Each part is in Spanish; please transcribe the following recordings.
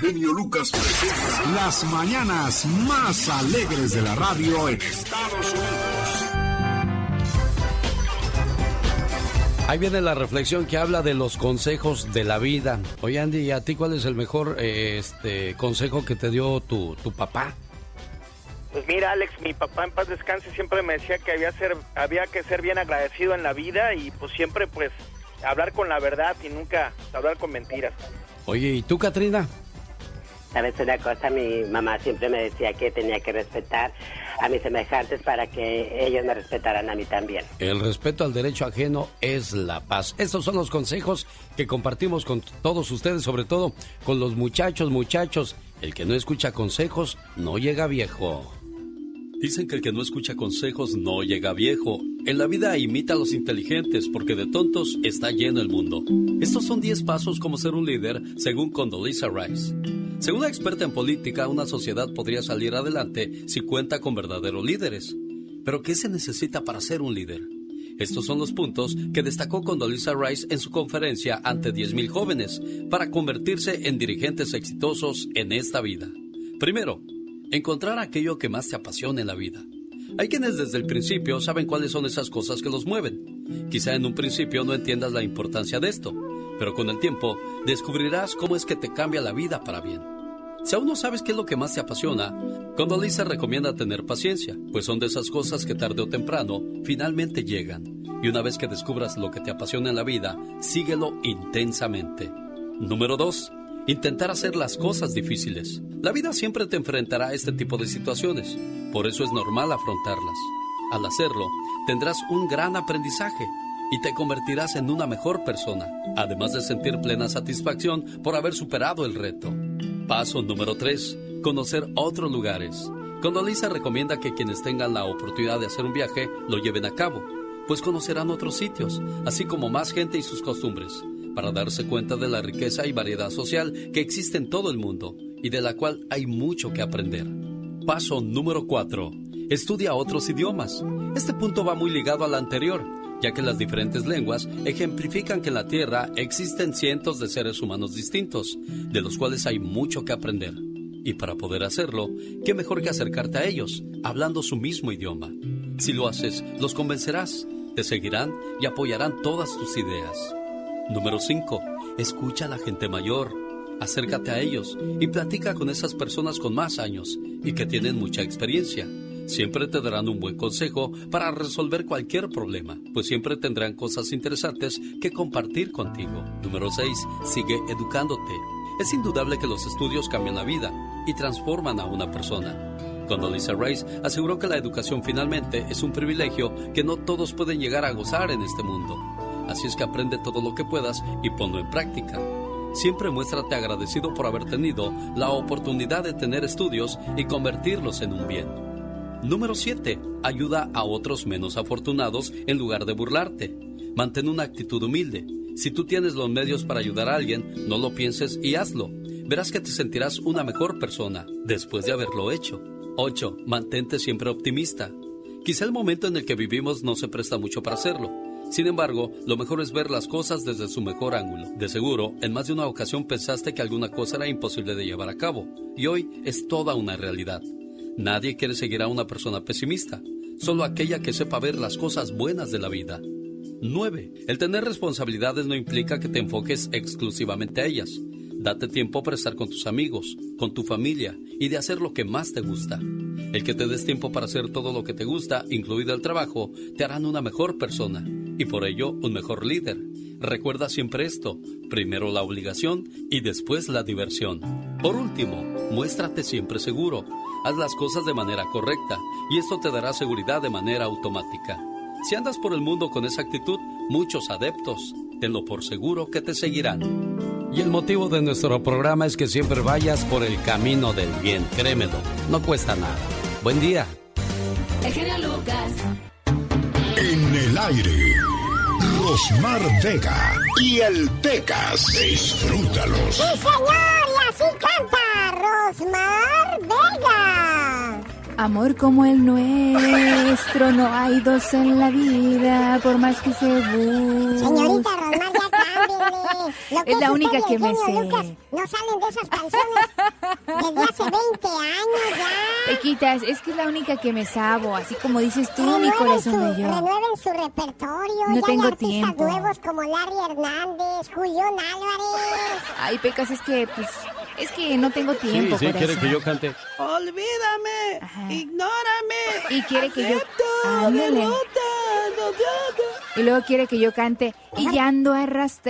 genio Lucas presenta las mañanas más alegres de la radio en Estados Unidos. Ahí viene la reflexión que habla de los consejos de la vida. Oye Andy, ¿y a ti cuál es el mejor eh, este, consejo que te dio tu, tu papá? Pues mira, Alex, mi papá en paz descanse siempre me decía que había, ser, había que ser bien agradecido en la vida y pues siempre pues hablar con la verdad y nunca hablar con mentiras. Oye, ¿y tú, Katrina? Sabes una cosa, mi mamá siempre me decía que tenía que respetar a mis semejantes para que ellos me respetaran a mí también. El respeto al derecho ajeno es la paz. Estos son los consejos que compartimos con todos ustedes, sobre todo con los muchachos, muchachos. El que no escucha consejos no llega viejo. Dicen que el que no escucha consejos no llega viejo. En la vida imita a los inteligentes porque de tontos está lleno el mundo. Estos son 10 pasos como ser un líder según Condoleezza Rice. Según la experta en política, una sociedad podría salir adelante si cuenta con verdaderos líderes. Pero ¿qué se necesita para ser un líder? Estos son los puntos que destacó Condoleezza Rice en su conferencia ante 10.000 jóvenes para convertirse en dirigentes exitosos en esta vida. Primero, encontrar aquello que más te apasiona en la vida. Hay quienes desde el principio saben cuáles son esas cosas que los mueven. Quizá en un principio no entiendas la importancia de esto, pero con el tiempo descubrirás cómo es que te cambia la vida para bien. Si aún no sabes qué es lo que más te apasiona, Condoleezza recomienda tener paciencia, pues son de esas cosas que tarde o temprano finalmente llegan. Y una vez que descubras lo que te apasiona en la vida, síguelo intensamente. Número 2 intentar hacer las cosas difíciles. La vida siempre te enfrentará a este tipo de situaciones, por eso es normal afrontarlas. Al hacerlo, tendrás un gran aprendizaje y te convertirás en una mejor persona, además de sentir plena satisfacción por haber superado el reto. Paso número 3. Conocer otros lugares. Lisa recomienda que quienes tengan la oportunidad de hacer un viaje lo lleven a cabo, pues conocerán otros sitios, así como más gente y sus costumbres para darse cuenta de la riqueza y variedad social que existe en todo el mundo y de la cual hay mucho que aprender. Paso número 4. Estudia otros idiomas. Este punto va muy ligado al anterior, ya que las diferentes lenguas ejemplifican que en la Tierra existen cientos de seres humanos distintos, de los cuales hay mucho que aprender. Y para poder hacerlo, ¿qué mejor que acercarte a ellos, hablando su mismo idioma? Si lo haces, los convencerás, te seguirán y apoyarán todas tus ideas. Número 5. Escucha a la gente mayor. Acércate a ellos y platica con esas personas con más años y que tienen mucha experiencia. Siempre te darán un buen consejo para resolver cualquier problema, pues siempre tendrán cosas interesantes que compartir contigo. Número 6. Sigue educándote. Es indudable que los estudios cambian la vida y transforman a una persona. Cuando Lisa Rice aseguró que la educación finalmente es un privilegio que no todos pueden llegar a gozar en este mundo. Así es que aprende todo lo que puedas y ponlo en práctica. Siempre muéstrate agradecido por haber tenido la oportunidad de tener estudios y convertirlos en un bien. Número 7. Ayuda a otros menos afortunados en lugar de burlarte. Mantén una actitud humilde. Si tú tienes los medios para ayudar a alguien, no lo pienses y hazlo. Verás que te sentirás una mejor persona después de haberlo hecho. 8. Mantente siempre optimista. Quizá el momento en el que vivimos no se presta mucho para hacerlo sin embargo, lo mejor es ver las cosas desde su mejor ángulo. De seguro, en más de una ocasión pensaste que alguna cosa era imposible de llevar a cabo, y hoy es toda una realidad. Nadie quiere seguir a una persona pesimista, solo aquella que sepa ver las cosas buenas de la vida. 9. El tener responsabilidades no implica que te enfoques exclusivamente a ellas. Date tiempo para estar con tus amigos, con tu familia y de hacer lo que más te gusta. El que te des tiempo para hacer todo lo que te gusta, incluido el trabajo, te harán una mejor persona y por ello un mejor líder. Recuerda siempre esto, primero la obligación y después la diversión. Por último, muéstrate siempre seguro. Haz las cosas de manera correcta y esto te dará seguridad de manera automática. Si andas por el mundo con esa actitud, muchos adeptos, tenlo por seguro que te seguirán. Y el motivo de nuestro programa es que siempre vayas por el camino del bien, créemelo, no cuesta nada. Buen día. El Lucas. En el aire, Rosmar Vega y el Pecas. Disfrútalos. Sí, señor, y así canta Rosmar Vega. Amor como el nuestro, no hay dos en la vida, por más que se busque. Señorita Rosmar, ya Es la única que me sé. Lucas no salen de esas canciones desde hace 20 años ya. Pequitas, es que es la única que me sabo, así como dices tú, mi Renueven su, corazón de yo. renueven su repertorio. No ya tengo hay artistas tiempo. nuevos como Larry Hernández, Julián Álvarez. Ay, Pecas, es que, pues, es que no tengo Sí, tiempo, sí, quiere corazón. que yo cante. Olvídame, Ajá. ignórame. Y quiere que yo... Ándale. Y luego quiere que yo cante y ya ando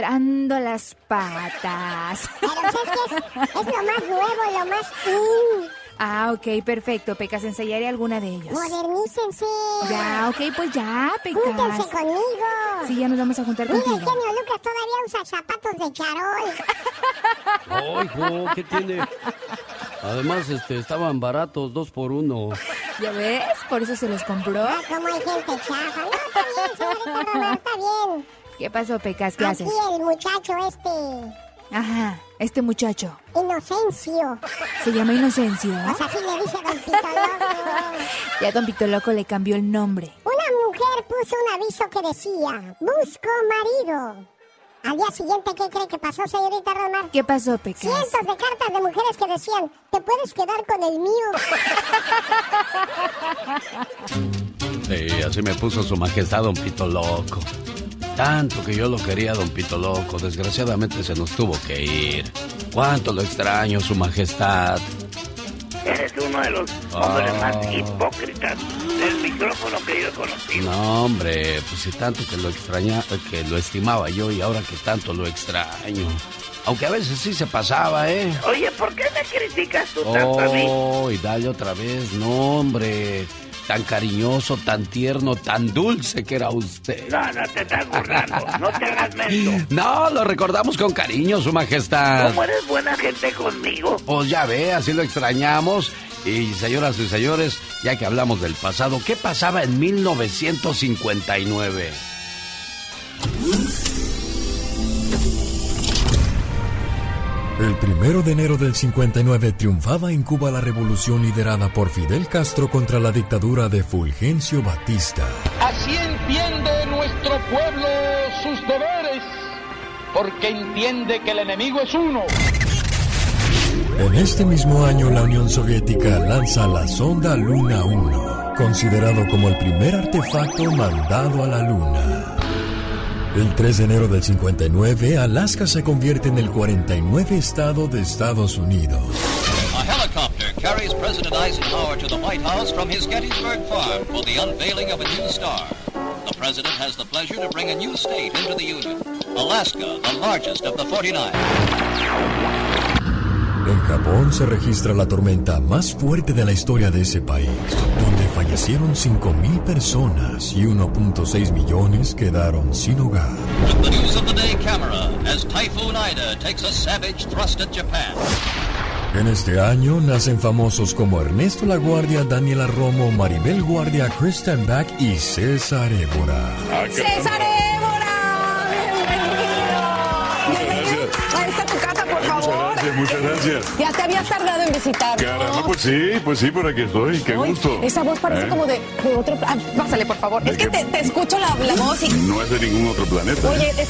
arrastrando las patas. Pero es que es, es lo más nuevo, lo más in. Ah, ok, perfecto, Pecas, ensayaré alguna de ellos. Modernícense. Ya, ok, pues ya, Júntense Pecas. conmigo. Sí, ya nos vamos a juntar Mira, contigo. genio Lucas todavía usa zapatos de charol. ¡Ay, hijo! ¿Qué tiene? Además, este, estaban baratos, dos por uno. ¿Ya ves? Por eso se los compró. Ah, como hay gente chafa. No, está bien, señorita Romero, está bien. ¿Qué pasó, Pecas? ¿Qué Aquí haces? el muchacho este, Ajá, este muchacho. Inocencio. Se llama Inocencio. Pues así le dice Don Pito Loco. Ya Don Pito Loco le cambió el nombre. Una mujer puso un aviso que decía, busco marido. Al día siguiente, ¿qué cree que pasó, señorita Romar? ¿Qué pasó, Pecas? Cientos de cartas de mujeres que decían, te puedes quedar con el mío. Sí, así me puso su majestad Don Pito Loco. Tanto que yo lo quería, Don Pito Loco. Desgraciadamente se nos tuvo que ir. Cuánto lo extraño, su majestad. Eres uno de los hombres más hipócritas del micrófono que yo he conocido. No, hombre, pues si tanto que lo extraña, que lo estimaba yo y ahora que tanto lo extraño. Aunque a veces sí se pasaba, ¿eh? Oye, ¿por qué me criticas tú tanto a mí? Oh, y dale otra vez, no, hombre. Tan cariñoso, tan tierno, tan dulce que era usted. No, no te estás burlando. No te hagas menso. No, lo recordamos con cariño, su majestad. ¿Cómo eres buena gente conmigo? Pues ya ve, así lo extrañamos. Y señoras y señores, ya que hablamos del pasado, ¿qué pasaba en 1959? El primero de enero del 59 triunfaba en Cuba la revolución liderada por Fidel Castro contra la dictadura de Fulgencio Batista. Así entiende nuestro pueblo sus deberes, porque entiende que el enemigo es uno. En este mismo año la Unión Soviética lanza la sonda Luna 1, considerado como el primer artefacto mandado a la Luna. El 3 de enero del 59, Alaska se convierte en el 49 estado de Estados Unidos. A helicopter carries President Eisenhower to the White House from his Gettysburg farm for the unveiling of a new star. The president has the pleasure to bring a new state into the Union, Alaska, the largest of the 49. En Japón se registra la tormenta más fuerte de la historia de ese país, donde fallecieron 5.000 personas y 1.6 millones quedaron sin hogar. The news of the day camera as Typhoon Ida takes a savage thrust at Japan. En este año nacen famosos como Ernesto La Guardia, Daniela Romo, Maribel Guardia, Kristen Back y César Évora. César Évora, bienvenido. A Gracias, muchas gracias. Ya te habías tardado en visitarnos. Caramba, pues sí, pues sí, por aquí estoy, qué gusto. Esa voz parece ¿Eh? como de, de otro... ah, pásale, por favor. Es que te, te escucho la, la voz y... No es de ningún otro planeta. Oye, es-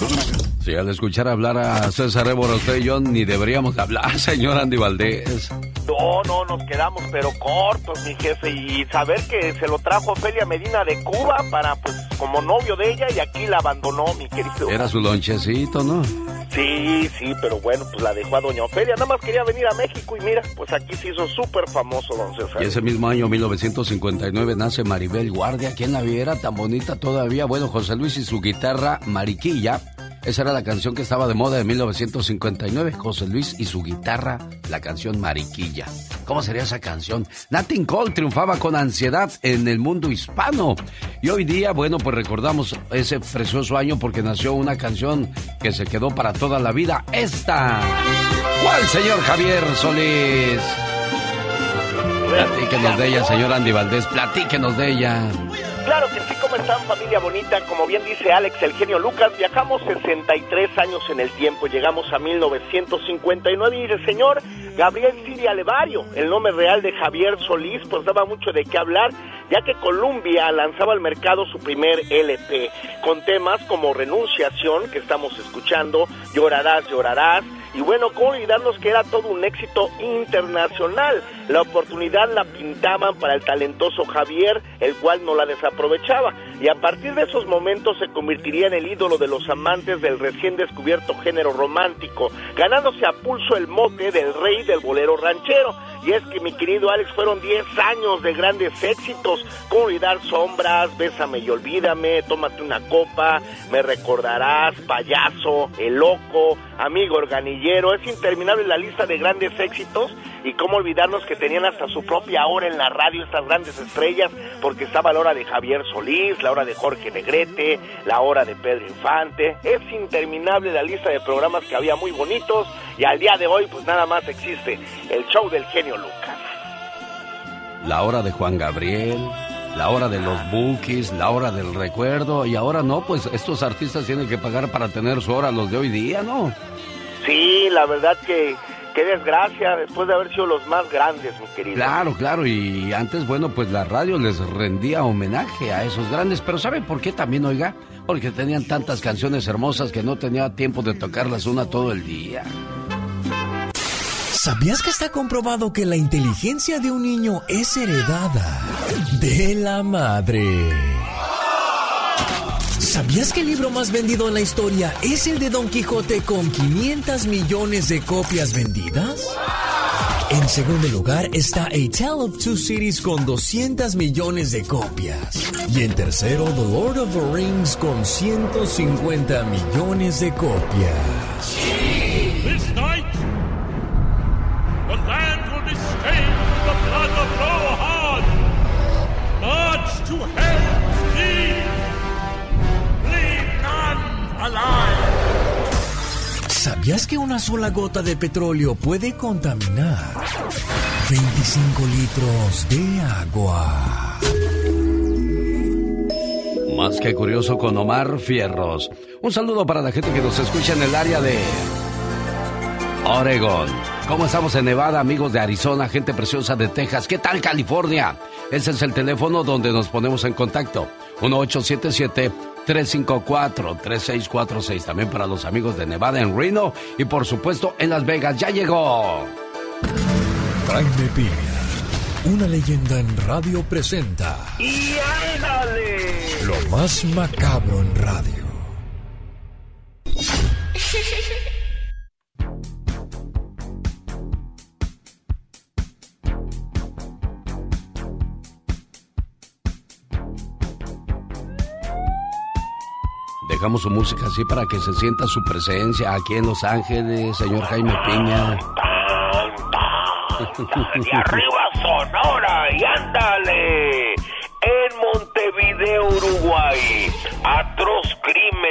Si al escuchar hablar a César Évora, usted y yo ni deberíamos de hablar, señor Andy Valdés. No, no, nos quedamos pero cortos, mi jefe. Y saber que se lo trajo Ofelia Medina de Cuba para, pues, como novio de ella y aquí la abandonó, mi querido. Era su lonchecito, ¿no? Sí, sí, pero bueno, pues la dejó a doña Ofelia. Nada más quería venir a México y mira, pues aquí se hizo súper famoso, don César. Y ese mismo año, 1959, nace Maribel Guardia. ¿Quién la viera tan bonita todavía? Bueno, José Luis y su guitarra Mariquilla. Esa era la canción que estaba de moda en 1959. José Luis y su guitarra, la canción Mariquilla. ¿Cómo sería esa canción? Natin Cole triunfaba con ansiedad en el mundo hispano. Y hoy día, bueno, pues recordamos ese precioso año porque nació una canción que se quedó para toda la vida. Esta. ¿Cuál, señor Javier Solís? Platíquenos de ella, señor Andy Valdés. Platíquenos de ella. Claro que sí, ¿cómo están familia bonita? Como bien dice Alex, el genio Lucas, viajamos 63 años en el tiempo, llegamos a 1959 y el señor Gabriel Siria Levario, el nombre real de Javier Solís, pues daba mucho de qué hablar, ya que Columbia lanzaba al mercado su primer LP, con temas como Renunciación, que estamos escuchando, Llorarás, llorarás, y bueno, cómo olvidarnos que era todo un éxito internacional. La oportunidad la pintaban para el talentoso Javier, el cual no la desaprovechaba. Y a partir de esos momentos se convertiría en el ídolo de los amantes del recién descubierto género romántico, ganándose a pulso el mote del rey del bolero ranchero. Y es que mi querido Alex fueron 10 años de grandes éxitos, como olvidar sombras, bésame y olvídame, tómate una copa, me recordarás, payaso, el loco, amigo organillero, es interminable la lista de grandes éxitos y cómo olvidarnos que tenían hasta su propia hora en la radio estas grandes estrellas, porque estaba la hora de Javier Solís, la hora de Jorge Negrete, la hora de Pedro Infante, es interminable la lista de programas que había muy bonitos y al día de hoy pues nada más existe el show del genio Lucas. La hora de Juan Gabriel, la hora de los bookies, la hora del recuerdo, y ahora no, pues estos artistas tienen que pagar para tener su hora los de hoy día, ¿no? Sí, la verdad que qué desgracia después de haber sido los más grandes, mi querido. Claro, claro, y antes, bueno, pues la radio les rendía homenaje a esos grandes, pero ¿sabe por qué también, oiga? Porque tenían tantas canciones hermosas que no tenía tiempo de tocarlas una todo el día. ¿Sabías que está comprobado que la inteligencia de un niño es heredada de la madre? ¿Sabías que el libro más vendido en la historia es el de Don Quijote con 500 millones de copias vendidas? En segundo lugar está A Tale of Two Cities con 200 millones de copias. Y en tercero, The Lord of the Rings con 150 millones de copias. To Deep. Leave none alive. ¿Sabías que una sola gota de petróleo puede contaminar 25 litros de agua? Más que curioso con Omar Fierros. Un saludo para la gente que nos escucha en el área de Oregon. ¿Cómo estamos en Nevada, amigos de Arizona, gente preciosa de Texas? ¿Qué tal California? Ese es el teléfono donde nos ponemos en contacto. 1877-354-3646. También para los amigos de Nevada en Reno y por supuesto en Las Vegas. Ya llegó. Jaime Piña, una leyenda en radio presenta ¡Y ándale! lo más macabro en radio. Dejamos su música así para que se sienta su presencia aquí en Los Ángeles, señor Jaime Piña. Y arriba Sonora y ándale. En Montevideo, Uruguay, atroz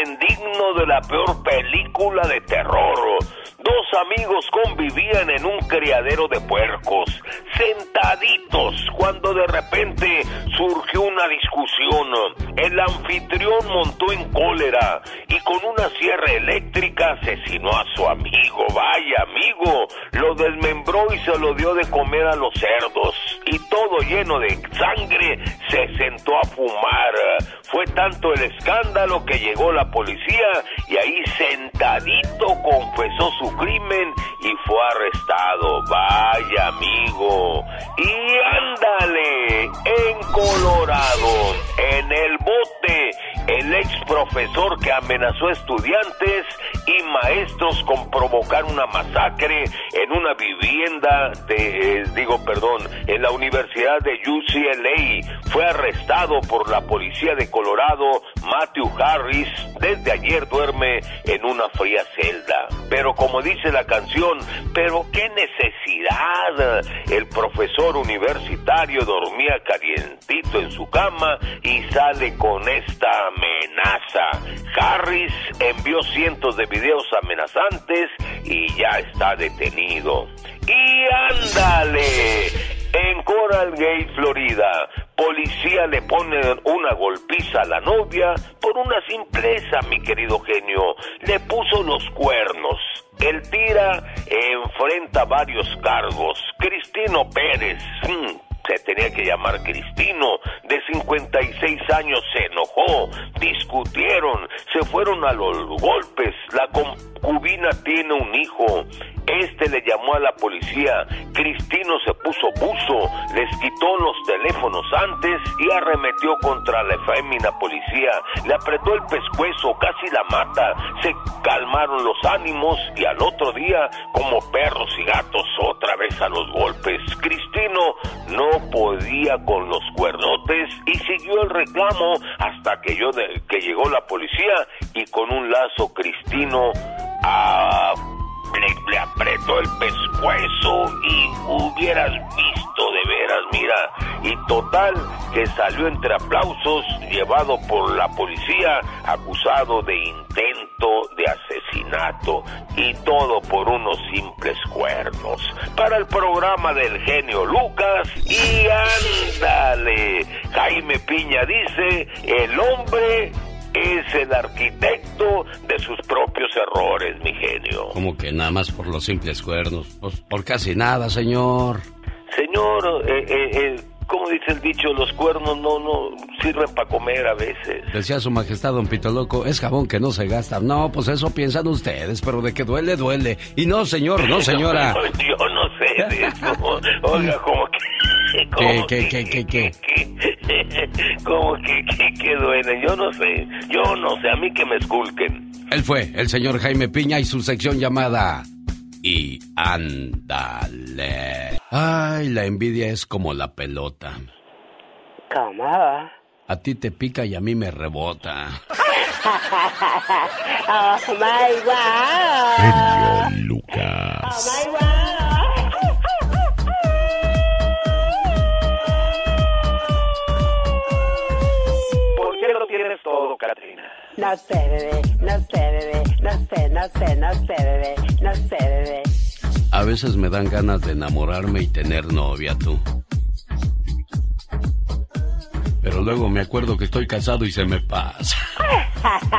digno de la peor película de terror. Dos amigos convivían en un criadero de puercos, sentaditos, cuando de repente surgió una discusión. El anfitrión montó en cólera y con una sierra eléctrica asesinó a su amigo. Vaya amigo, lo desmembró y se lo dio de comer a los cerdos. Y todo lleno de sangre, se sentó a fumar. Fue tanto el escándalo que llegó la policía y ahí sentadito confesó su crimen y fue arrestado. Vaya amigo. Y ándale, en Colorado, en el bote, el ex profesor que amenazó a estudiantes y maestros con provocar una masacre en una vivienda de, eh, digo, perdón, en la Universidad de UCLA. Fue arrestado por la policía de Colorado, Matthew Harris. Desde ayer duerme en una fría celda. Pero como dice la canción, pero qué necesidad. El profesor universitario dormía calientito en su cama y sale con esta amenaza. Harris envió cientos de videos amenazantes y ya está detenido. Y ándale, en Coral Gate, Florida, policía le pone una golpiza a la novia por una simpleza, mi querido genio. Le puso los cuernos. El tira enfrenta varios cargos. Cristino Pérez, mm, se tenía que llamar Cristino, de 56 años, se enojó, discutieron, se fueron a los golpes, la concubina tiene un hijo, este le llamó a la policía, Cristino se puso buzo, les quitó los teléfonos antes y arremetió contra la efémina policía, le apretó el pescuezo, casi la mata, se calmaron los ánimos y al otro día, como perros y gatos, otra vez a los golpes. Cristino no podía con los cuernotes y siguió el reclamo hasta que, que llegó la policía y con un lazo Cristino a le, apretó el pescuezo y hubieras visto de veras, mira. Y total, que salió entre aplausos, llevado por la policía, acusado de intento de asesinato y todo por unos simples cuernos. Para el programa del genio Lucas y ándale, Jaime Piña dice, el hombre es el arquitecto de sus propios errores, mi genio. Como que nada más por los simples cuernos. Pues por casi nada, señor. Señor, eh, eh, eh, como dice el dicho, los cuernos no, no sirven para comer a veces. Decía su majestad don Pito Loco, es jabón que no se gasta. No, pues eso piensan ustedes, pero de que duele, duele. Y no, señor, no, señora. yo, no sé de eso. Oiga, como que... ¿Qué, qué, qué, qué, qué? Como que, que duele, yo no sé, yo no sé, a mí que me esculquen. Él fue el señor Jaime Piña y su sección llamada Y ándale. Ay, la envidia es como la pelota. ¿Cómo? A ti te pica y a mí me rebota. oh my God. Genio Lucas. Oh my God. Todo, Katrina? No sé, bebé, no sé, bebé, no sé, no sé, no sé, bebé, no sé, bebé. A veces me dan ganas de enamorarme y tener novia tú. Pero luego me acuerdo que estoy casado y se me pasa.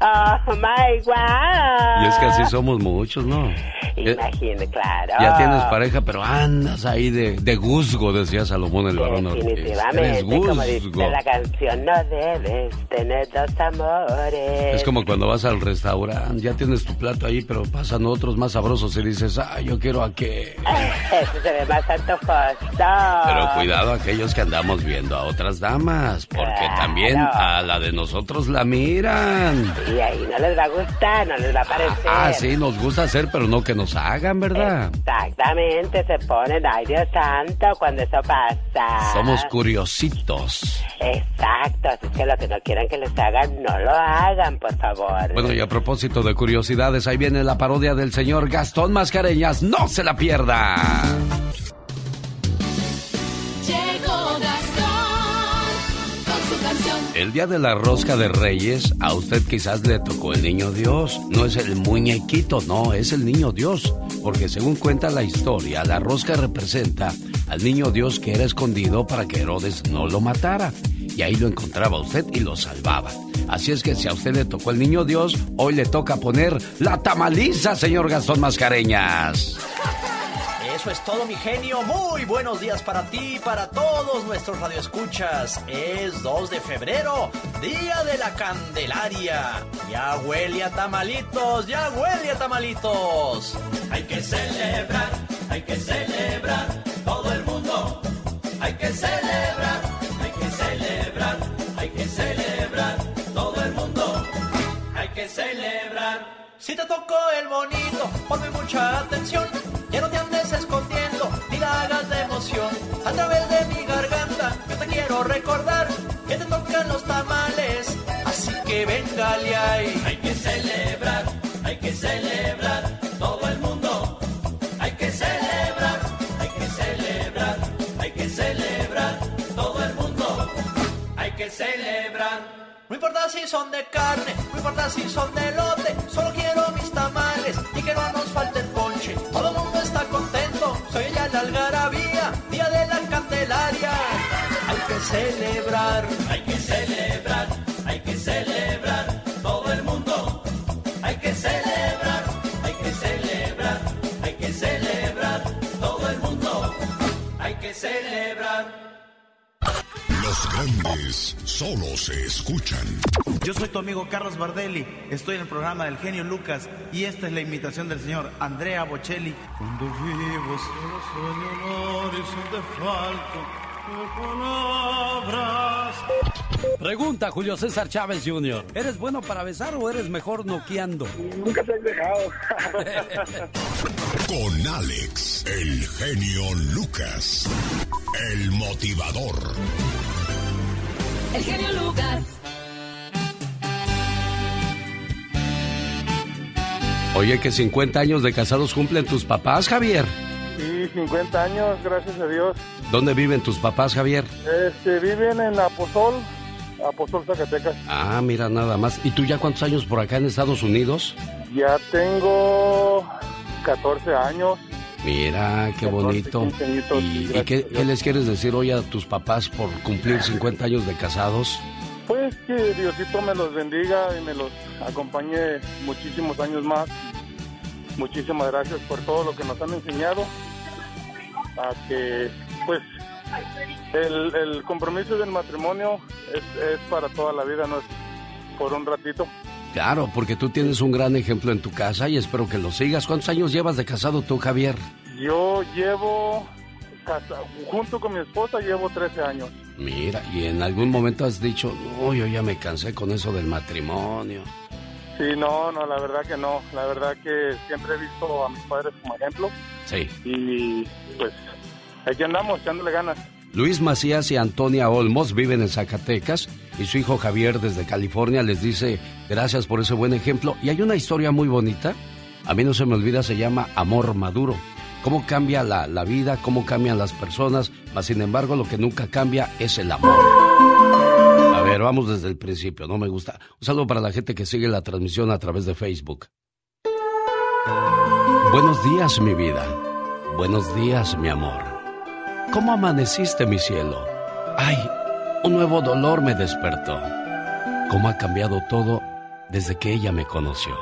oh my God. Y es que así somos muchos, ¿no? Imagínate, claro. Ya tienes pareja, pero andas ahí de, de guzgo, decía Salomón el varón. Definitivamente, como dice la canción, no debes tener dos amores. Es como cuando vas al restaurante, ya tienes tu plato ahí, pero pasan otros más sabrosos y dices, ah, yo quiero a qué. Eso se ve más antojoso. Pero cuidado aquellos que andamos viendo a otras damas, porque también a la de nosotros la miran. Y ahí no les va a gustar, no les va a parecer. Ah, sí, nos gusta hacer, pero no que nos hagan, ¿verdad? Exactamente, se ponen, ay Dios santo, cuando eso pasa. Somos curiositos. Exacto, así que lo que no quieran que les hagan, no lo hagan, por favor. Bueno, y a propósito de curiosidades, ahí viene la parodia del señor Gastón Mascareñas. ¡No se la pierda! El día de la rosca de Reyes, a usted quizás le tocó el niño Dios. No es el muñequito, no, es el niño Dios. Porque según cuenta la historia, la rosca representa al niño Dios que era escondido para que Herodes no lo matara. Y ahí lo encontraba usted y lo salvaba. Así es que si a usted le tocó el niño Dios, hoy le toca poner la tamaliza, señor Gastón Mascareñas. Eso es todo, mi genio. Muy buenos días para ti y para todos nuestros radioescuchas. Es 2 de febrero, Día de la Candelaria. Ya huele a tamalitos, ya huele a tamalitos. Hay que celebrar, hay que celebrar, todo el mundo. Hay que celebrar, hay que celebrar, hay que celebrar, todo el mundo. Hay que celebrar. Si te tocó el bonito, ponme mucha atención. Ya no te andes escondiendo, de emoción. A través de mi garganta, yo te quiero recordar que te tocan los tamales. Así que véngale ahí. Hay que celebrar, hay que celebrar, todo el mundo. Hay que celebrar, hay que celebrar, hay que celebrar, todo el mundo. Hay que celebrar. No importa si son de carne, no importa si son de lote, solo quiero mis tamales y que no nos falte la algarabía, día de la Candelaria. Hay que celebrar, hay que celebrar, hay que celebrar todo el mundo. Hay que celebrar, hay que celebrar, hay que celebrar todo el mundo. Hay que celebrar. Los grandes solo se escuchan. Yo soy tu amigo Carlos Bardelli, estoy en el programa del genio Lucas y esta es la invitación del señor Andrea Bocelli. Cuando vivo solo sueño honor y sin de falto de palabras. Pregunta Julio César Chávez Jr. ¿Eres bueno para besar o eres mejor noqueando? Nunca te has dejado. Con Alex, el genio Lucas, el motivador. El genio Lucas. Oye, que 50 años de casados cumplen tus papás, Javier. Sí, 50 años, gracias a Dios. ¿Dónde viven tus papás, Javier? Este, viven en Apostol, Apostol, Zacatecas. Ah, mira, nada más. ¿Y tú ya cuántos años por acá en Estados Unidos? Ya tengo 14 años. Mira, qué 14, bonito. 15 añitos, ¿Y, qué, qué les quieres decir hoy a tus papás por cumplir 50 años de casados? Pues que Diosito me los bendiga y me los acompañe muchísimos años más. Muchísimas gracias por todo lo que nos han enseñado. A que, pues, el, el compromiso del matrimonio es, es para toda la vida, no es por un ratito. Claro, porque tú tienes un gran ejemplo en tu casa y espero que lo sigas. ¿Cuántos años llevas de casado tú, Javier? Yo llevo, junto con mi esposa, llevo 13 años. Mira, y en algún momento has dicho, no, yo ya me cansé con eso del matrimonio. Sí, no, no, la verdad que no. La verdad que siempre he visto a mis padres como ejemplo Sí. y pues aquí andamos, echándole ganas. Luis Macías y Antonia Olmos viven en Zacatecas y su hijo Javier desde California les dice gracias por ese buen ejemplo. Y hay una historia muy bonita, a mí no se me olvida, se llama Amor Maduro. Cómo cambia la, la vida, cómo cambian las personas, mas sin embargo lo que nunca cambia es el amor. A ver, vamos desde el principio, no me gusta. Un saludo para la gente que sigue la transmisión a través de Facebook. Buenos días, mi vida. Buenos días, mi amor. ¿Cómo amaneciste, mi cielo? Ay, un nuevo dolor me despertó. ¿Cómo ha cambiado todo desde que ella me conoció?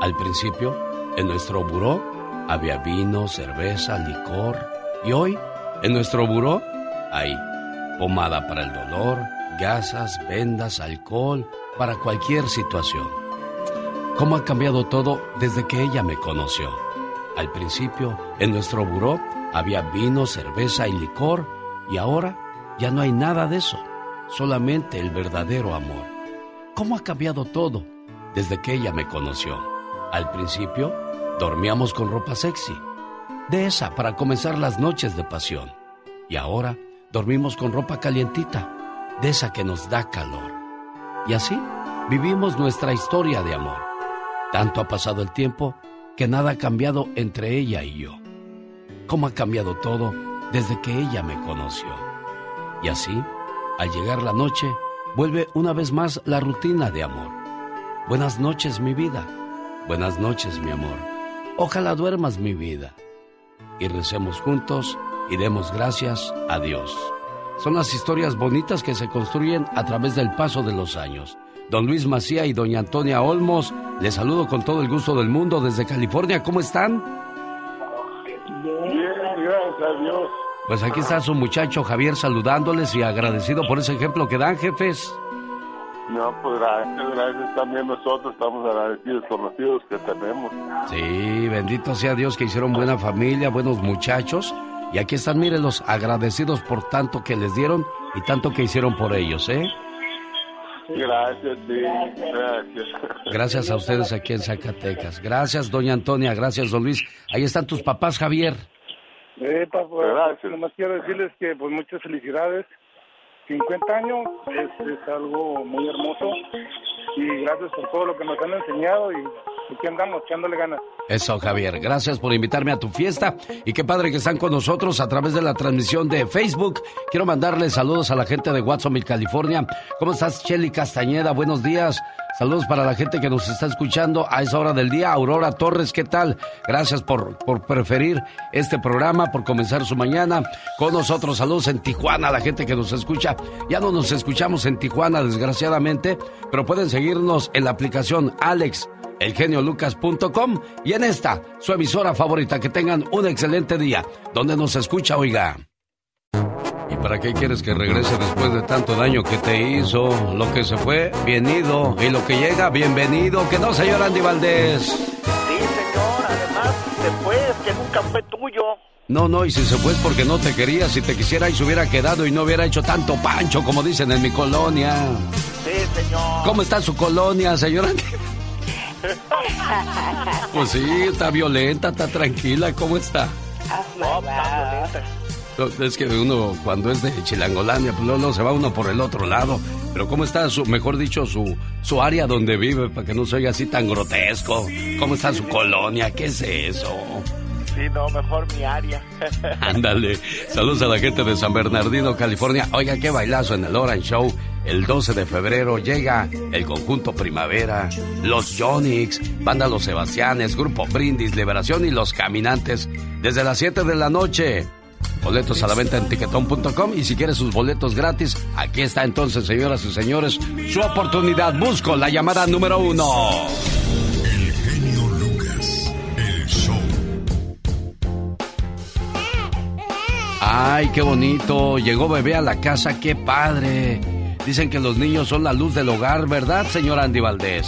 Al principio, en nuestro buró había vino, cerveza, licor. Y hoy, en nuestro buró, hay pomada para el dolor, gasas, vendas, alcohol, para cualquier situación. ¿Cómo ha cambiado todo desde que ella me conoció? Al principio, en nuestro buró había vino, cerveza y licor, y ahora ya no hay nada de eso, solamente el verdadero amor. ¿Cómo ha cambiado todo desde que ella me conoció? Al principio, dormíamos con ropa sexy, de esa para comenzar las noches de pasión. Y ahora dormimos con ropa calientita, de esa que nos da calor. Y así vivimos nuestra historia de amor. Tanto ha pasado el tiempo que nada ha cambiado entre ella y yo. Cómo ha cambiado todo desde que ella me conoció. Y así, al llegar la noche, vuelve una vez más la rutina de amor. Buenas noches, mi vida. Buenas noches, mi amor. Ojalá duermas, mi vida. Y recemos juntos y demos gracias a Dios. Son las historias bonitas que se construyen a través del paso de los años. Don Luis Macía y doña Antonia Olmos, les saludo con todo el gusto del mundo desde California. ¿Cómo están? Bien, gracias a Dios. Pues aquí está su muchacho Javier saludándoles y agradecido por ese ejemplo que dan, jefes. No, pues gracias, gracias también nosotros estamos agradecidos con los hijos que tenemos. Sí, bendito sea Dios que hicieron buena familia, buenos muchachos. Y aquí están, mírenlos, agradecidos por tanto que les dieron y tanto que hicieron por ellos, ¿eh? Gracias, sí, gracias. Gracias a ustedes aquí en Zacatecas. Gracias, doña Antonia. Gracias, don Luis. Ahí están tus papás, Javier. Eh, pa- pues, nomás quiero decirles que pues muchas felicidades. 50 años es, es algo muy hermoso. Y gracias por todo lo que nos han enseñado y Aquí andamos, echándole ganas. Eso, Javier. Gracias por invitarme a tu fiesta. Y qué padre que están con nosotros a través de la transmisión de Facebook. Quiero mandarle saludos a la gente de Watsonville, California. ¿Cómo estás, Shelly Castañeda? Buenos días. Saludos para la gente que nos está escuchando a esa hora del día. Aurora Torres, ¿qué tal? Gracias por, por preferir este programa, por comenzar su mañana con nosotros. Saludos en Tijuana, a la gente que nos escucha. Ya no nos escuchamos en Tijuana, desgraciadamente, pero pueden seguirnos en la aplicación Alex elgeniolucas.com y en esta, su emisora favorita. Que tengan un excelente día. Donde nos escucha, oiga. ¿Y para qué quieres que regrese después de tanto daño que te hizo? Lo que se fue, bienvenido. Y lo que llega, bienvenido. Que no, señor Andy Valdés. Sí, señor, además se fue, que nunca fue tuyo. No, no, y si se fue es porque no te quería. Si te quisiera y se hubiera quedado y no hubiera hecho tanto pancho, como dicen en mi colonia. Sí, señor. ¿Cómo está su colonia, señor Andy? Pues sí, está violenta, está tranquila. ¿Cómo está? No, está bonita. No, Es que uno cuando es de Chilangolandia, pues luego, luego se va uno por el otro lado. Pero ¿cómo está su, mejor dicho, su, su área donde vive para que no se oiga así tan grotesco? ¿Cómo está su colonia? ¿Qué es eso? Sí, no, mejor mi área. Ándale. Saludos a la gente de San Bernardino, California. Oiga, qué bailazo en el Orange Show. El 12 de febrero llega el conjunto Primavera, los Jonix, Banda Los Sebastianes, Grupo Brindis, Liberación y Los Caminantes. Desde las 7 de la noche. Boletos a la venta en tiquetón.com y si quiere sus boletos gratis, aquí está entonces, señoras y señores, su oportunidad. Busco la llamada número uno. El genio Lucas, el show. Ay, qué bonito. Llegó bebé a la casa, qué padre. Dicen que los niños son la luz del hogar, ¿verdad, señor Andy Valdés?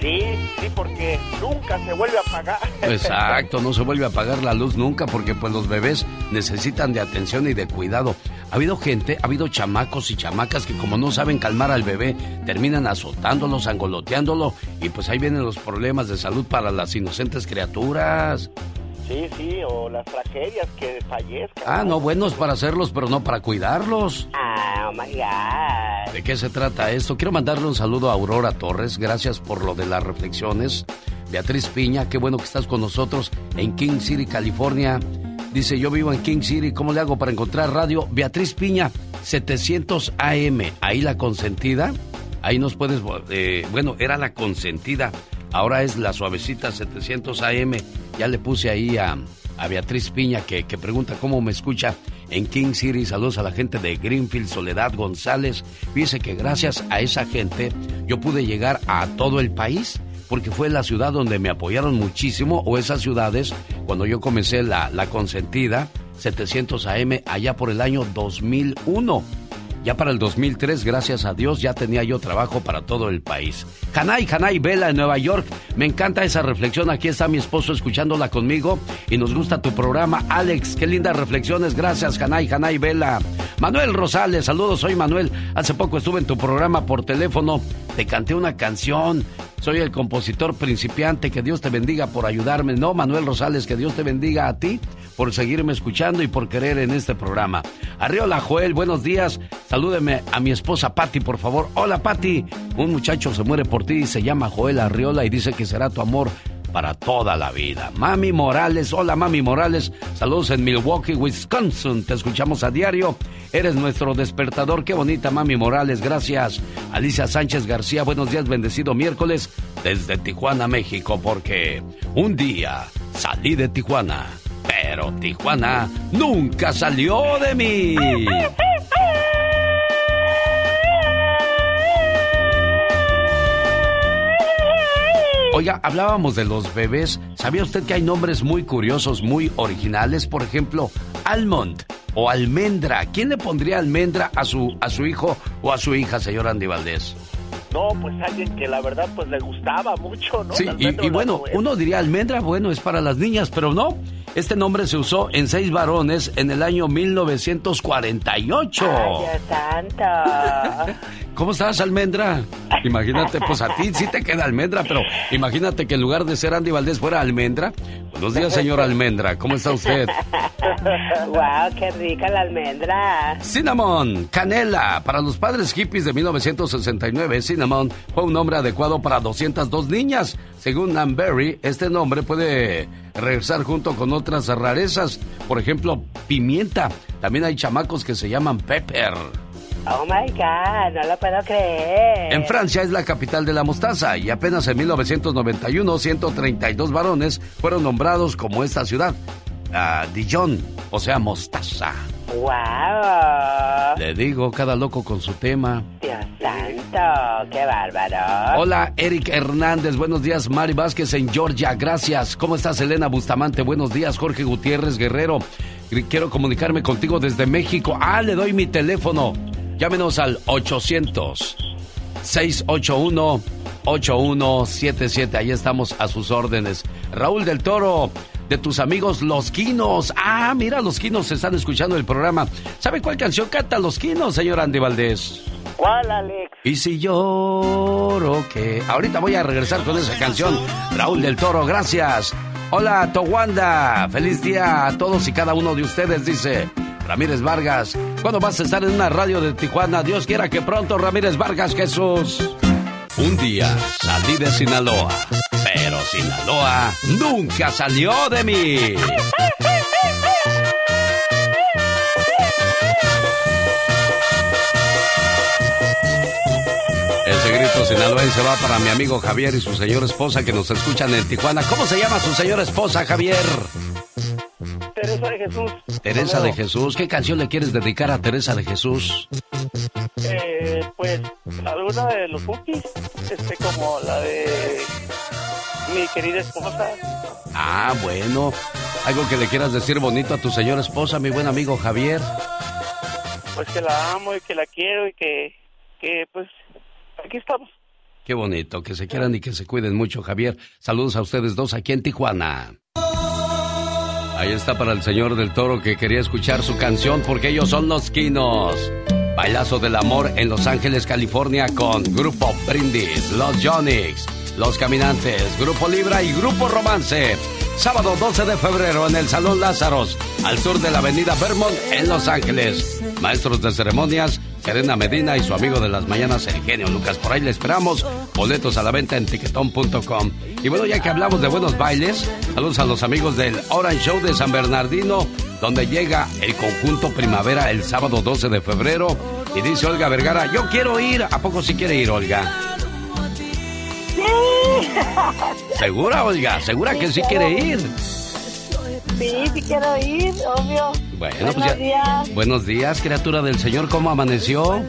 Sí, sí, porque nunca se vuelve a apagar. Exacto, no se vuelve a apagar la luz nunca porque pues los bebés necesitan de atención y de cuidado. Ha habido gente, ha habido chamacos y chamacas que como no saben calmar al bebé, terminan azotándolo, sangoloteándolo y pues ahí vienen los problemas de salud para las inocentes criaturas. Sí, sí, o las tragedias que fallezcan. Ah, no, buenos para hacerlos, pero no para cuidarlos. Ah, oh my God. ¿De qué se trata esto? Quiero mandarle un saludo a Aurora Torres. Gracias por lo de las reflexiones. Beatriz Piña, qué bueno que estás con nosotros en King City, California. Dice, yo vivo en King City, ¿cómo le hago para encontrar radio? Beatriz Piña, 700 AM, ahí la consentida. Ahí nos puedes, eh, bueno, era la consentida. Ahora es la suavecita 700 AM. Ya le puse ahí a, Beatriz Piña que, que pregunta cómo me escucha en King City. Saludos a la gente de Greenfield, Soledad González. Fíjese que gracias a esa gente yo pude llegar a todo el país porque fue la ciudad donde me apoyaron muchísimo o esas ciudades cuando yo comencé la, la consentida 700 AM allá por el año 2001. Ya para el 2003, gracias a Dios, ya tenía yo trabajo para todo el país. Hanay, Hanay, Vela en Nueva York. Me encanta esa reflexión. Aquí está mi esposo escuchándola conmigo y nos gusta tu programa. Alex, qué lindas reflexiones. Gracias, Hanay, Hanay, Vela. Manuel Rosales, saludos, soy Manuel. Hace poco estuve en tu programa por teléfono. Te canté una canción. Soy el compositor principiante. Que Dios te bendiga por ayudarme. No, Manuel Rosales, que Dios te bendiga a ti por seguirme escuchando y por querer en este programa. Arriola Joel, buenos días. Salúdeme a mi esposa Patti, por favor. Hola, Patti. Un muchacho se muere por ti y se llama Joel Arriola y dice que será tu amor para toda la vida. Mami Morales, hola Mami Morales, saludos en Milwaukee, Wisconsin, te escuchamos a diario, eres nuestro despertador, qué bonita Mami Morales, gracias. Alicia Sánchez García, buenos días, bendecido miércoles desde Tijuana, México, porque un día salí de Tijuana, pero Tijuana nunca salió de mí. Oiga, hablábamos de los bebés. ¿Sabía usted que hay nombres muy curiosos, muy originales? Por ejemplo, Almond o Almendra. ¿Quién le pondría almendra a su, a su hijo o a su hija, señor Andy Valdés? No, pues alguien que la verdad pues le gustaba mucho, ¿no? Sí, y, y bueno, uno diría almendra, bueno, es para las niñas, pero no. Este nombre se usó en seis varones en el año 1948. Ay, santo. ¿Cómo estás, Almendra? Imagínate, pues a ti sí te queda Almendra, pero imagínate que en lugar de ser Andy Valdés fuera Almendra. Buenos días, señor Almendra. ¿Cómo está usted? wow, qué rica la almendra. Cinnamon, canela. Para los padres hippies de 1969, Cinnamon fue un nombre adecuado para 202 niñas. Según Nan Berry, este nombre puede regresar junto con otras rarezas. Por ejemplo, pimienta. También hay chamacos que se llaman pepper. Oh my God, no lo puedo creer. En Francia es la capital de la mostaza y apenas en 1991 132 varones fueron nombrados como esta ciudad. Ah, Dijon, o sea, mostaza. Wow. Le digo, cada loco con su tema. Dios santo, qué bárbaro. Hola, Eric Hernández. Buenos días, Mari Vázquez en Georgia. Gracias. ¿Cómo estás, Elena Bustamante? Buenos días, Jorge Gutiérrez Guerrero. Quiero comunicarme contigo desde México. Ah, le doy mi teléfono. Llámenos al 800 681 8177. Ahí estamos a sus órdenes. Raúl del Toro, de tus amigos Los Quinos. Ah, mira, Los Quinos están escuchando el programa. ¿Sabe cuál canción canta Los Quinos, señor Andy Valdés? ¿Cuál, Alex? Y si lloro que... Ahorita voy a regresar con esa canción. Raúl del Toro, gracias. Hola, Towanda. Feliz día a todos y cada uno de ustedes, dice Ramírez Vargas. ¿Cuándo vas a estar en una radio de Tijuana? Dios quiera que pronto, Ramírez Vargas Jesús. Un día salí de Sinaloa, Sinaloa nunca salió de mí. Ese grito sinaloense va para mi amigo Javier y su señora esposa que nos escuchan en Tijuana. ¿Cómo se llama su señora esposa, Javier? Teresa de Jesús. Teresa de Jesús. ¿Qué canción le quieres dedicar a Teresa de Jesús? Eh, pues alguna de los Bookies, este como la de mi querida esposa. Ah, bueno. Algo que le quieras decir bonito a tu señora esposa, mi buen amigo Javier. Pues que la amo y que la quiero y que, que pues aquí estamos. Qué bonito, que se quieran y que se cuiden mucho, Javier. Saludos a ustedes dos aquí en Tijuana. Ahí está para el señor del toro que quería escuchar su canción porque ellos son los quinos. Bailazo del amor en Los Ángeles, California con Grupo Brindis, Los Jonix, Los Caminantes, Grupo Libra y Grupo Romance. Sábado 12 de febrero en el Salón Lázaros, al sur de la Avenida Vermont en Los Ángeles. Maestros de ceremonias, Serena Medina y su amigo de las mañanas, el genio Lucas. Por ahí le esperamos. Boletos a la venta en tiquetón.com. Y bueno, ya que hablamos de buenos bailes, saludos a los amigos del Orange Show de San Bernardino, donde llega el conjunto Primavera el sábado 12 de febrero. Y dice Olga Vergara, yo quiero ir. ¿A poco sí quiere ir, Olga? ¿Segura, Olga? ¿Segura que sí quiere ir? Sí, sí quiero ir, obvio. Bueno, Buenos pues ya. días. Buenos días, criatura del Señor. ¿Cómo amaneció?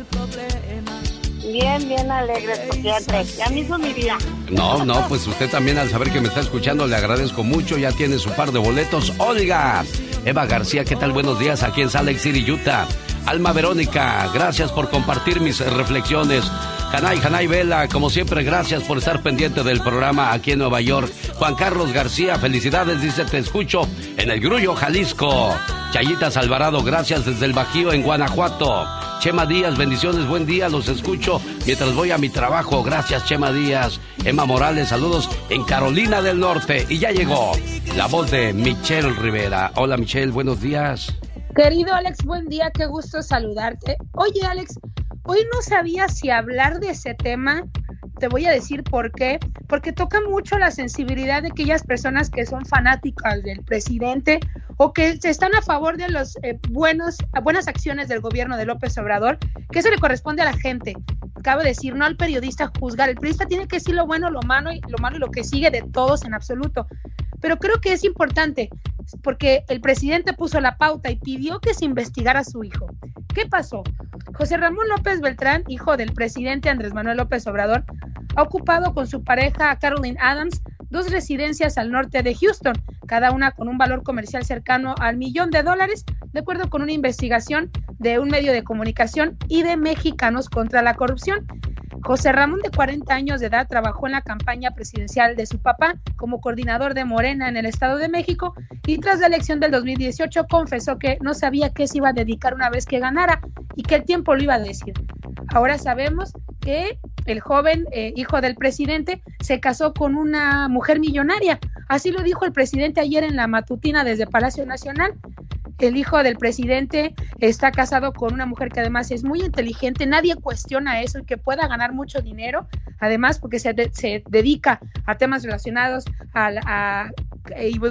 Bien, bien alegres, porque ya, me hizo mi día. No, no, pues usted también al saber que me está escuchando le agradezco mucho. Ya tiene su par de boletos. Olga, Eva García, ¿qué tal? Buenos días aquí en Salt Lake City, Utah. Alma Verónica, gracias por compartir mis reflexiones. Hanay, Hanay Vela, como siempre, gracias por estar pendiente del programa aquí en Nueva York. Juan Carlos García, felicidades, dice, te escucho en el Grullo, Jalisco. Chayitas Alvarado, gracias desde el Bajío en Guanajuato. Chema Díaz, bendiciones, buen día, los escucho mientras voy a mi trabajo. Gracias, Chema Díaz. Emma Morales, saludos en Carolina del Norte. Y ya llegó la voz de Michelle Rivera. Hola, Michelle, buenos días. Querido Alex, buen día, qué gusto saludarte. Oye, Alex, hoy no sabía si hablar de ese tema. Te voy a decir por qué. Porque toca mucho la sensibilidad de aquellas personas que son fanáticas del presidente o que están a favor de los eh, buenas acciones del gobierno de López Obrador, que eso le corresponde a la gente. Cabe decir, no al periodista juzgar. El periodista tiene que decir lo bueno, lo malo y lo malo y lo que sigue de todos en absoluto. Pero creo que es importante porque el presidente puso la pauta y pidió que se investigara a su hijo. ¿Qué pasó? José Ramón López Beltrán, hijo del presidente Andrés Manuel López Obrador, ha ocupado con su pareja Caroline Adams dos residencias al norte de Houston, cada una con un valor comercial cercano al millón de dólares, de acuerdo con una investigación de un medio de comunicación y de Mexicanos contra la Corrupción. José Ramón, de 40 años de edad, trabajó en la campaña presidencial de su papá como coordinador de Morena en el Estado de México y tras la elección del 2018 confesó que no sabía qué se iba a dedicar una vez que ganara y que el tiempo lo iba a decir. Ahora sabemos que el joven eh, hijo del presidente se casó con una mujer millonaria. Así lo dijo el presidente ayer en la matutina desde Palacio Nacional. El hijo del presidente está casado con una mujer que además es muy inteligente, nadie cuestiona eso y que pueda ganar mucho dinero, además porque se, de- se dedica a temas relacionados a,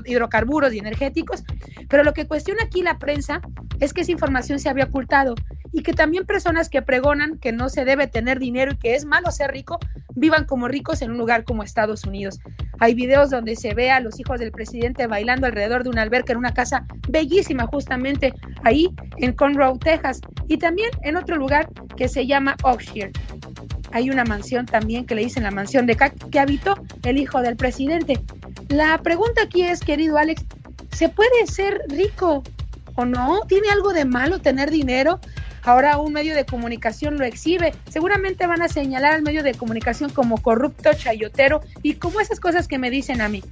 hidrocarburos y energéticos, pero lo que cuestiona aquí la prensa es que esa información se había ocultado y que también personas que pregonan que no se debe tener dinero y que es malo ser rico, vivan como ricos en un lugar como Estados Unidos. Hay videos donde se ve a los hijos del presidente bailando alrededor de una alberca en una casa bellísima justamente ahí en Conroe, Texas, y también en otro lugar que se llama Oxshire. Hay una mansión también que le dicen la mansión de Cac que habitó el hijo del presidente. La pregunta aquí es, querido Alex, ¿se puede ser rico o no? ¿Tiene algo de malo tener dinero? Ahora un medio de comunicación lo exhibe. Seguramente van a señalar al medio de comunicación como corrupto, chayotero y como esas cosas que me dicen a mí.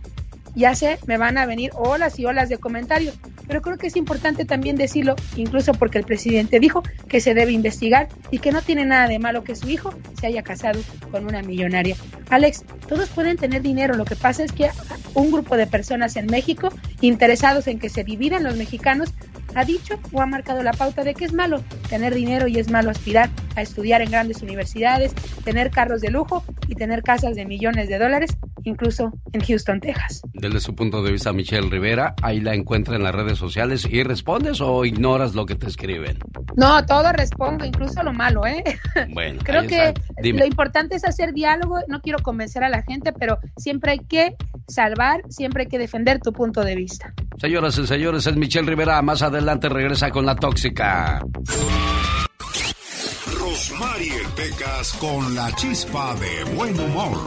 Ya sé, me van a venir olas y olas de comentarios, pero creo que es importante también decirlo, incluso porque el presidente dijo que se debe investigar y que no tiene nada de malo que su hijo se haya casado con una millonaria. Alex, todos pueden tener dinero, lo que pasa es que un grupo de personas en México interesados en que se dividan los mexicanos ha dicho o ha marcado la pauta de que es malo tener dinero y es malo aspirar a estudiar en grandes universidades, tener carros de lujo y tener casas de millones de dólares, incluso en Houston, Texas. Desde su punto de vista, Michelle Rivera, ahí la encuentra en las redes sociales y respondes o ignoras lo que te escriben. No, todo respondo, incluso lo malo, ¿eh? Bueno, Creo que. Dime. lo importante es hacer diálogo, no quiero convencer a la gente, pero siempre hay que salvar, siempre hay que defender tu punto de vista. Señoras y señores, es Michelle Rivera. Más adelante regresa con la tóxica. Rosmarie Pecas con la chispa de buen humor.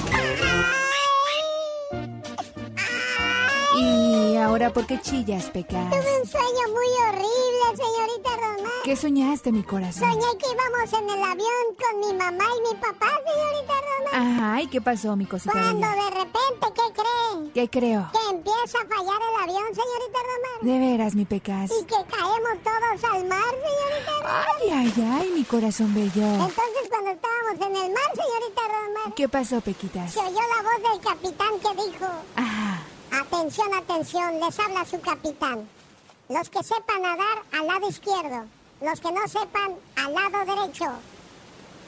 ¿Y ahora por qué chillas, Pecas? Tuve un sueño muy horrible, señorita Román. ¿Qué soñaste, mi corazón? Soñé que íbamos en el avión con mi mamá y mi papá, señorita Román. Ajá, ¿y qué pasó, mi cosita Cuando bella? de repente, ¿qué creen? ¿Qué creo? Que empieza a fallar el avión, señorita Román. De veras, mi Pecas. Y que caemos todos al mar, señorita Román. Ay, ay, ay, mi corazón bello. Entonces, cuando estábamos en el mar, señorita Román, ¿Qué pasó, Pequitas? se oyó la voz del capitán que dijo... Ajá. Atención, atención, les habla su capitán. Los que sepan nadar al lado izquierdo, los que no sepan al lado derecho.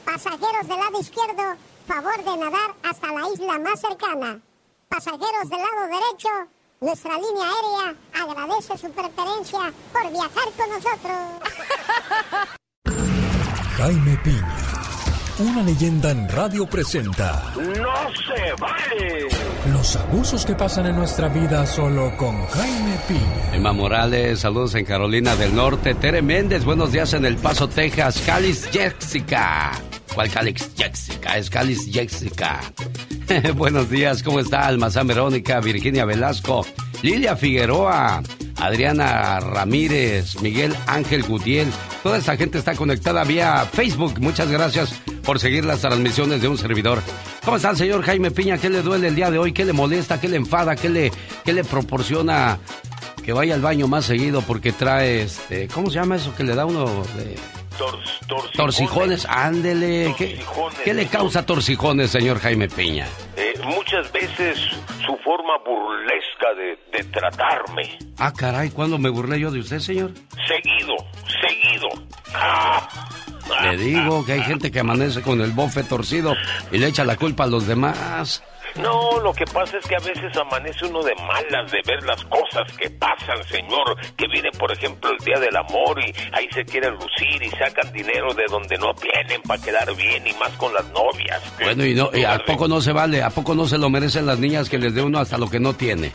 Pasajeros del lado izquierdo, favor de nadar hasta la isla más cercana. Pasajeros del lado derecho, nuestra línea aérea agradece su preferencia por viajar con nosotros. Jaime Piña, una leyenda en radio presenta ¡No se vale! los abusos que pasan en nuestra vida solo con Jaime Piña. Emma Morales, saludos en Carolina del Norte. Tere Méndez, buenos días en El Paso, Texas. Calis Jessica. ¿Cuál Calix Jessica? Es Calis Jessica. buenos días, ¿cómo está? Almazán Verónica, Virginia Velasco, Lilia Figueroa, Adriana Ramírez, Miguel Ángel Gutiel. Toda esta gente está conectada vía Facebook. Muchas gracias por seguir las transmisiones de un servidor. ¿Cómo está el señor Jaime Piña? ¿Qué le duele el día de hoy? ¿Qué le molesta? ¿Qué le enfada? ¿Qué le, le proporciona que vaya al baño más seguido porque trae, este, ¿cómo se llama eso que le da uno? Tor- torcijones. torcijones, ándele. ¿Qué, le causa torcijones, señor Jaime Piña? Eh, muchas veces su forma burlesca de, de tratarme. Ah, caray, ¿cuándo me burlé yo de usted, señor? Seguido, seguido. Ah, Le digo que hay gente que amanece con el bofe torcido y le echa la culpa a los demás. No, lo que pasa es que a veces amanece uno de malas de ver las cosas que pasan, señor. Que viene, por ejemplo, el Día del Amor y ahí se quieren lucir y sacan dinero de donde no tienen para quedar bien y más con las novias. Bueno, y, no, y ¿a poco no se vale? ¿A poco no se lo merecen las niñas que les dé uno hasta lo que no tiene?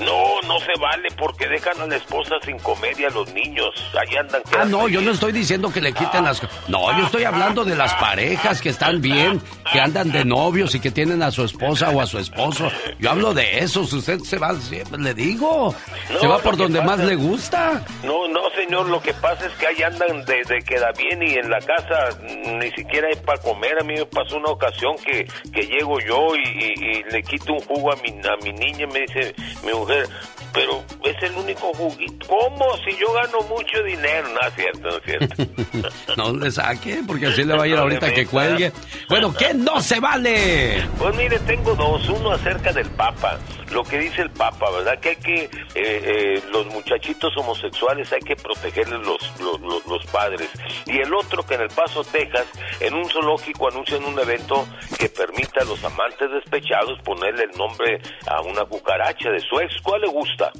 No, no se vale porque dejan a la esposa sin comer y a los niños. Ahí andan. Ah, no, yo no estoy diciendo que le quiten las... No, yo estoy hablando de las parejas que están bien, que andan de novios y que tienen a su esposa o a su esposo. Yo hablo de esos, usted se va, siempre le digo, se va por donde más le gusta. No, no, señor, lo que pasa es que ahí andan de, de queda bien y en la casa ni siquiera hay para comer. A mí me pasó una ocasión que, que llego yo y, y- y le quito un jugo a mi, a mi niña y me dice mi mujer, pero es el único juguito. ¿Cómo? Si yo gano mucho dinero. No es cierto, no es cierto. No le saque, porque así le va a ir ahorita que cuelgue. Bueno, ¿qué no se vale? Pues mire, tengo dos. Uno acerca del Papa. Lo que dice el Papa, ¿verdad? Que hay que, eh, eh, los muchachitos homosexuales hay que protegerles los, los, los- los padres. Y el otro que en El Paso, Texas, en un zoológico anuncian un evento que permite a los amantes despechados ponerle el nombre a una cucaracha de su ¿Cuál le gusta?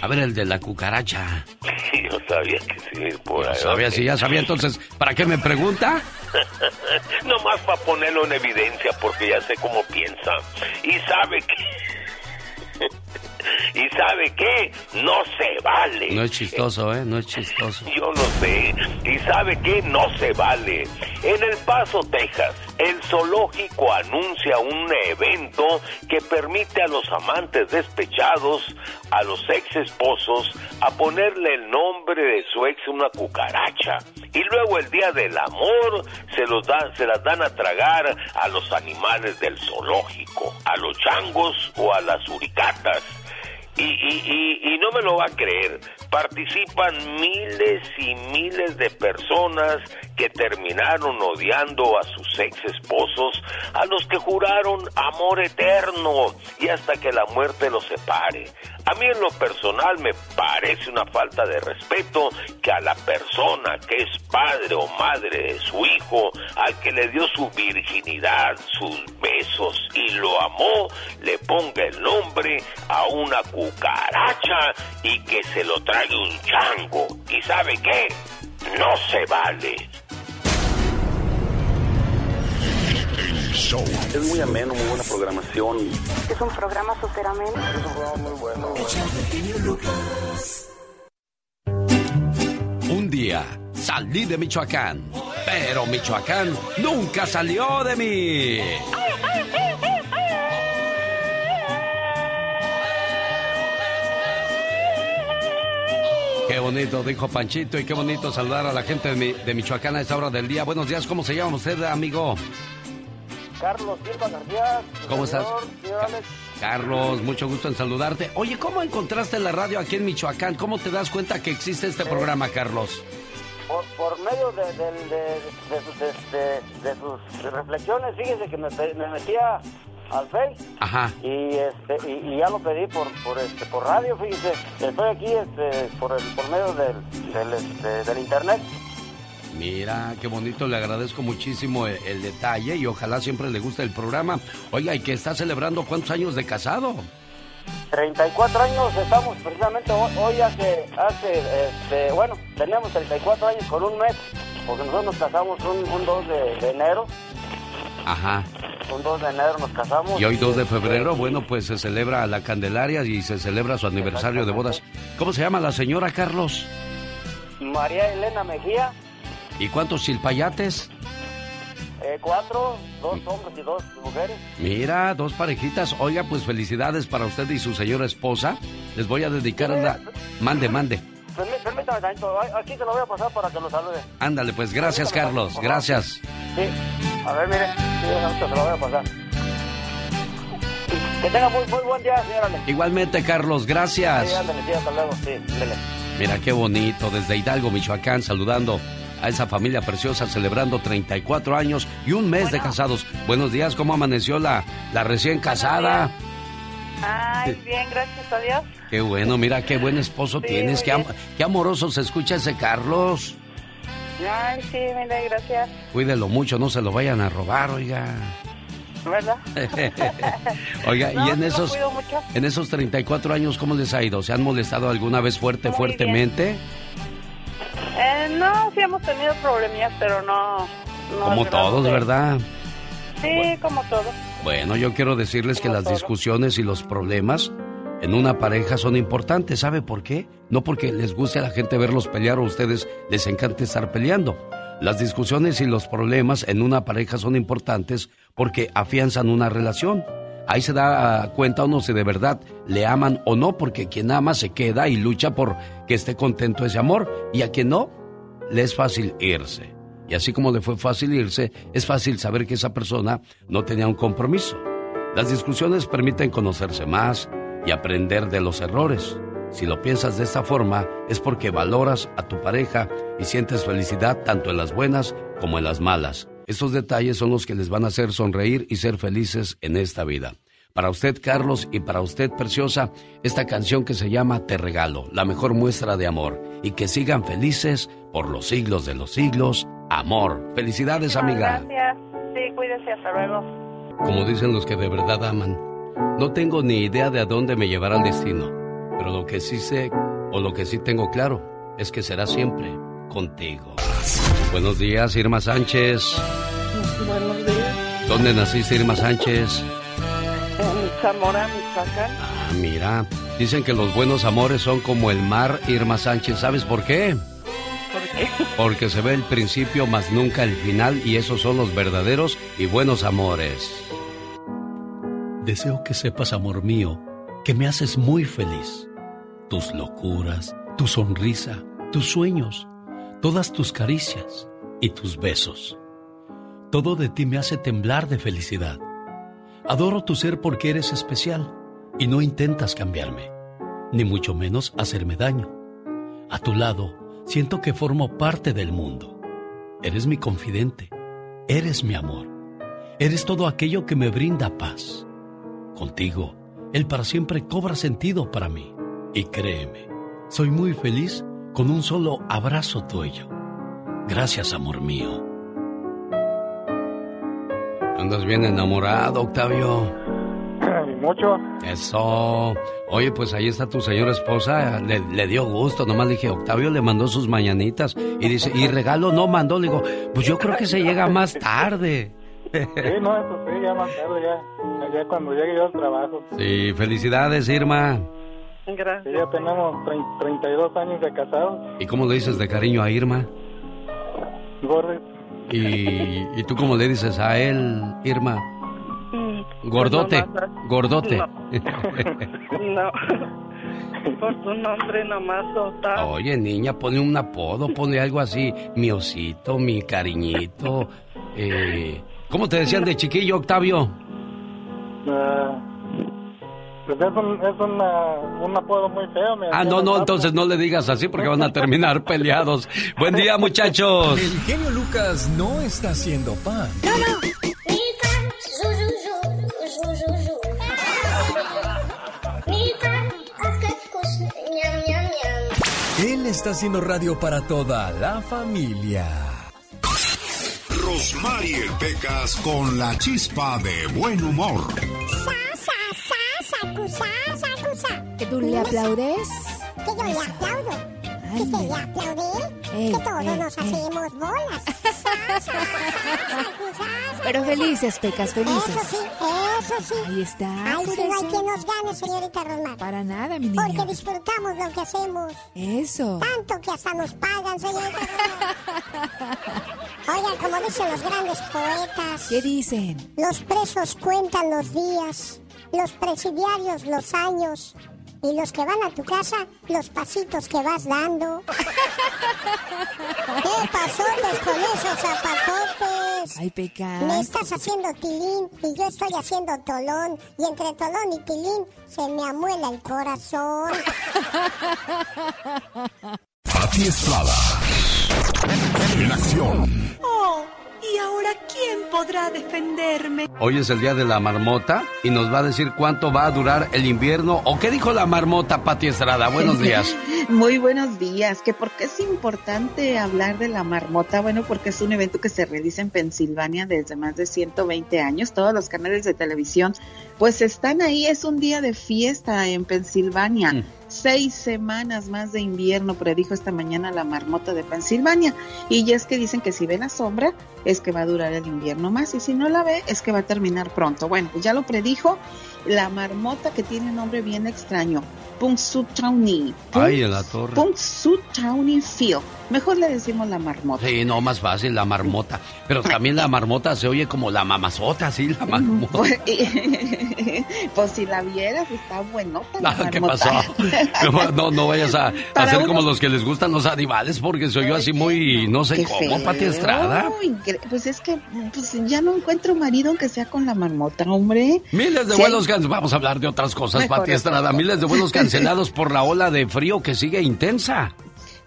A ver, el de la cucaracha. Sí, yo sabía que sí, por ahí. Sabía, si ya sabía, entonces, ¿para qué me pregunta? Nomás para ponerlo en evidencia porque ya sé cómo piensa. Y sabe que... y sabe que no se vale. No es chistoso, ¿eh? No es chistoso. Yo lo sé. Y sabe que no se vale. En El Paso, Texas, el zoológico anuncia un evento que permite a los amantes despechados, a los ex esposos, a ponerle el nombre de su ex una cucaracha. Y luego el día del amor se, los dan, se las dan a tragar a los animales del zoológico, a los changos o a las uricatas. Y, y, y, y no me lo va a creer, participan miles y miles de personas que terminaron odiando a sus ex esposos, a los que juraron amor eterno y hasta que la muerte los separe. A mí en lo personal me parece una falta de respeto que a la persona que es padre o madre de su hijo, al que le dio su virginidad, sus besos y lo amó, le ponga el nombre a una cucaracha y que se lo trague un chango. ¿Y sabe qué? No se vale. Es muy ameno, muy buena programación. Es un programa súper ameno. Es un programa muy bueno. Un día salí de Michoacán, pero Michoacán nunca salió de mí. Qué bonito, dijo Panchito, y qué bonito saludar a la gente de, Mi- de Michoacán a esta hora del día. Buenos días, ¿cómo se llama usted, amigo? Carlos Silva García. ¿Cómo estás? Alex. Carlos, mucho gusto en saludarte. Oye, ¿cómo encontraste la radio aquí en Michoacán? ¿Cómo te das cuenta que existe este programa, Carlos? Por, por medio de, de- de- de sus, este, de sus reflexiones, fíjese que me metía al Face Ajá. y, este, y, y ya lo pedí por, por, este, por radio, fíjese. Estoy aquí este, por, el, por medio del, del, este, del internet. Mira, qué bonito, le agradezco muchísimo el, el detalle y ojalá siempre le guste el programa. Oiga, ¿y que está celebrando cuántos años de casado? 34 años estamos precisamente hoy, hace, hace este, bueno, tenemos 34 años con un mes, porque nosotros nos casamos un, un 2 de, de enero, Ajá. un 2 de enero nos casamos. Y hoy 2 de este, febrero, bueno, pues se celebra la Candelaria y se celebra su aniversario de bodas. ¿Cómo se llama la señora, Carlos? María Elena Mejía, ¿Y cuántos silpayates? eh, cuatro, dos hombres y dos mujeres. Mira, dos parejitas. Oiga, pues felicidades para usted y su señora esposa. Les voy a dedicar la... Mande, mande. Permí- Permítame tantito, ay, aquí se lo voy a pasar para que lo salude. Ándale, pues gracias, Carlos. Gracias. Sí, a ver, mire, sí, se lo voy a pasar. Que tenga muy, muy buen día, señora. Igualmente, Carlos, gracias. Sí, ándale, sí, hasta luego, sí, ándale. Mira qué bonito, desde Hidalgo, Michoacán, saludando a esa familia preciosa, celebrando 34 años y un mes de casados. Buenos días, ¿cómo amaneció la, la recién casada? Ay, bien, gracias a Dios. Qué bueno, mira qué buen esposo Sí, tienes, qué, am- qué amoroso se escucha ese Carlos. Ay, sí, mira, gracias. Cuídelo mucho, no se lo vayan a robar, oiga. ¿Verdad? oiga, No, y en esos, en esos 34 años, ¿cómo les ha ido? ¿Se han molestado alguna vez fuerte, Muy fuertemente? Eh, no, sí hemos tenido problemillas, pero no... no Como todos. ¿verdad? Sí, como todos. Bueno, yo quiero decirles que las discusiones y los problemas en una pareja son importantes. ¿Sabe por qué? No porque les guste a la gente verlos pelear o a ustedes les encante estar peleando. Las discusiones y los problemas en una pareja son importantes porque afianzan una relación. Ahí se da cuenta uno si de verdad le aman o no, porque quien ama se queda y lucha por que esté contento ese amor, y a quien no, le es fácil irse. Y así como le fue fácil irse, es fácil saber que esa persona no tenía un compromiso. Las discusiones permiten conocerse más y aprender de los errores. Si lo piensas de esta forma, es porque valoras a tu pareja y sientes felicidad tanto en las buenas como en las malas. Estos detalles son los que les van a hacer sonreír y ser felices en esta vida. Para usted, Carlos, y para usted, Preciosa, esta canción que se llama Te Regalo, la mejor muestra de amor. Y que sigan felices por los siglos de los siglos. Amor. Felicidades, amiga. Gracias. Sí, cuídese, hasta luego. Como dicen los que de verdad aman. No tengo ni idea de a dónde me llevará el destino, pero lo que sí sé, o lo que sí tengo claro, es que será siempre contigo. Buenos días, Irma Sánchez. Buenos días. ¿Dónde naciste, Irma Sánchez? En Zamora, Michoacán. Ah, mira, dicen que los buenos amores son como el mar, Irma Sánchez. ¿Sabes por qué? Porque se ve el principio más nunca el final y esos son los verdaderos y buenos amores. Deseo que sepas, amor mío, que me haces muy feliz. Tus locuras, tu sonrisa, tus sueños, todas tus caricias y tus besos. Todo de ti me hace temblar de felicidad. Adoro tu ser porque eres especial y no intentas cambiarme, ni mucho menos hacerme daño. A tu lado, siento que formo parte del mundo. Eres mi confidente, eres mi amor, eres todo aquello que me brinda paz. Contigo, el para siempre cobra sentido para mí. Y créeme, soy muy feliz con un solo abrazo tuyo. Gracias, amor mío. Andas bien enamorado, Octavio. Y mucho. Eso. Oye, pues ahí está tu señora esposa. Le, le dio gusto. Nomás le dije, Octavio le mandó sus mañanitas. Y dice, y regalo no mandó. Le digo, pues yo creo que se llega más tarde. Sí, no, eso sí, ya más tarde, ya, ya cuando llegue yo al trabajo. Sí, felicidades, Irma. Gracias. Sí, ya tenemos trein- 32 años de casados. ¿Y cómo le dices de cariño a Irma? Gordes. ¿Y, y tú cómo le dices a él, Irma? Gordote, pues gordote. No. Por tu nombre nomás, Octavio. Oye, niña, pone un apodo, pone algo así, mi osito, mi cariñito. Eh, ¿Cómo te decían de chiquillo, Octavio? Ah, pues es un, es una, un apodo muy feo. me Ah, no, no, entonces no le digas así porque van a terminar peleados. Buen día, muchachos. El genio Lucas no está haciendo pan. Él está haciendo radio para toda la familia. Rosmarie Pecas con la chispa de buen humor. Sa, sa, sacusa, sacusa. ¿Que tú le aplaudes? Que yo le aplaudo. Que se le aplaude. Ey, que todos ey, nos ey. hacemos bolas. Sa, sa, sa, sacusa, Pero felices, Pecas, felices. Eso sí, eso sí. Ahí está. Por sí, no hay quien nos gane, señorita Rosmar. Para nada, mi niño. Porque disfrutamos lo que hacemos. Eso. Tanto que hasta nos pagan, señorita Rosmar. Oigan, como dicen los grandes poetas. ¿Qué dicen? Los presos cuentan los días, los presidiarios los años y los que van a tu casa los pasitos que vas dando. ¿Qué pasó pues, con esos zapatotes? Ay, Pecas. Me estás haciendo tilín y yo estoy haciendo tolón y entre tolón y tilín se me amuela el corazón. Pati Estrada. En acción. Oh, ¿y ahora quién podrá defenderme? Hoy es el día de la marmota y nos va a decir cuánto va a durar el invierno. ¿O qué dijo la marmota, Pati Estrada? Buenos días. Muy buenos días. ¿Que ¿Por qué es importante hablar de la marmota? Bueno, porque es un evento que se realiza en Pensilvania desde más de 120 años. Todos los canales de televisión pues están ahí. Es un día de fiesta en Pensilvania. Seis semanas más de invierno, predijo esta mañana la marmota de Pensilvania. Y ya es que dicen que si ve la sombra, es que va a durar el invierno más. Y si no la ve, es que va a terminar pronto. Bueno, pues ya lo predijo la marmota que tiene un nombre bien extraño. Punxsutawney. Ay, en la torre. Punxsutawney Phil. Mejor le decimos la marmota. Sí, no, más fácil, la marmota. Pero también la marmota se oye como la mamazota, sí, la marmota. Pues, pues si la vieras, está buenota la Ah, ¿Qué pasó? No, no vayas a, a hacer como los que les gustan los animales, porque soy yo así muy, no sé Qué cómo, Pati Estrada. Pues es que pues ya no encuentro marido aunque sea con la marmota, hombre. Miles de Sí, vuelos cancelados. Vamos a hablar de otras cosas, Pati Estrada. Miles de vuelos cancelados por la ola de frío que sigue intensa.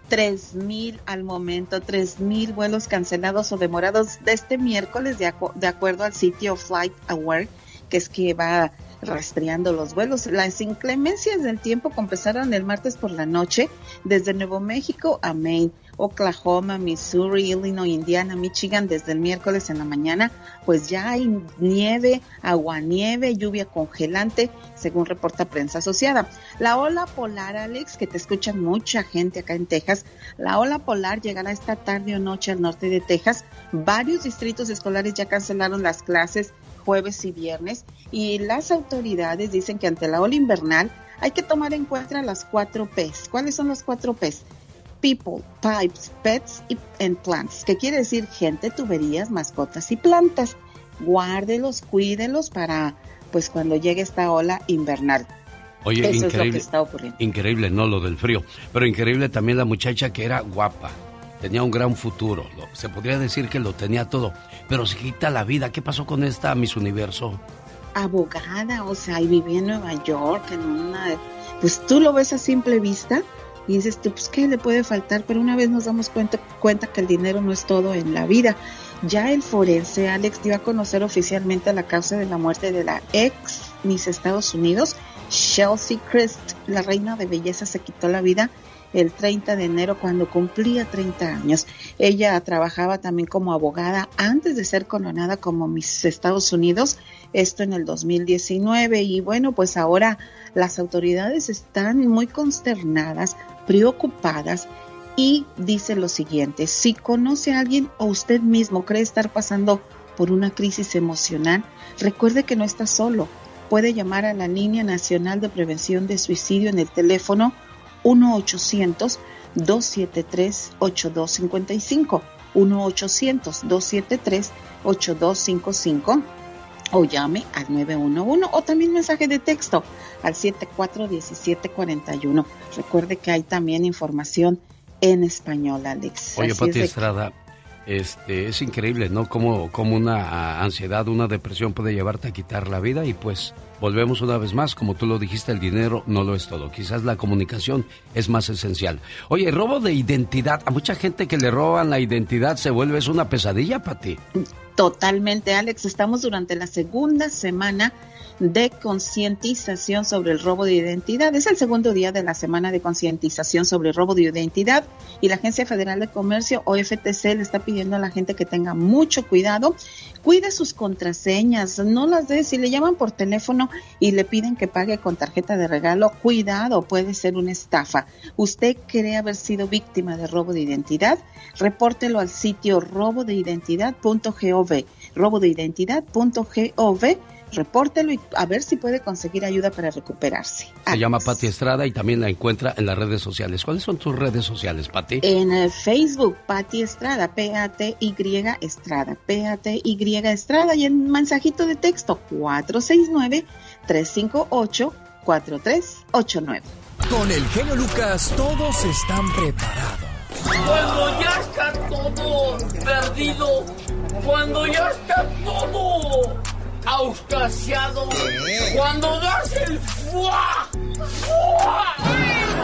Tres mil al momento, tres mil vuelos cancelados o demorados de este miércoles, de, de acuerdo al sitio Flight Aware, que es que va rastreando los vuelos. Las inclemencias del tiempo comenzaron el martes por la noche desde Nuevo México a Maine, Oklahoma, Missouri, Illinois, Indiana, Michigan desde el miércoles en la mañana, pues ya hay nieve, aguanieve, lluvia congelante, según reporta prensa asociada. La ola polar, Alex, que te escuchan mucha gente acá en Texas, la ola polar llegará esta tarde o noche al norte de Texas. Varios distritos escolares ya cancelaron las clases jueves y viernes y las autoridades dicen que ante la ola invernal hay que tomar en cuenta las cuatro P's. ¿Cuáles son las cuatro P's? People, pipes, pets y and plants, que quiere decir gente, tuberías, mascotas y plantas. Guárdelos, cuídelos para pues cuando llegue esta ola invernal. Oye, Eso es lo increíble. que está ocurriendo. Increíble, no lo del frío. Pero increíble también la muchacha que era guapa. Tenía un gran futuro. lo- se podría decir que lo tenía todo. Pero se quita la vida. ¿Qué pasó con esta Miss Universo? abogada, o sea, y vivía en Nueva York, en una, pues tú lo ves a simple vista y dices tú, pues qué le puede faltar, pero una vez nos damos cuenta, cuenta que el dinero no es todo en la vida. Ya el forense Alex dio a conocer oficialmente la causa de la muerte de la ex Miss Estados Unidos, Chelsea Christ, la reina de belleza, se quitó la vida el 30 de enero cuando cumplía 30 años. Ella trabajaba también como abogada antes de ser coronada como Miss Estados Unidos, esto en el 2019 y bueno, pues ahora las autoridades están muy consternadas, preocupadas y dice lo siguiente, si conoce a alguien o usted mismo cree estar pasando por una crisis emocional, recuerde que no está solo. Puede llamar a la Línea Nacional de Prevención de Suicidio en el teléfono 1-800-273-8255. 1-800-273-8255 o llame al 911 o también mensaje de texto al 741741. Recuerde que hay también información en español, Alex. Oye, Así Pati es Estrada, este, es increíble, ¿no? Cómo, cómo una ansiedad, una depresión puede llevarte a quitar la vida y pues volvemos una vez más, como tú lo dijiste, el dinero no lo es todo. Quizás la comunicación es más esencial. Oye, robo de identidad. A mucha gente que le roban la identidad se vuelve es una pesadilla, Pati. Totalmente, Alex. Estamos durante la segunda semana de concientización sobre el robo de identidad. Es el segundo día de la semana de concientización sobre el robo de identidad y la Agencia Federal de Comercio o FTC le está pidiendo a la gente que tenga mucho cuidado. Cuide sus contraseñas, no las dé. Si le llaman por teléfono y le piden que pague con tarjeta de regalo, cuidado, puede ser una estafa. ¿Usted cree haber sido víctima de robo de identidad? Repórtelo al sitio robodeidentidad.gov, robodeidentidad.gov, repórtelo y a ver si puede conseguir ayuda para recuperarse. Se llama Pati Estrada y también la encuentra en las redes sociales. ¿Cuáles son tus redes sociales, Pati? En el Facebook, Pati Estrada, P-A-T-Y Estrada, P-A-T-Y Estrada, y en mensajito de texto 469-358-4389. Con el genio Lucas todos están preparados. Cuando ya está todo perdido, cuando ya está todo auscasiado, cuando das el fuá, fuá.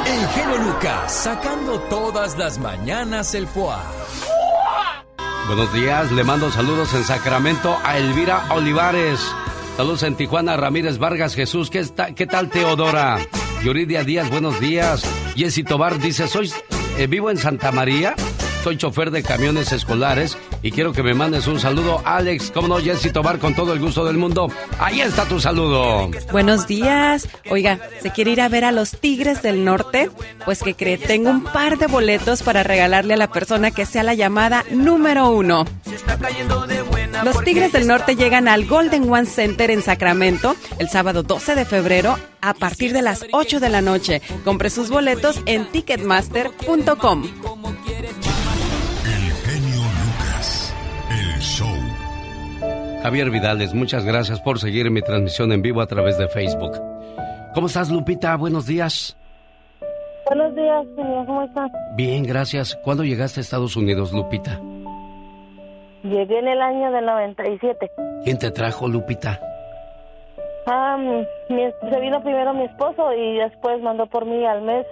El genio Lucas sacando todas las mañanas el foie. Buenos días, le mando saludos en Sacramento a Elvira Olivares. Saludos en Tijuana, Ramírez Vargas Jesús. ¿Qué, está, qué tal, Teodora? Yuridia Díaz, buenos días. Jessy Tobar dice, soy, eh, vivo en Santa María. Soy chofer de camiones escolares y quiero que me mandes un saludo. Alex, ¿cómo no, Jessy Tobar, con todo el gusto del mundo? Ahí está tu saludo. Buenos días. Oiga, ¿se quiere ir a ver a los Tigres del Norte? Pues que cree, tengo un par de boletos para regalarle a la persona que sea la llamada número uno. Los Tigres del Norte llegan al Golden One Center en Sacramento el sábado 12 de febrero a partir de las 8 de la noche. Compre sus boletos en ticketmaster.com. show. Javier Vidales, muchas gracias por seguir mi transmisión en vivo a través de Facebook. ¿Cómo estás, Lupita? Buenos días. Buenos días, señor. ¿Cómo estás? Bien, gracias. ¿Cuándo llegaste a Estados Unidos, Lupita? Llegué en el año del 97. ¿Quién te trajo, Lupita? Ah, mi, se vino primero mi esposo y después mandó por mí al mes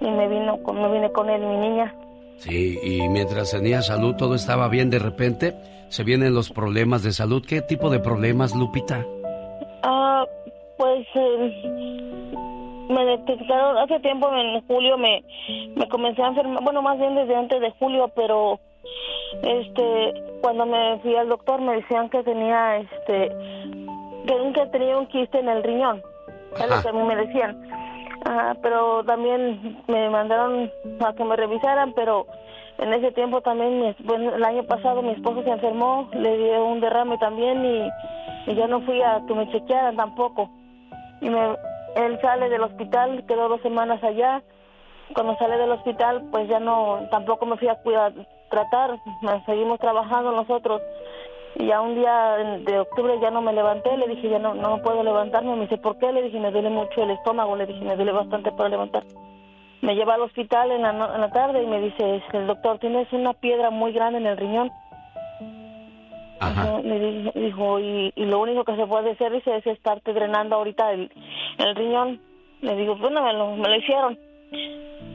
y me vino con, me vine con él, mi niña. Sí, y mientras tenía salud todo estaba bien, de repente se vienen los problemas de salud. ¿Qué tipo de problemas, Lupita? Ah, pues eh, me detectaron hace tiempo, en julio me, me comencé a enfermar, bueno, más bien desde antes de julio, pero este cuando me fui al doctor me decían que tenía este que nunca tenía un quiste en el riñón es lo que a mí me decían Ah, pero también me mandaron a que me revisaran pero en ese tiempo también bueno, el año pasado mi esposo se enfermó le dio un derrame también y, y yo no fui a que me chequearan tampoco. Y me, él sale del hospital quedó dos semanas allá. Cuando sale del hospital pues ya no tampoco me fui a cuidar tratar seguimos trabajando nosotros. Y ya un día de octubre ya no me levanté le dije ya no no puedo levantarme me dice por qué le dije me duele mucho el estómago le dije me duele bastante para levantar me lleva al hospital en la, no- en la tarde y me dice el doctor tienes una piedra muy grande en el riñón Ajá, di- dijo y, y lo único que se puede hacer dice es estarte drenando ahorita el, el riñón le digo bueno me lo, me lo hicieron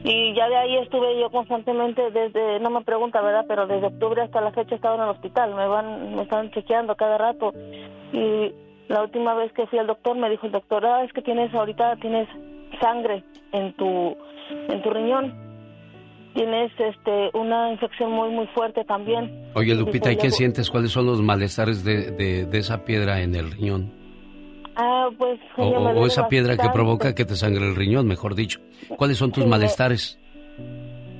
y ya de ahí estuve yo constantemente desde no me pregunta verdad pero desde octubre hasta la fecha he estado en el hospital. Me van me están chequeando cada rato. Y la última vez que fui al doctor me dijo el doctor ah, es que tienes ahorita tienes sangre en tu en tu riñón tienes este una infección muy muy fuerte también Oye, Lupita, ¿y Dijo, qué "Luego- sientes? ¿Cuáles son los malestares de, de, de esa piedra en el riñón? ah pues O, esa piedra que provoca que te sangre el riñón, mejor dicho. ¿Cuáles son tus Sí, malestares?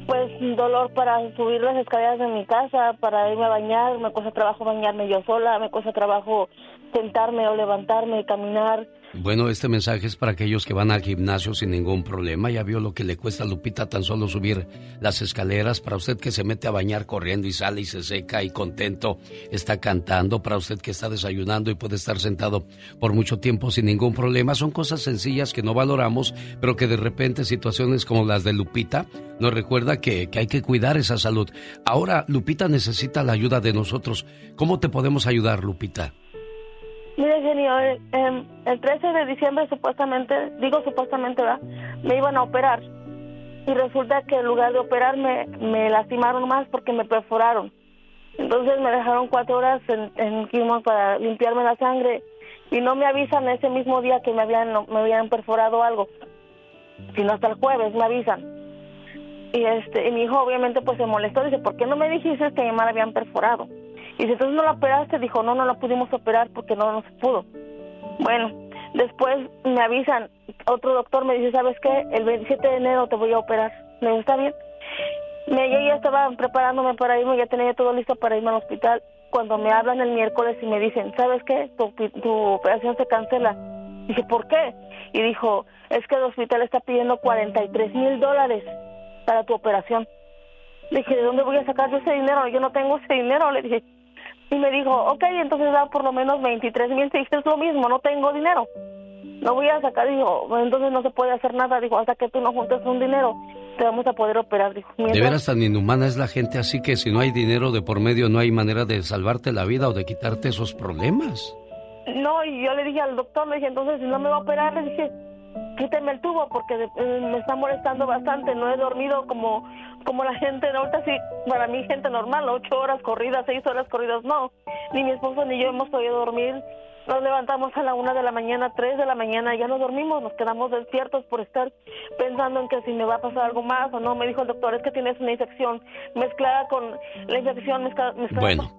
Pues dolor para subir las escaleras de mi casa, para irme a bañar, me cuesta trabajo bañarme yo sola, me cuesta trabajo sentarme o levantarme, caminar. Bueno, este mensaje es para aquellos que van al gimnasio sin ningún problema. Ya vio lo que le cuesta a Lupita tan solo subir las escaleras. Para usted que se mete a bañar corriendo y sale y se seca y contento, está cantando. Para usted que está desayunando y puede estar sentado por mucho tiempo sin ningún problema. Son cosas sencillas que no valoramos, pero que de repente situaciones como las de Lupita nos recuerda que, que hay que cuidar esa salud. Ahora, Lupita necesita la ayuda de nosotros. ¿Cómo te podemos ayudar, Lupita? Mire, señor, em, el 13 de diciembre supuestamente, digo supuestamente, ¿verdad? Me iban a operar. Y resulta que en lugar de operarme, me lastimaron más porque me perforaron. Entonces me dejaron cuatro horas en, en para limpiarme la sangre y no me avisan ese mismo día que me habían, me habían perforado algo, sino hasta el jueves me avisan. Y este y mi hijo obviamente pues se molestó, dice, ¿por qué no me dijiste que mi mamá la habían perforado? Y dice, entonces no la operaste, dijo, no, no la pudimos operar porque no, no se pudo. Bueno, después me avisan, otro doctor me dice, ¿sabes qué? El 27 de enero te voy a operar. Me dijo, está bien. Me, yo ya estaba preparándome para irme, ya tenía todo listo para irme al hospital. Cuando me hablan el miércoles y me dicen, ¿sabes qué? Tu, tu operación se cancela. Dije, ¿por qué? Y dijo, es que el hospital está pidiendo 43 mil dólares para tu operación. Le dije, ¿de dónde voy a sacar yo ese dinero? Yo no tengo ese dinero, le dije. Y me dijo, ok, entonces da por lo menos 23 mil. Es lo mismo, no tengo dinero. No voy a sacar, dijo, "Bueno, entonces no se puede hacer nada. Dijo, hasta que tú no juntes un dinero, te vamos a poder operar. Dijo, De "Mientras- veras tan inhumana es la gente así que si no hay dinero de por medio no hay manera de salvarte la vida o de quitarte esos problemas. No, y yo le dije al doctor, le dije, entonces si no me va a operar, le dije, quíteme el tubo porque eh, me está molestando bastante. No he dormido como como la gente, ahorita sí, para mí gente normal, ocho horas corridas, seis horas corridas, no. Ni mi esposo ni yo hemos podido dormir Nos levantamos a la una de la mañana, tres de la mañana, ya no dormimos, nos quedamos despiertos por estar pensando en que si me va a pasar algo más o no. Me dijo el doctor, es que tienes una infección mezclada con la infección mezclada. Bueno.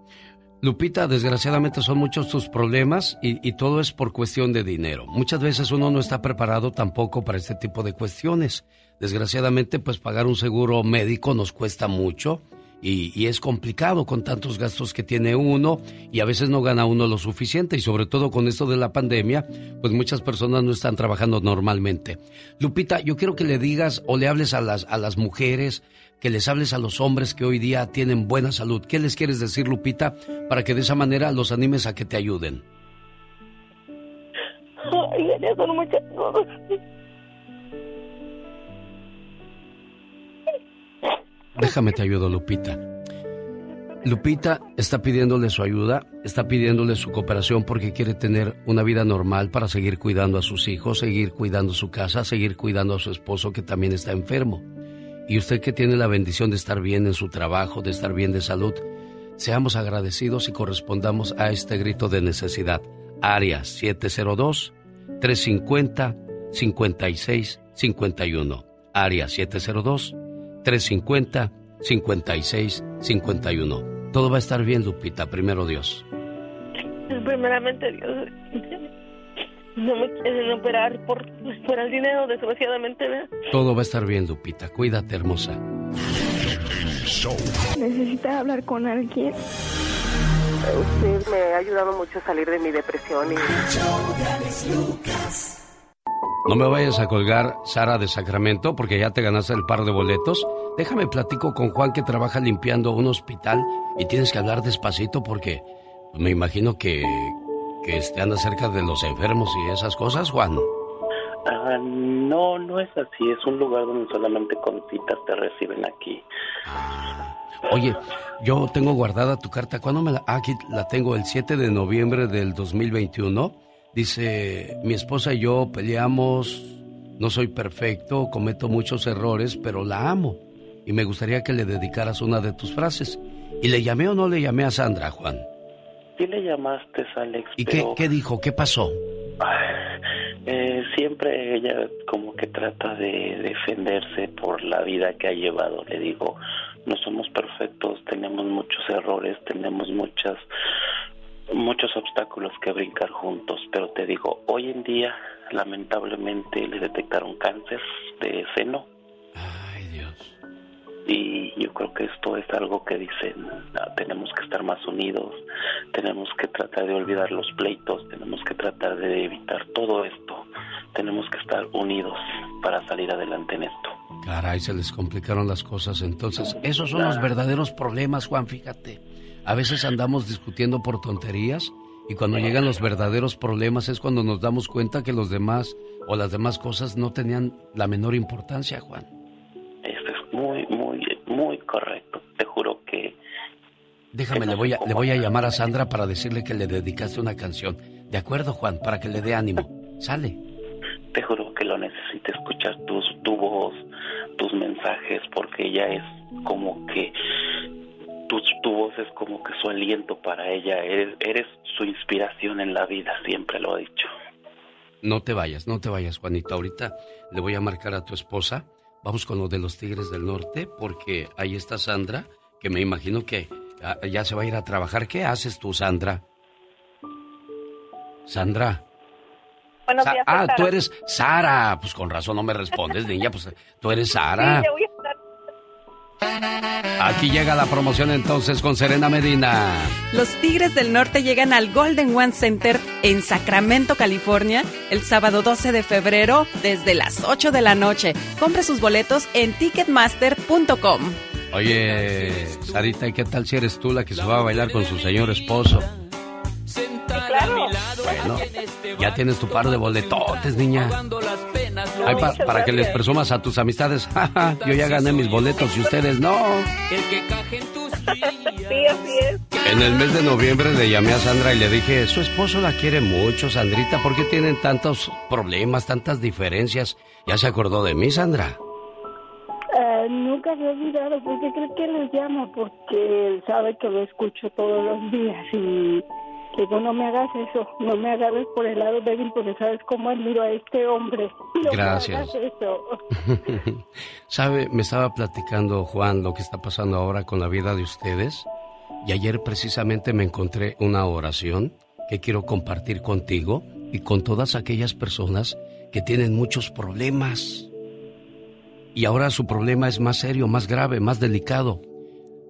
Lupita, desgraciadamente son muchos tus problemas y, y, todo es por cuestión de dinero. Muchas veces uno no está preparado tampoco para este tipo de cuestiones. Desgraciadamente, pues pagar un seguro médico nos cuesta mucho y, es complicado con tantos gastos que tiene uno y a veces no gana uno lo suficiente y sobre todo con esto de la pandemia, pues muchas personas no están trabajando normalmente. Lupita, yo quiero que le digas o le hables a las, a las mujeres, que les hables a los hombres que hoy día tienen buena salud. ¿Qué les quieres decir, Lupita, para que de esa manera los animes a que te ayuden? Ay, son muchas cosas. Déjame te ayudo, Lupita. Lupita está pidiéndole su ayuda, está pidiéndole su cooperación porque quiere tener una vida normal para seguir cuidando a sus hijos, seguir cuidando su casa, seguir cuidando a su esposo que también está enfermo. Y usted que tiene la bendición de estar bien en su trabajo, de estar bien de salud, seamos agradecidos y correspondamos a este grito de necesidad. Área 702 350 5651. Área 702 350-5651. Todo va a estar bien, Lupita, primero Dios. Primeramente Dios. No me quieren operar por, por el dinero, desgraciadamente. Todo va a estar bien, Lupita. Cuídate, hermosa. Necesita hablar con alguien. Usted me ha ayudado mucho a salir de mi depresión y... No me vayas a colgar, Sara de Sacramento, porque ya te ganaste el par de boletos. Déjame platico con Juan que trabaja limpiando un hospital y tienes que hablar despacito porque me imagino que, que este, anda cerca de los enfermos y esas cosas, Juan. Ah, no, no es así. Es un lugar donde solamente con citas te reciben aquí. Oye, yo tengo guardada tu carta. ¿Cuándo me la.? Ah, aquí la tengo el 7 de noviembre del 2021 Dice, mi esposa y yo peleamos, no soy perfecto, cometo muchos errores, pero la amo. Y me gustaría que le dedicaras una de tus frases. ¿Y le llamé o no le llamé a Sandra, Juan? Sí le llamaste, Alex. ¿Y qué, qué dijo? ¿Qué pasó? Eh, siempre ella como que trata de defenderse por la vida que ha llevado. Le digo, no somos perfectos, tenemos muchos errores, tenemos muchas muchos obstáculos que brincar juntos, pero te digo, hoy en día lamentablemente le detectaron cáncer de seno. Ay, Dios. Y yo creo que esto es algo que dicen, ah, tenemos que estar más unidos, tenemos que tratar de olvidar los pleitos, tenemos que tratar de evitar todo esto, tenemos que estar unidos para salir adelante en esto. Caray, se les complicaron las cosas entonces. Esos son los verdaderos problemas, Juan, fíjate. A veces andamos discutiendo por tonterías y cuando llegan los verdaderos problemas es cuando nos damos cuenta que los demás o las demás cosas no tenían la menor importancia, Juan. Déjame, le, voy a, le voy a llamar a Sandra para decirle que le dedicaste una canción. De acuerdo, Juan, para que le dé ánimo. Sale. Te juro que lo necesito escuchar tus, tu voz, tus mensajes, porque ella es como que tu, voz es como que su aliento para ella, eres, eres su inspiración en la vida, siempre lo he dicho. No te vayas, no te vayas, Juanito. Ahorita le voy a marcar a tu esposa. Vamos con lo de los Tigres del Norte, porque ahí está Sandra, que me imagino que ya se va a ir a trabajar. ¿Qué haces tú, Sandra? Sandra. Buenos días, ah, tú eres Sara. Pues con razón no me respondes, niña. Pues tú eres Sara. Aquí llega la promoción entonces con Serena Medina. Los Tigres del Norte llegan al Golden One Center en Sacramento, California, el sábado 12 de febrero desde las 8 de la noche. Compre sus boletos en ticketmaster.com. Oye, Sarita, ¿y qué tal si eres tú la que se va a bailar con su señor esposo? Bueno, ya tienes tu par de boletotes, niña. para que les presumas a tus amistades. Yo ya gané mis boletos y ustedes no. En el mes de noviembre le llamé a Sandra y le dije, su esposo la quiere mucho, Sandrita. ¿Por qué tienen tantos problemas, tantas diferencias? ¿Ya se acordó de mí, Sandra? Nunca se ha olvidado, porque creo que le llama, porque él sabe que lo escucho todos los días y digo, no me hagas eso, no me agarres por el lado débil porque sabes cómo admiro a este hombre. No Gracias. Me hagas eso. Sabe, me estaba platicando Juan lo que está pasando ahora con la vida de ustedes y ayer precisamente me encontré una oración que quiero compartir contigo y con todas aquellas personas que tienen muchos problemas. Y ahora su problema es más serio, más grave, más delicado.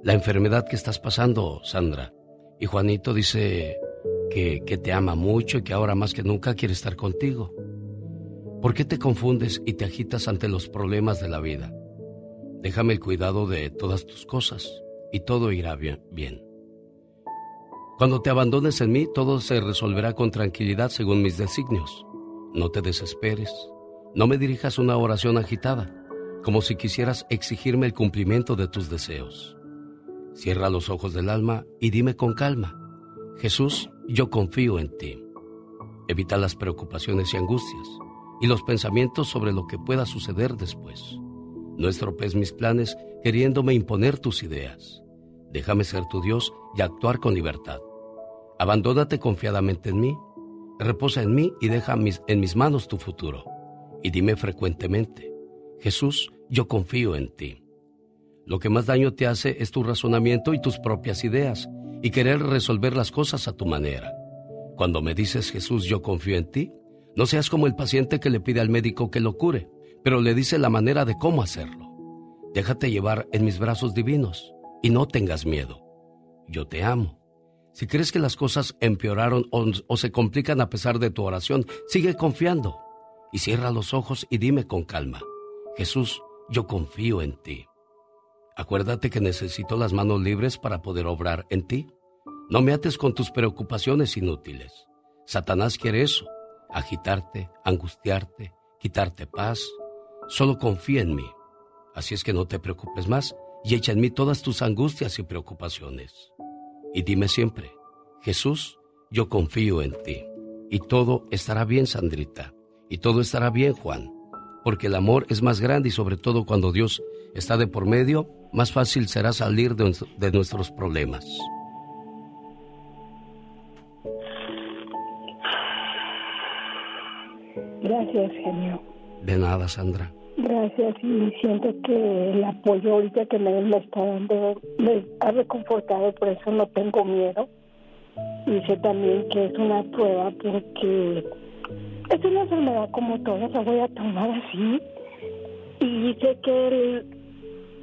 La enfermedad que estás pasando, Sandra. Y Juanito dice que, que, te ama mucho y que ahora más que nunca quiere estar contigo. ¿Por qué te confundes y te agitas ante los problemas de la vida? Déjame el cuidado de todas tus cosas y todo irá bien. bien. Cuando te abandones en mí, todo se resolverá con tranquilidad según mis designios. No te desesperes. No me dirijas una oración agitada, como si quisieras exigirme el cumplimiento de tus deseos. Cierra los ojos del alma y dime con calma, Jesús, yo confío en ti. Evita las preocupaciones y angustias y los pensamientos sobre lo que pueda suceder después. No estropees mis planes queriéndome imponer tus ideas. Déjame ser tu Dios y actuar con libertad. Abandónate confiadamente en mí, reposa en mí y deja mis, en mis manos tu futuro. Y dime frecuentemente, Jesús, yo confío en ti. Lo que más daño te hace es tu razonamiento y tus propias ideas y querer resolver las cosas a tu manera. Cuando me dices Jesús, yo confío en ti, no seas como el paciente que le pide al médico que lo cure, pero le dice la manera de cómo hacerlo. Déjate llevar en mis brazos divinos y no tengas miedo. Yo te amo. Si crees que las cosas empeoraron o, se complican a pesar de tu oración, sigue confiando y cierra los ojos y dime con calma, Jesús, yo confío en ti. Acuérdate que necesito las manos libres para poder obrar en ti. No me ates con tus preocupaciones inútiles. Satanás quiere eso, agitarte, angustiarte, quitarte paz. Solo confía en mí. Así es que no te preocupes más y echa en mí todas tus angustias y preocupaciones. Y dime siempre, Jesús, yo confío en ti. Y todo estará bien, Sandrita. Y todo estará bien, Juan. Porque el amor es más grande y sobre todo cuando Dios está de por medio, más fácil será salir de, de nuestros problemas. Gracias, genio. De nada, Sandra. Gracias y siento que el apoyo ahorita que me, me está dando me ha reconfortado, por eso no tengo miedo. Y sé también que es una prueba porque es una enfermedad como todas, la voy a tomar así. Y sé que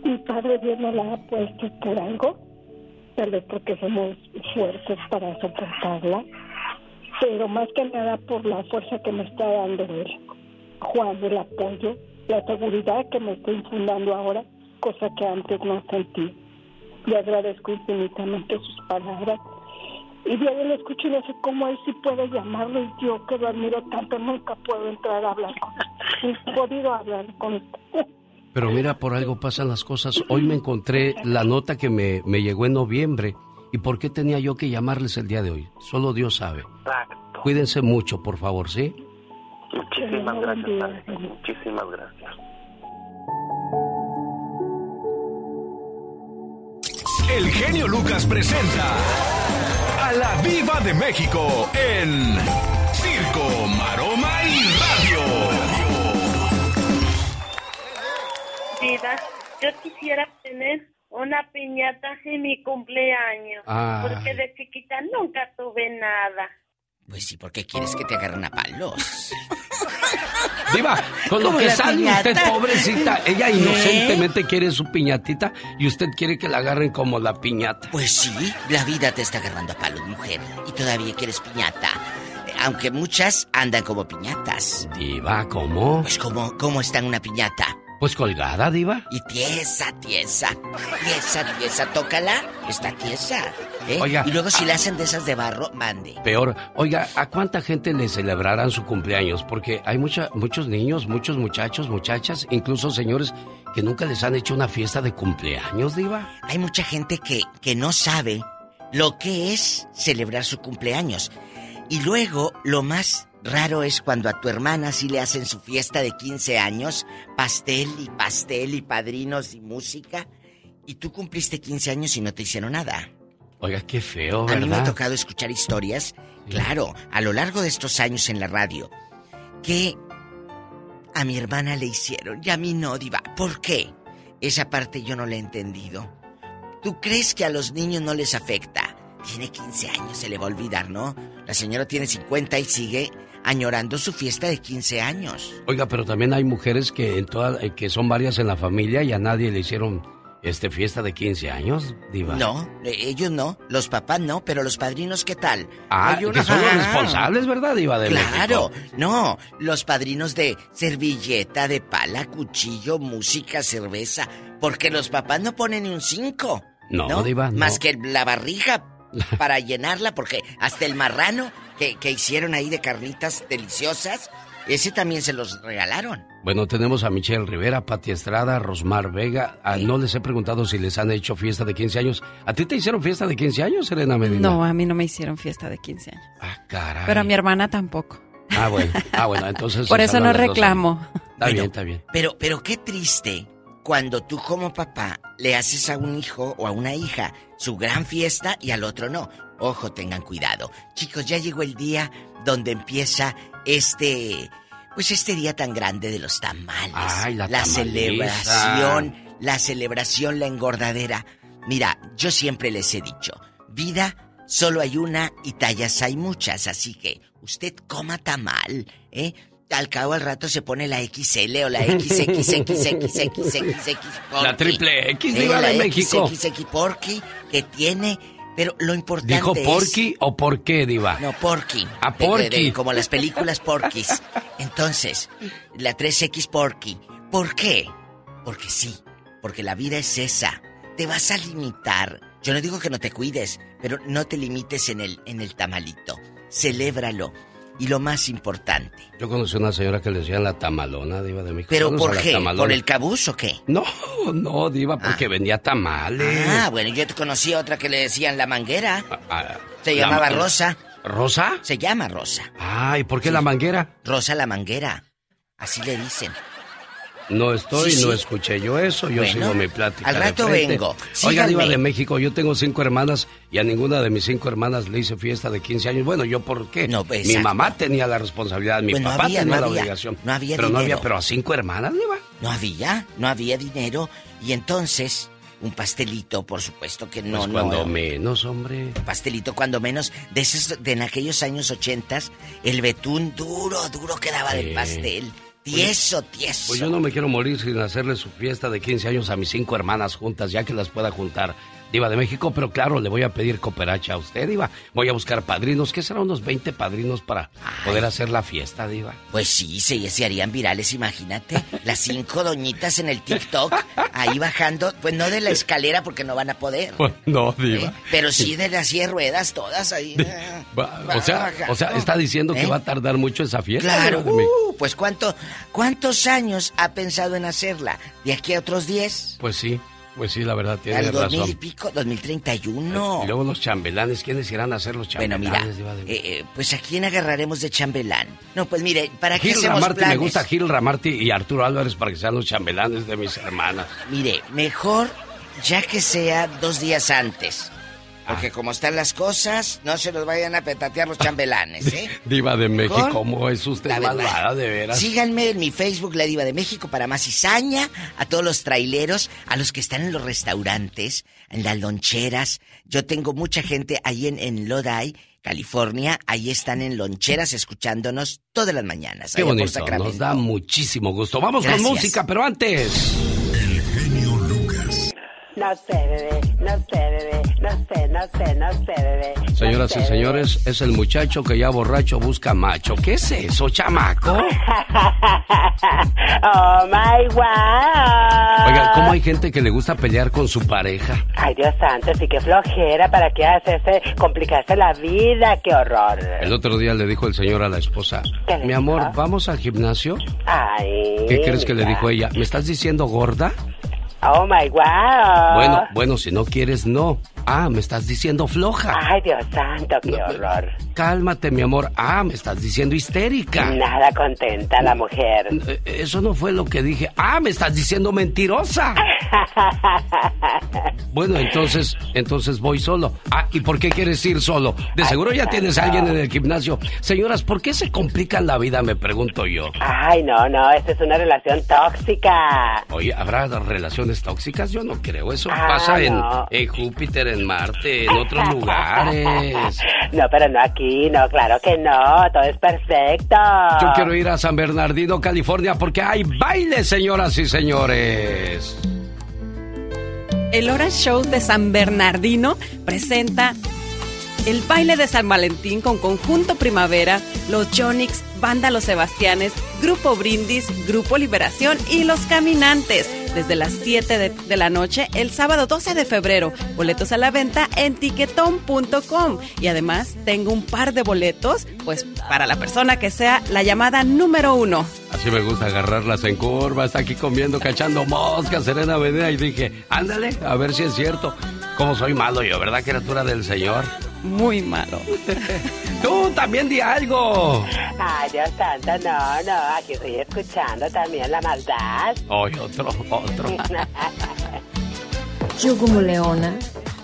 mi padre Dios me la ha puesto por algo, tal vez porque somos fuertes para soportarla, pero más que nada por la fuerza que me está dando él. Juan, el apoyo, la seguridad que me está infundando ahora, cosa que antes no sentí. Le agradezco infinitamente sus palabras. Y diario lo escucho y no sé cómo él sí puede llamarlo y yo que lo admiro tanto nunca puedo entrar a hablar con él. No he podido hablar con él. Pero mira, por algo pasan las cosas. Hoy me encontré la nota que me, me llegó en noviembre. ¿Y por qué tenía yo que llamarles el día de hoy? Solo Dios sabe. Exacto. Cuídense mucho, por favor, ¿sí? Muchísimas gracias. Muchísimas gracias. El genio Lucas presenta a la Viva de México en Circo, Maroma y Radio. Diva, yo quisiera tener una piñata en mi cumpleaños. Ah. Porque de chiquita nunca tuve nada. Pues sí, ¿por qué quieres que te agarren a palos? Diva, con lo Como que sale usted, pobrecita, ella ¿Eh? inocentemente quiere su piñatita y usted quiere que la agarren como la piñata. Pues sí, la vida te está agarrando a palos, mujer. Y todavía quieres piñata. Aunque muchas andan como piñatas. Diva, ¿cómo? Pues ¿cómo, cómo está en una piñata? Pues colgada, Diva. Y tiesa, tiesa. Tiesa, tiesa. Tócala. Está tiesa. ¿eh? Oiga, y luego si la hacen de esas de barro, mande. Peor, oiga, ¿a cuánta gente le celebrarán su cumpleaños? Porque hay mucha, muchos niños, muchos muchachos, muchachas, incluso señores que nunca les han hecho una fiesta de cumpleaños, Diva. Hay mucha gente que, que no sabe lo que es celebrar su cumpleaños. Y luego, lo más raro es cuando a tu hermana sí le hacen su fiesta de 15 años, pastel y pastel y padrinos y música, y tú cumpliste 15 años y no te hicieron nada. Oiga, qué feo, A mí me ha ¿verdad? tocado escuchar historias, claro, a lo largo de estos años en la radio, que a mi hermana le hicieron y a mí no, Diva. ¿Por qué? Esa parte yo no la he entendido. ¿Tú crees que a los niños no les afecta? Tiene 15 años, se le va a olvidar, ¿no? La señora tiene 50 y sigue añorando su fiesta de 15 años. Oiga, pero también hay mujeres que en toda, eh, que son varias en la familia y a nadie le hicieron este fiesta de 15 años, diva. No, eh, ellos no, los papás no, pero los padrinos, ¿qué tal? Ah, Hay una- que son los Ah. responsables, ¿verdad, diva de Claro, México? no, los padrinos de servilleta, de pala, cuchillo, música, cerveza, porque los papás no ponen ni un cinco. No, diva, no. Más que la barriga para llenarla, porque hasta el marrano que, que hicieron ahí de carnitas deliciosas, ese también se los regalaron. Bueno, tenemos a Michelle Rivera, Pati Estrada, Rosmar Vega. Ah, no les he preguntado si les han hecho fiesta de 15 años. ¿A ti te hicieron fiesta de 15 años, Serena Medina? No, a mí no me hicieron fiesta de 15 años. Ah, caray. Pero a mi hermana tampoco. Ah, bueno. Ah, bueno, entonces... Por eso no reclamo. Está bien, está bien. Pero, pero qué triste cuando tú como papá le haces a un hijo o a una hija su gran fiesta y al otro no. Ojo, tengan cuidado. Chicos, ya llegó el día donde empieza este, pues este día tan grande de los tamales. Ay, la tamaliza. celebración, la celebración, la engordadera. Mira, yo siempre les he dicho, vida solo hay una y tallas hay muchas, así que usted coma tamal, ¿eh? Al cabo al rato se pone la XL o la XXXXXXX. La triple X, la de México. XXX Porky que tiene, pero lo importante ¿Dijo es... Porky o por qué, diva? No, Porky. A De- de- Porky. de- como las películas Porkys. Entonces, la 3X Porky. ¿Por qué? Porque sí. Porque la vida es esa. Te vas a limitar. Yo no digo que no te cuides, pero no te limites en el, en el tamalito. Celébralo. Y lo más importante. Yo conocí una señora que le decían la tamalona, diva de México. ¿Pero por a qué? ¿Por el cabuz o qué? No, no, diva, porque vendía tamales. Ah, bueno, yo te conocí a otra que le decían la manguera. Ah, Se la llamaba ma- Rosa. ¿Rosa? Se llama Rosa. Ay, ¿por qué la manguera? Rosa la manguera. Así le dicen. No estoy, Sí, no escuché yo eso, yo Bueno, sigo mi plática. al de rato frente. vengo. Oiga. Diva de México, yo tengo cinco hermanas y a ninguna de mis cinco hermanas le hice fiesta de 15 años. Bueno, ¿yo por qué? No, pues, mi exacto. mamá tenía la responsabilidad, mi Pues papá había, tenía no la había. obligación. No había pero no había, dinero. pero a cinco hermanas, Diva. No había, no había dinero. Y entonces, un pastelito, por supuesto que no, Pues cuando menos, hombre. Un pastelito, cuando menos. De esos, de en aquellos años ochentas, el betún duro, duro quedaba del Sí. pastel. Tieso, tieso. Pues yo no me quiero morir sin hacerle su fiesta de 15 años a mis cinco hermanas juntas, ya que las pueda juntar. Diva de México, pero claro, le voy a pedir cooperacha a usted, Diva. Voy a buscar padrinos, ¿qué será? Unos 20 padrinos para poder hacer la fiesta, Diva. Pues sí, se, se harían virales, imagínate. Las cinco doñitas en el TikTok, ahí bajando, pues no de la escalera porque no van a poder. Pues no, Diva. Pero sí de las 10 ruedas, todas ahí. Va- O sea, o sea, está diciendo que ¿Eh? va a tardar mucho esa fiesta. Claro, uh, pues ¿cuánto, ¿cuántos años ha pensado en hacerla? ¿De aquí a otros 10? Pues sí, pues sí, la verdad, tiene ¿Al 2000 y razón. pico? ¿2031? Y luego los chambelanes, ¿quiénes irán a hacer los Bueno, chambelanes, mira, Diva de eh, eh, pues ¿a quién agarraremos de chambelán? No, pues mire, ¿para qué Gil hacemos Ramarty, me gusta Gil Ramarty y Arturo Álvarez para que sean los chambelanes de mis hermanas. Mire, mejor ya que sea dos días antes. Ah. Porque como están las cosas, no se los vayan a petatear los chambelanes, ¿eh? Diva de México. ¿cómo es usted malvada, de veras? Síganme en mi Facebook, La Diva de México, para más cizaña, a todos los traileros, a los que están en los restaurantes, en las loncheras. Yo tengo mucha gente ahí en, en Lodi, California. Ahí están en loncheras escuchándonos todas las mañanas. Qué por bonito, nos da muchísimo gusto. Vamos Gracias. con música, pero antes... No sé, bebé, no sé, bebé, no sé, no sé, no sé, bebé. no Señoras y señores, es el muchacho que ya borracho busca macho. ¿Qué es eso, chamaco? oh my wow. Oiga, ¿cómo hay gente que le gusta pelear con su pareja? Ay, Dios santo, sí que flojera, ¿para qué hacerse, complicarse la vida? ¡Qué horror! El otro día le dijo el señor a la esposa, ¿Qué le mi amor? ¿vamos al gimnasio? Ay. ¿Qué crees que le dijo ella? ¿Me estás diciendo gorda? Oh my wow. Bueno, bueno, si no quieres, no. Ah, me estás diciendo floja. Ay, Dios santo, qué horror. Cálmate, mi amor. Ah, me estás diciendo histérica. Nada contenta la mujer. Eh, Eso no fue lo que dije. Ah, me estás diciendo mentirosa. Bueno, entonces, entonces voy solo. Ah, ¿y por qué quieres ir solo? De seguro ya tienes a alguien en el gimnasio. Señoras, ¿por qué se complican la vida? Me pregunto yo. Ay, no, no, esta es una relación tóxica. Oye, ¿habrá relaciones tóxicas? Yo no creo. Eso Ah, pasa en, en Júpiter, en Marte, en otros lugares. No, pero no aquí, no, claro que no, todo es perfecto. Yo quiero ir a San Bernardino, California, porque hay baile, señoras y señores. El Hora Show de San Bernardino presenta el baile de San Valentín con Conjunto Primavera, los Jonix, Banda Los Sebastianes, Grupo Brindis, Grupo Liberación y Los Caminantes. Desde las 7 de, la noche, el sábado 12 de febrero. Boletos a la venta en tiquetón.com. Y además tengo un par de boletos, pues para la persona que sea la llamada número uno. Así me gusta agarrarlas en curva. Está aquí comiendo, cachando moscas, Serena Avenida. Y dije, ándale, a ver si es cierto. Cómo soy malo yo, ¿verdad, criatura del Señor? Muy malo. Tú también di algo. Ay, Dios santo, no, no, aquí estoy escuchando también la maldad. Hoy otro, otro. Yo como leona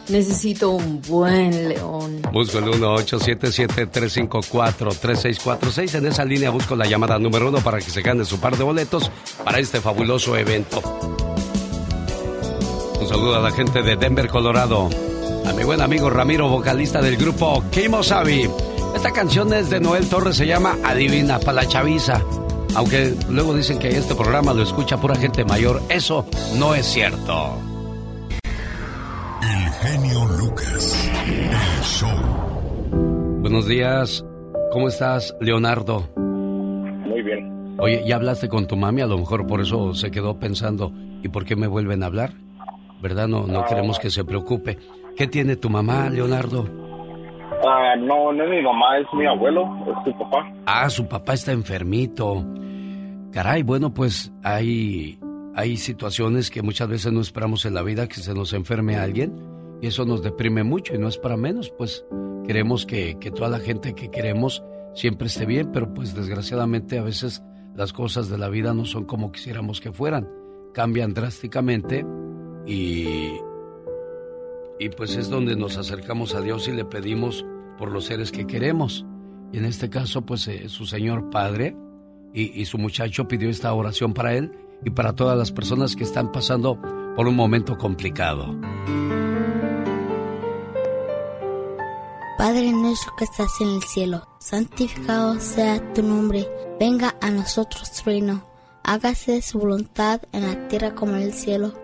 necesito un buen león. Busco el 1-877-354-3646. En esa línea busco la llamada número uno para que se gane su par de boletos para este fabuloso evento. Un saludo a la gente de Denver, Colorado. A mi buen amigo Ramiro, vocalista del grupo Kimosabi. Esta canción es de Noel Torres, se llama Adivina para la chaviza. Aunque luego dicen que este programa lo escucha pura gente mayor, eso no es cierto. El genio Lucas. El show. Buenos días. ¿Cómo estás, Leonardo? Muy bien. Oye, ¿ya hablaste con tu mami? A lo mejor por eso se quedó pensando, ¿y por qué me vuelven a hablar? ¿Verdad? No, no Ah. queremos que se preocupe. ¿Qué tiene tu mamá, Leonardo? Ah, no, no es mi mamá, es mi abuelo, es su papá. Ah, su papá está enfermito. Caray, bueno, pues hay, hay situaciones que muchas veces no esperamos en la vida que se nos enferme alguien y eso nos deprime mucho y no es para menos, pues queremos que, que toda la gente que queremos siempre esté bien, pero pues desgraciadamente a veces las cosas de la vida no son como quisiéramos que fueran, cambian drásticamente y, y pues es donde nos acercamos a Dios y le pedimos por los seres que queremos. Y en este caso, pues eh, su señor padre y, y su muchacho pidió esta oración para él y para todas las personas que están pasando por un momento complicado. Padre nuestro que estás en el cielo, santificado sea tu nombre, venga a nosotros tu reino, hágase su voluntad en la tierra como en el cielo.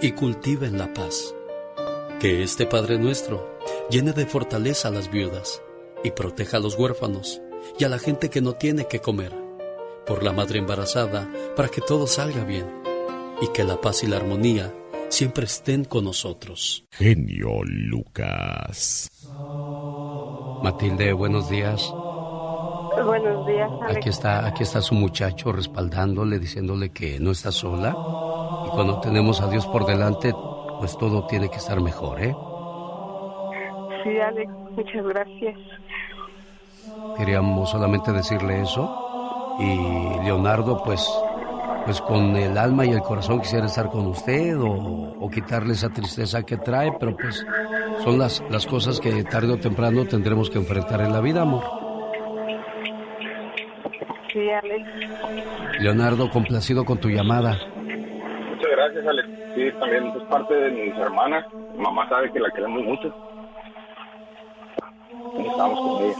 y cultiven la paz. Que este Padre nuestro llene de fortaleza a las viudas y proteja a los huérfanos y a la gente que no tiene que comer. Por la madre embarazada, para que todo salga bien y que la paz y la armonía siempre estén con nosotros. Genio Lucas. Matilde, buenos días. Buenos días, Alex. Aquí está, aquí está su muchacho respaldándole, diciéndole que no está sola. Y cuando tenemos a Dios por delante, pues todo tiene que estar mejor, ¿eh? Sí, Alex, muchas gracias. Queríamos solamente decirle eso. Y Leonardo, pues, pues con el alma y el corazón quisiera estar con usted o, quitarle esa tristeza que trae, pero pues son las, las cosas que tarde o temprano tendremos que enfrentar en la vida, amor. Sí, Alex. Leonardo, complacido con tu llamada. Muchas gracias, Alex. Sí, también es parte de mis hermanas. mamá sabe que la queremos mucho. Estamos con ella.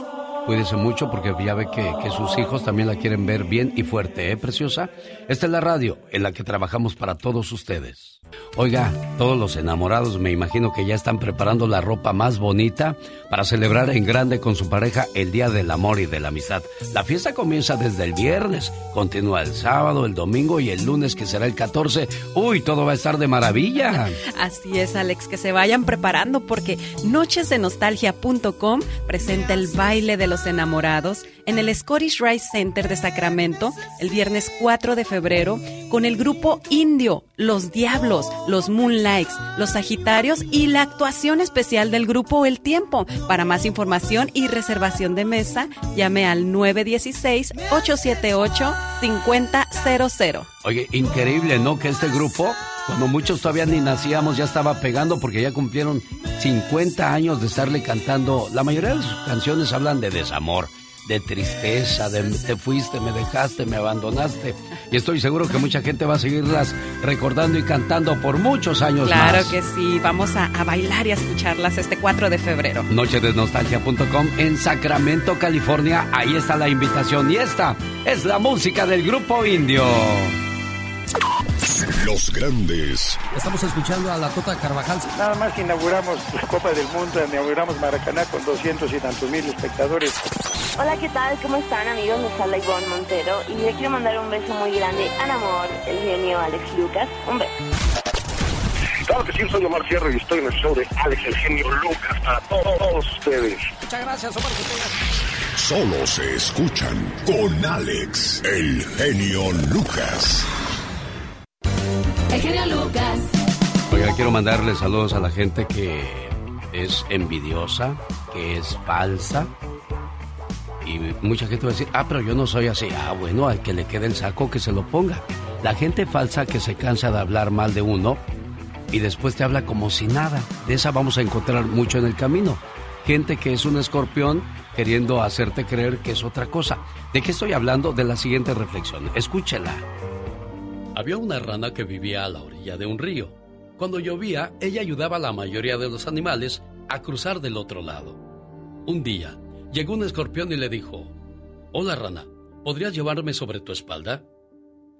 Cuídese mucho porque ya ve que, que, sus hijos también la quieren ver bien y fuerte, ¿eh, preciosa? Esta es la radio en la que trabajamos para todos ustedes. Oiga, todos los enamorados me imagino que ya están preparando la ropa más bonita para celebrar en grande con su pareja el Día del Amor y de la Amistad. La fiesta comienza desde el viernes, continúa el sábado, el domingo y el lunes que será el 14. Uy, todo va a estar de maravilla. Así es, Alex, que se vayan preparando porque nochesdenostalgia.com presenta el baile de los enamorados en el Scottish Rice Center de Sacramento el viernes 4 de febrero con el grupo indio, Los Diablos, Los Moonlights, Los Sagitarios y la actuación especial del grupo El Tiempo. Para más información y reservación de mesa, llame al 916-878-5000. Oye, increíble, ¿no? Que este grupo cuando muchos todavía ni nacíamos ya estaba pegando porque ya cumplieron 50 años de estarle cantando. La mayoría de sus canciones hablan de desamor, de tristeza, de te fuiste, me dejaste, me abandonaste. Y estoy seguro que mucha gente va a seguirlas recordando y cantando por muchos años más. Claro que sí, vamos a, a, bailar y a escucharlas este 4 de febrero. Nochedesnostalgia.com en Sacramento, California. Ahí está la invitación y esta es la música del grupo indio. Los grandes. Estamos escuchando a la Tota Carvajal. Nada más que inauguramos la Copa del Mundo, inauguramos Maracaná con 200 y tantos mil espectadores. Hola, ¿qué tal? ¿Cómo están, amigos? Les habla Ivonne Montero y le quiero mandar un beso muy grande al amor, el genio Alex Lucas. Un beso. Claro que sí, soy Omar Fierro y estoy en el show de Alex, el genio Lucas, para todos ustedes. Muchas gracias, Omar. Solo se escuchan con Alex, el genio Lucas. El genio Lucas. Oiga, quiero mandarle saludos a la gente que es envidiosa, que es falsa. Y mucha gente va a decir, ah, pero yo no soy así. Ah, bueno, al que le quede el saco, que se lo ponga. La gente falsa que se cansa de hablar mal de uno y después te habla como si nada. De esa vamos a encontrar mucho en el camino. Gente que es un escorpión queriendo hacerte creer que es otra cosa. ¿De qué estoy hablando? De la siguiente reflexión. Escúchela. Había una rana que vivía a la orilla de un río. Cuando llovía, ella ayudaba a la mayoría de los animales a cruzar del otro lado. Un día, llegó un escorpión y le dijo, Hola rana, ¿podrías llevarme sobre tu espalda?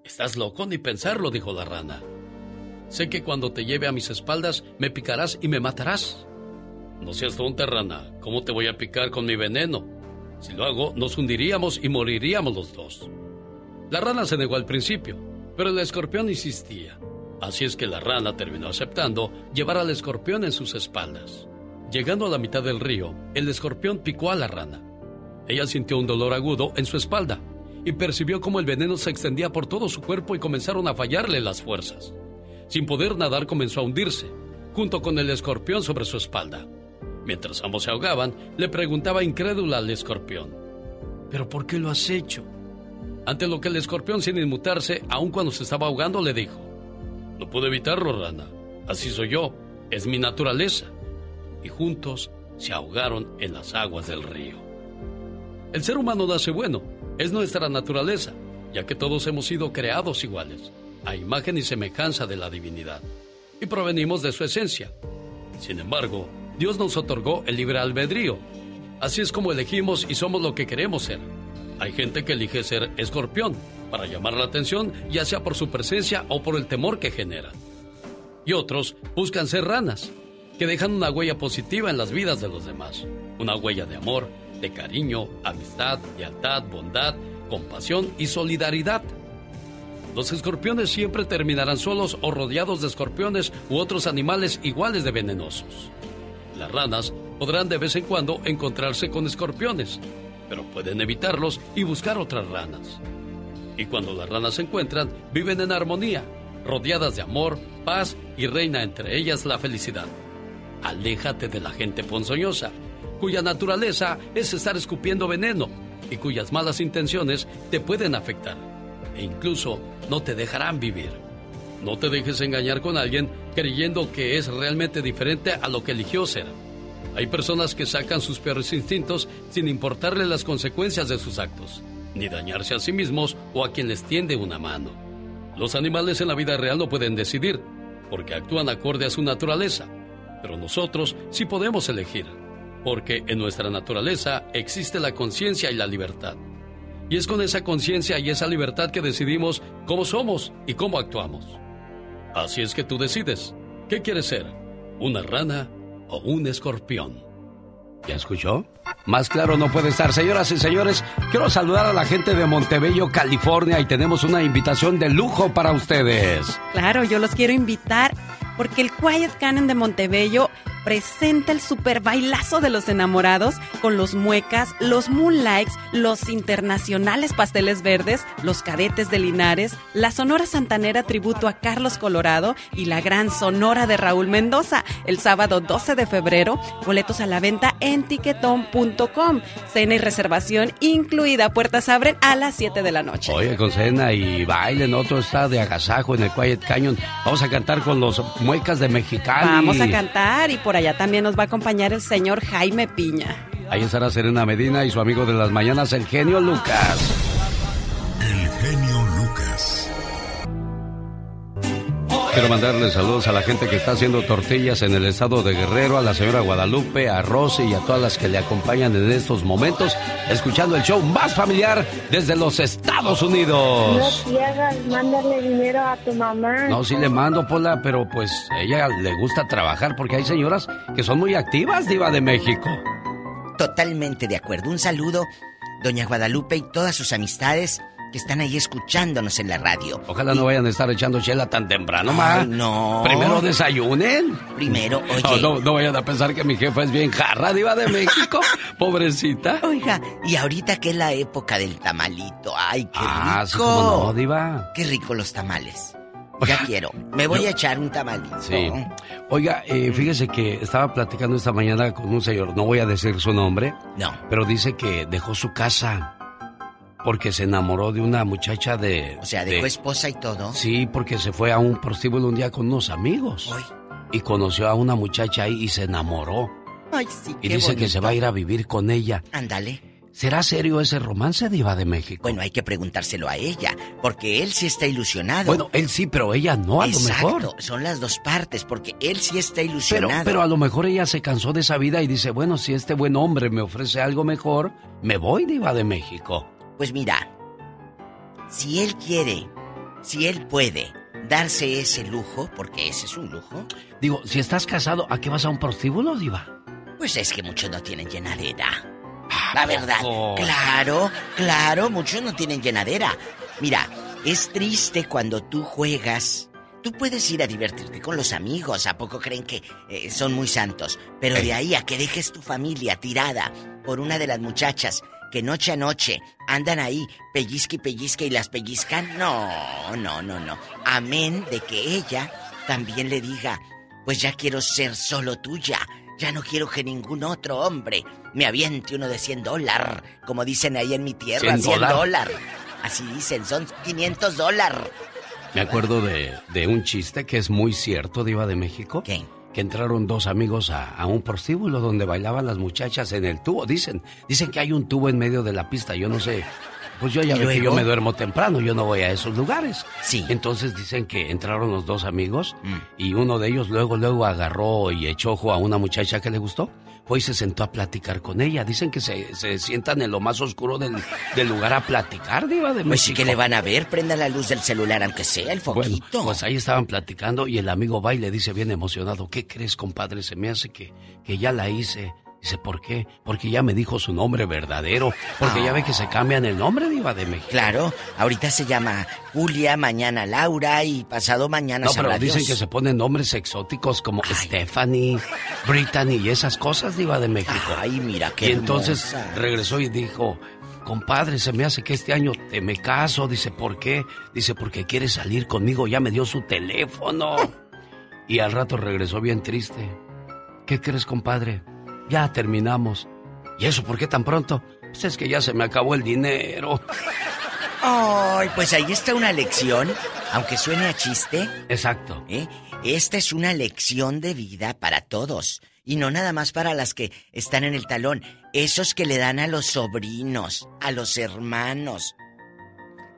Estás loco ni pensarlo, dijo la rana. Sé que cuando te lleve a mis espaldas me picarás y me matarás. No seas tonta, rana. ¿Cómo te voy a picar con mi veneno? Si lo hago, nos hundiríamos y moriríamos los dos. La rana se negó al principio, pero el escorpión insistía. Así es que la rana terminó aceptando llevar al escorpión en sus espaldas. Llegando a la mitad del río, el escorpión picó a la rana. Ella sintió un dolor agudo en su espalda y percibió cómo el veneno se extendía por todo su cuerpo y comenzaron a fallarle las fuerzas. Sin poder nadar comenzó a hundirse, junto con el escorpión sobre su espalda. Mientras ambos se ahogaban, le preguntaba incrédula al escorpión, ¿pero por qué lo has hecho? Ante lo que el escorpión, sin inmutarse, aun cuando se estaba ahogando, le dijo, No puedo evitarlo, rana. Así soy yo. Es mi naturaleza. Y juntos se ahogaron en las aguas del río. El ser humano nace bueno. Es nuestra naturaleza, ya que todos hemos sido creados iguales, a imagen y semejanza de la divinidad. Y provenimos de su esencia. Sin embargo, Dios nos otorgó el libre albedrío. Así es como elegimos y somos lo que queremos ser. Hay gente que elige ser escorpión para llamar la atención, ya sea por su presencia o por el temor que genera. Y otros buscan ser ranas, que dejan una huella positiva en las vidas de los demás. Una huella de amor, de cariño, amistad, lealtad, bondad, compasión y solidaridad. Los escorpiones siempre terminarán solos o rodeados de escorpiones u otros animales iguales de venenosos. Las ranas podrán de vez en cuando encontrarse con escorpiones, pero pueden evitarlos y buscar otras ranas. Y cuando las ranas se encuentran, viven en armonía, rodeadas de amor, paz y reina entre ellas la felicidad. Aléjate de la gente ponzoñosa, cuya naturaleza es estar escupiendo veneno y cuyas malas intenciones te pueden afectar. e incluso no te dejarán vivir. No te dejes engañar con alguien creyendo que es realmente diferente a lo que eligió ser. Hay personas que sacan sus peores instintos sin importarle las consecuencias de sus actos, ni dañarse a sí mismos o a quien les tiende una mano. Los animales en la vida real no pueden decidir, porque actúan acorde a su naturaleza, pero nosotros sí podemos elegir, porque en nuestra naturaleza existe la conciencia y la libertad. Y es con esa conciencia y esa libertad que decidimos cómo somos y cómo actuamos. Así es que tú decides, ¿qué quieres ser? ¿Una rana o un escorpión? ¿Ya escuchó? Más claro no puede estar. Señoras y señores, quiero saludar a la gente de Montebello, California, y tenemos una invitación de lujo para ustedes. Claro, yo los quiero invitar porque el Quiet Cannon de Montebello presenta el super bailazo de los enamorados con los muecas, los moonlights, los internacionales pasteles verdes, los cadetes de Linares, la Sonora Santanera tributo a Carlos Colorado y la gran Sonora de Raúl Mendoza el sábado 12 de febrero. Boletos a la venta en tiquetón.com. Cena y reservación incluida. Puertas abren a las 7 de la noche. Oye, con cena y baile, en otro está de agasajo en el Quiet Canyon. Vamos a cantar con los muecas de Mexicali. Vamos a cantar y por allá también nos va a acompañar el señor Jaime Piña. Ahí estará Serena Medina y su amigo de las mañanas, el genio Lucas. El genio Quiero mandarle saludos a la gente que está haciendo tortillas en el estado de Guerrero, a la señora Guadalupe, a Rosy y a todas las que le acompañan en estos momentos, escuchando el show más familiar desde los Estados Unidos. No quieras mandarle dinero a tu mamá. No, sí le mando, Pola, pero pues ella le gusta trabajar porque hay señoras que son muy activas, Diva de México. Totalmente de acuerdo. Un saludo, doña Guadalupe y todas sus amistades que están ahí escuchándonos en la radio. Ojalá no vayan a estar echando chela tan temprano, ma. Ay, no. Primero desayunen. Primero, oye. No, no, no vayan a pensar que mi jefa es bien jarra, Diva de México. Pobrecita. Oiga, y ahorita que es la época del tamalito. Ay, qué Ah, sí, rico. cómo no, Diva. Qué rico los tamales. Ya quiero. Me voy a echar un tamalito. Sí. Oiga, eh, fíjese que estaba platicando esta mañana con un señor, no voy a decir su nombre. No. Pero dice que dejó su casa porque se enamoró de una muchacha de... O sea, de- dejó esposa y todo. Sí, porque se fue a un prostíbulo un día con unos amigos. Y conoció a una muchacha ahí y se enamoró. Ay, sí, Y qué dice que se va a ir a vivir con ella. Ándale. ¿Será serio ese romance, Diva de México? Bueno, hay que preguntárselo a ella, porque él sí está ilusionado. Bueno, él sí, pero ella no, a Exacto, lo mejor. son las dos partes, porque él sí está Pero, ilusionado. pero a lo mejor ella se cansó de esa vida y dice, bueno, si este buen hombre me ofrece algo mejor, me voy, Diva de México. Pues mira, si él quiere, si él puede darse ese lujo, porque ese es un lujo, Digo, si estás casado, ¿a qué vas a un prostíbulo, Diva? pues es que muchos no tienen llenadera. La verdad, poco? claro, claro, muchos no tienen llenadera. Mira, es triste cuando tú juegas. Tú puedes ir a divertirte con los amigos, ¿a poco creen que eh, son muy santos? Pero de ahí a que dejes tu familia tirada por una de las muchachas que noche a noche andan ahí pellizque y pellizque y las pellizcan, no, no, no, no. Amén de que ella también le diga, pues ya quiero ser solo tuya, ya no quiero que ningún otro hombre me aviente uno de 100 dólares, como dicen ahí en mi tierra, 100 100 dólar. dólares. Así dicen, son 500 dólares. Me acuerdo de, de un chiste que es muy cierto, Diva de México. ¿Qué? Que entraron dos amigos a, a un prostíbulo donde bailaban las muchachas en el tubo. Dicen, dicen que hay un tubo en medio de la pista. Yo no sé. Pues yo ya ¿Y veo que yo me duermo temprano, yo no voy a esos lugares. Sí. Entonces dicen que entraron los dos amigos Mm. y uno de ellos luego, luego agarró y echó ojo a una muchacha que le gustó. Fue y se sentó a platicar con ella. Dicen que se, se sientan en lo más oscuro del, del lugar a platicar, Diva de Pues sí México. que le van a ver, prenda la luz del celular, aunque sea el Bueno, foquito. pues ahí estaban platicando y el amigo va y le dice bien emocionado, ¿qué crees, compadre? Se me hace que, que ya la hice. Dice, ¿por qué? Porque ya me dijo su nombre verdadero. Porque ya ve que se cambian el nombre, Diva de México. Claro, ahorita se llama Julia, mañana Laura y pasado mañana No, pero dicen Dios. que se ponen nombres exóticos como Stephanie, Brittany y esas cosas, Diva de México. Ay, mira qué Y entonces hermosa. regresó y dijo, compadre, se me hace que este año te me caso. Dice, ¿por qué? Dice, porque quiere salir conmigo, ya me dio su teléfono. Y al rato regresó bien triste. ¿Qué crees, compadre? Ya terminamos. ¿Y eso por qué tan pronto? Pues es que ya se me acabó el dinero. Ay, pues ahí está una lección, aunque suene a chiste. Exacto. ¿eh? Esta es una lección de vida para todos. Y no nada más para las que están en el talón. Esos que le dan a los sobrinos, a los hermanos.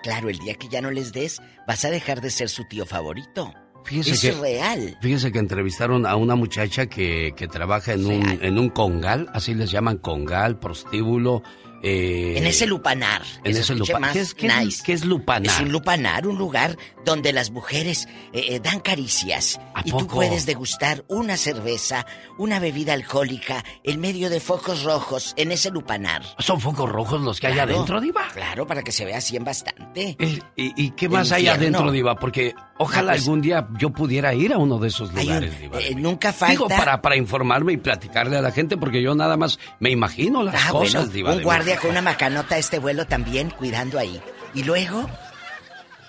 Claro, el día que ya no les des, vas a dejar de ser su tío favorito. Fíjese es real. Fíjese que entrevistaron a una muchacha que, que trabaja en un, en un congal, así les llaman congal, prostíbulo, eh, en ese lupanar. En ese lupanar. ¿Qué, es, qué, ¿Qué es lupanar? Es un lupanar, un lugar donde las mujeres eh, eh, dan caricias. y tú puedes degustar una cerveza, una bebida alcohólica en medio de focos rojos en ese lupanar. ¿Son focos rojos los que hay adentro, Diva? Claro, para que se vea así en bastante. ¿Y, qué más hay adentro, Diva? Porque ojalá pues algún día yo pudiera ir a uno de esos lugares, Diva. nunca falta. Digo, para, para informarme y platicarle a la gente, porque yo nada más me imagino las ah, cosas, Diva. Un guardia con una macanota este vuelo también, cuidando ahí. Y luego,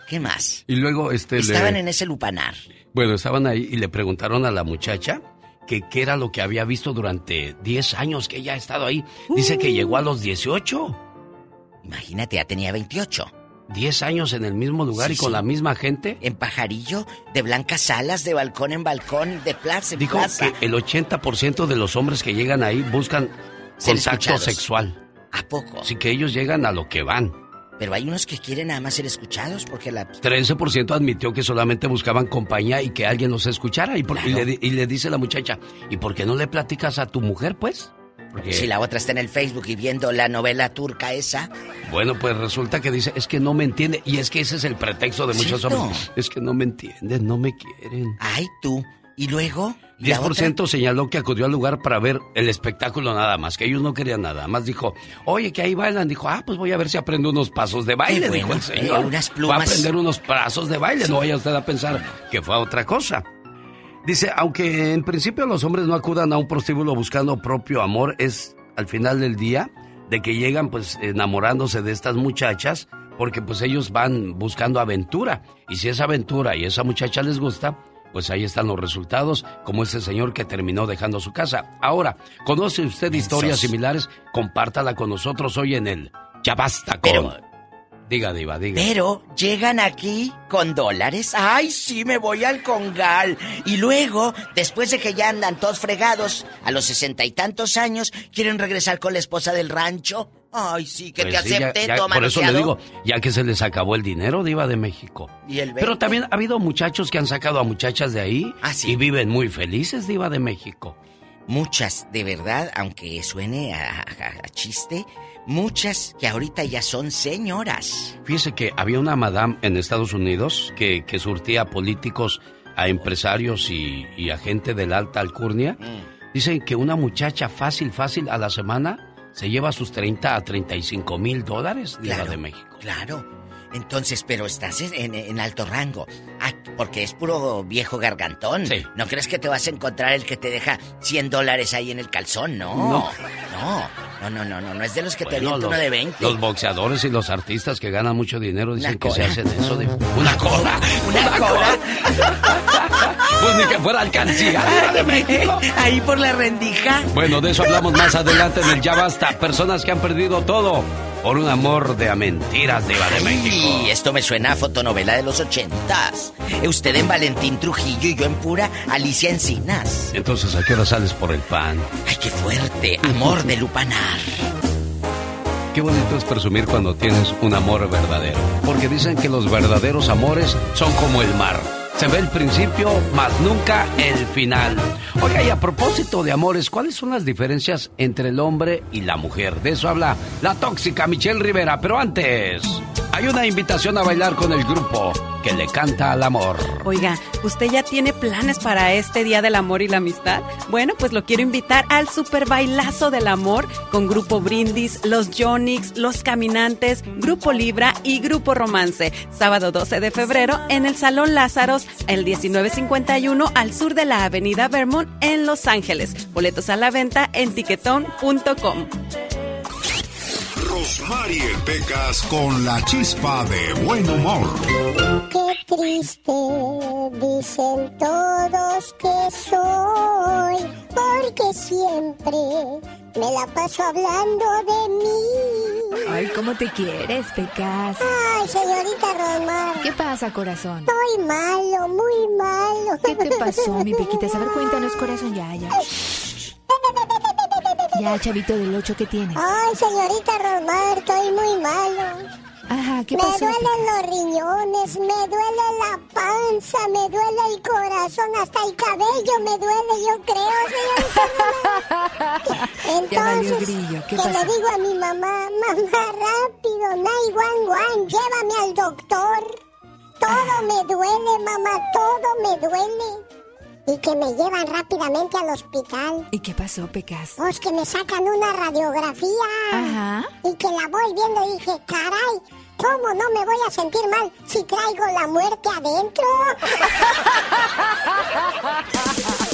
¿qué más? Y luego, este. Estaban en ese lupanar. Bueno, estaban ahí y le preguntaron a la muchacha que qué era lo que había visto durante 10 años que ella ha estado ahí. Dice que llegó a los 18. Imagínate, ya tenía 28. 10 años en el mismo lugar y con la misma gente. En pajarillo, de blancas alas, de balcón en balcón, de plaza en Dijo que el 80% de los hombres que llegan ahí buscan contacto sexual. ¿A poco? Así que ellos llegan a lo que van. Pero hay unos que quieren nada más ser escuchados porque la... 13% admitió que solamente buscaban compañía y que alguien los escuchara. Y, le, dice la muchacha, ¿y por qué no le platicas a tu mujer, pues? Porque... Si la otra está en el Facebook y viendo la novela turca esa. Bueno, pues resulta que dice, es que no me entiende. Y es que ese es el pretexto de muchos hombres. Es que no me entienden, no me quieren. Ay, tú. ¿Y luego? 10% señaló que acudió al lugar para ver el espectáculo nada más, que ellos no querían nada más. Dijo, oye, que ahí bailan. Dijo, ah, pues voy a ver si aprendo unos pasos de baile, dijo el eh, señor. unas plumas. Va a aprender unos pasos de baile, no vaya usted a pensar que fue otra cosa. Dice, aunque en principio los hombres no acudan a un prostíbulo buscando propio amor, es al final del día de que llegan pues enamorándose de estas muchachas, porque pues ellos van buscando aventura. Y si esa aventura y esa muchacha les gusta, pues ahí están los resultados, como ese señor que terminó dejando su casa. Ahora, ¿conoce usted historias similares? Compártala con nosotros hoy en el Ya basta con... diga, diva, diga. Pero llegan aquí con dólares. Ay, sí, me voy al congal. Y luego, después de que ya andan todos fregados, a los sesenta y tantos años, quieren regresar con la esposa del rancho. Ay, sí, que te pues acepte, toma Por eso le digo, ya que se les acabó el dinero, Diva de México. ¿Y el Pero también ha habido muchachos que han sacado a muchachas de ahí ¿Ah, y viven muy felices, Diva de México. Muchas, de verdad, aunque suene a, chiste, muchas que ahorita ya son señoras. Fíjese que había una madame en Estados Unidos que, que surtía a políticos, a empresarios y, a gente de la alta alcurnia. Mm. Dicen que una muchacha fácil, fácil a la semana se lleva sus 30 a 35 mil dólares de de México. Claro. Entonces, pero estás en, alto rango. Ah, porque es puro viejo gargantón. Sí. ¿No crees que te vas a encontrar el que te deja 100 dólares ahí en el calzón? No. No. No, no, no, no, no, es de los que te avientan uno de 20. Los boxeadores y los artistas que ganan mucho dinero dicen que se hacen eso de... ¡Una cola! ¿Una, cola? pues ni que fuera alcancía. Ahí por la rendija. Bueno, de eso hablamos más adelante en el Ya Basta. Personas que han perdido todo por un amor de a mentiras de México. Y esto me suena a fotonovela de los ochentas. Usted en Valentín Trujillo y yo en pura Alicia Encinas. Entonces, ¿a qué hora sales por el pan? Ay, qué fuerte. Amor de lupanar. Qué bonito es presumir cuando tienes un amor verdadero. Porque dicen que los verdaderos amores son como el mar se ve el principio, más nunca el final. Oiga, y a propósito de amores, ¿cuáles son las diferencias entre el hombre y la mujer? De eso habla la tóxica Michelle Rivera, pero antes... Hay una invitación a bailar con el grupo que le canta al amor. Oiga, ¿usted ya tiene planes para este Día del Amor y la Amistad? Bueno, pues lo quiero invitar al Super Bailazo del Amor con Grupo Brindis, Los Jonix, Los Caminantes, Grupo Libra y Grupo Romance. Sábado 12 de febrero en el Salón Lázaros, el 1951 al sur de la Avenida Vermont en Los Ángeles. Boletos a la venta en tiquetón.com. Rosmarie Pecas con la chispa de buen humor. Qué triste, dicen todos que soy, porque siempre me la paso hablando de mí Ay, ¿cómo te quieres, Pecas? Ay, señorita Rosmar. ¿Qué pasa, corazón? Estoy malo, muy malo. ¿Qué te pasó, mi Pequita? A ver, cuéntanos, corazón, ya, ya. Ya, chavito del 8, ¿qué tienes? Ay, señorita Rosmar, estoy muy malo. Ajá, ¿qué me pasó? duelen los riñones, me duele la panza, me duele el corazón, hasta el cabello me duele, yo creo, señorita. Valió Entonces, grillo, ¿qué que pasó? le digo a mi mamá, mamá, rápido, 911, llévame al doctor. Todo me duele, mamá, todo me duele. Y que me llevan rápidamente al hospital. ¿Y qué pasó, Pecas? Pues que me sacan una radiografía. Ajá. Y que la voy viendo y dije, caray, ¿cómo no me voy a sentir mal si traigo la muerte adentro?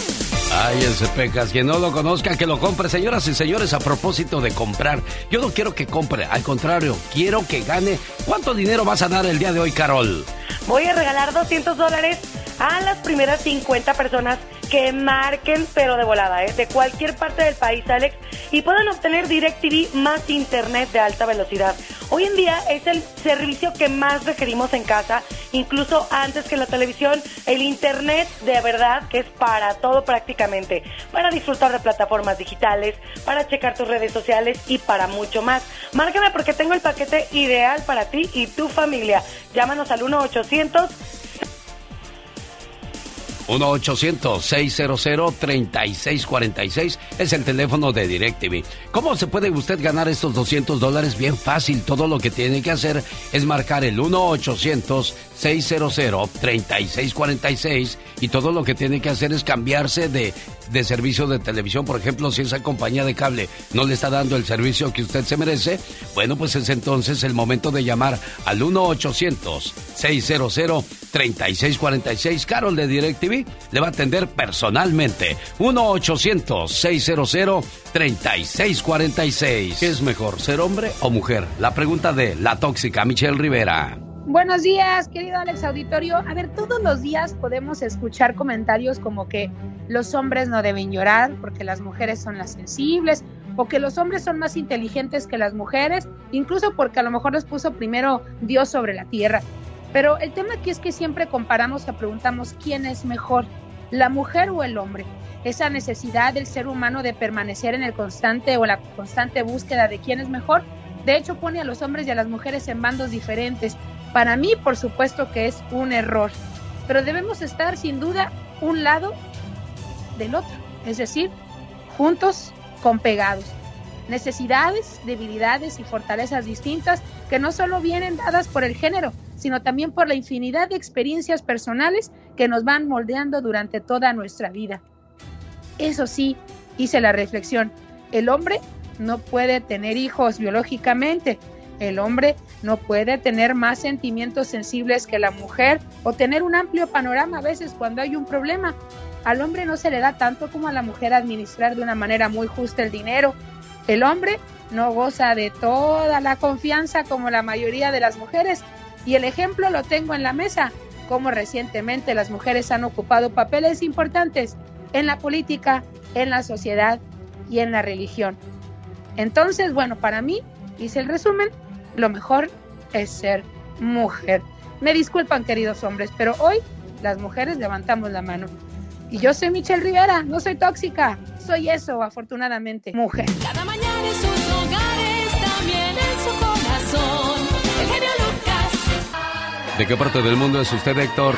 Ay, ese Pecas, quien no lo conozca, que lo compre. Señoras y señores, a propósito de comprar, yo no quiero que compre, al contrario, quiero que gane. ¿Cuánto dinero vas a dar el día de hoy, Carol? Voy a regalar 200 dólares a las primeras 50 personas que marquen, pero de volada, ¿eh? de cualquier parte del país, Alex, y pueden obtener DirecTV más internet de alta velocidad. Hoy en día es el servicio que más requerimos en casa, incluso antes que la televisión, el internet de verdad que es para todo prácticamente, para disfrutar de plataformas digitales, para checar tus redes sociales y para mucho más. Márcame porque tengo el paquete ideal para ti y tu familia. Llámanos al 1 800 1-800-600-3646 es el teléfono de DirecTV. ¿Cómo se puede usted ganar estos 200 dólares? Bien fácil. Todo lo que tiene que hacer es marcar el 1-800-600-3646 y todo lo que tiene que hacer es cambiarse de, de servicio de televisión. Por ejemplo, si esa compañía de cable no le está dando el servicio que usted se merece, bueno, pues es entonces el momento de llamar al 1-800-600-3646. Carol de DirecTV le va a atender personalmente. 1-800-600-3646. ¿Qué es mejor, ser hombre o mujer? La pregunta de la tóxica Michelle Rivera. Buenos días, querido Alex Auditorio. A ver, todos los días podemos escuchar comentarios como que los hombres no deben llorar porque las mujeres son las sensibles o que los hombres son más inteligentes que las mujeres, incluso porque a lo mejor los puso primero Dios sobre la tierra. Pero el tema aquí es que siempre comparamos y preguntamos quién es mejor, la mujer o el hombre. Esa necesidad del ser humano de permanecer en el constante o la constante búsqueda de quién es mejor, de hecho pone a los hombres y a las mujeres en bandos diferentes. Para mí, por supuesto que es un error, pero debemos estar sin duda un lado del otro, es decir, juntos con pegados. Necesidades, debilidades y fortalezas distintas que no solo vienen dadas por el género, sino también por la infinidad de experiencias personales que nos van moldeando durante toda nuestra vida. Eso sí, hice la reflexión, el hombre no puede tener hijos biológicamente, el hombre no puede tener más sentimientos sensibles que la mujer o tener un amplio panorama a veces cuando hay un problema. Al hombre no se le da tanto como a la mujer administrar de una manera muy justa el dinero. El hombre no goza de toda la confianza como la mayoría de las mujeres y el ejemplo lo tengo en la mesa, como recientemente las mujeres han ocupado papeles importantes en la política, en la sociedad y en la religión. Entonces, bueno, para mí, hice el resumen, lo mejor es ser mujer. Me disculpan, queridos hombres, pero hoy las mujeres levantamos la mano. Y yo soy Michelle Rivera, no soy tóxica, soy eso, afortunadamente, mujer. Cada mañana en sus hogares, también en su corazón. El genio Lucas. ¿De qué parte del mundo es usted, Héctor?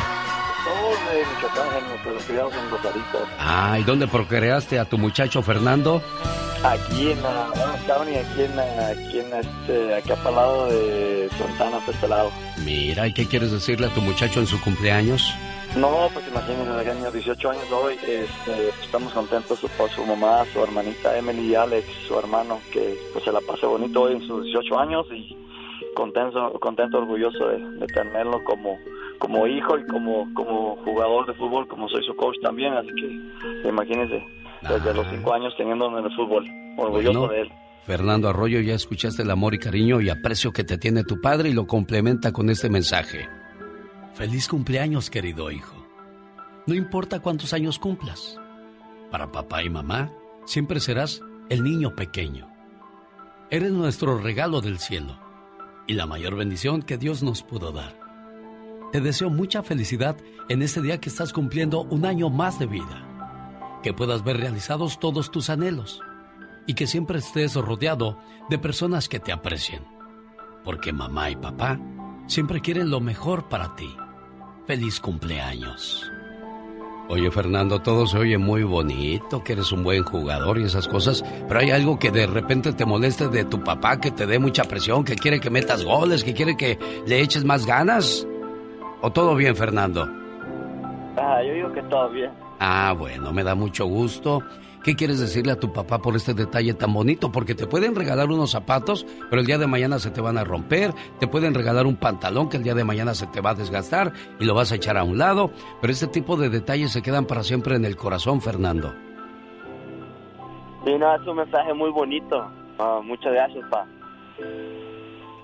Criados en Rosarito. Ah, ¿y dónde procreaste a tu muchacho Fernando? Aquí en la Orange County, aquí en, aquí en este, aquí para lado de Santana, para este lado. Mira, ¿y qué quieres decirle a tu muchacho en su cumpleaños? No, pues imagínense, tenía 18 años hoy, este, estamos contentos por su mamá, su hermanita Emily y Alex, su hermano, que pues se la pase bonito hoy en sus 18 años y contento, contento orgulloso de, de tenerlo como, como hijo y como, como jugador de fútbol, como soy su coach también, así que imagínense, desde los 5 años teniéndome en el fútbol, orgulloso Bueno. de él. Fernando Arroyo, ya escuchaste el amor y cariño y aprecio que te tiene tu padre y lo complementa con este mensaje. Feliz cumpleaños, querido hijo. No importa cuántos años cumplas. Para papá y mamá, siempre serás el niño pequeño. Eres nuestro regalo del cielo y la mayor bendición que Dios nos pudo dar. Te deseo mucha felicidad en este día que estás cumpliendo un año más de vida. Que puedas ver realizados todos tus anhelos y que siempre estés rodeado de personas que te aprecien. Porque mamá y papá siempre quieren lo mejor para ti. Feliz cumpleaños. Oye, Fernando, todo se oye muy bonito, que eres un buen jugador y esas cosas, pero hay algo que de repente te moleste de tu papá, que te dé mucha presión, que quiere que metas goles, que quiere que le eches más ganas. ¿O todo bien, Fernando? Ah, yo digo que todo bien. Ah, bueno, me da mucho gusto. ¿Qué quieres decirle a tu papá por este detalle tan bonito? Porque te pueden regalar unos zapatos, pero el día de mañana se te van a romper. Te pueden regalar un pantalón que el día de mañana se te va a desgastar y lo vas a echar a un lado. Pero este tipo de detalles se quedan para siempre en el corazón, Fernando. Sí, no, es un mensaje muy bonito. Ah, muchas gracias, pa.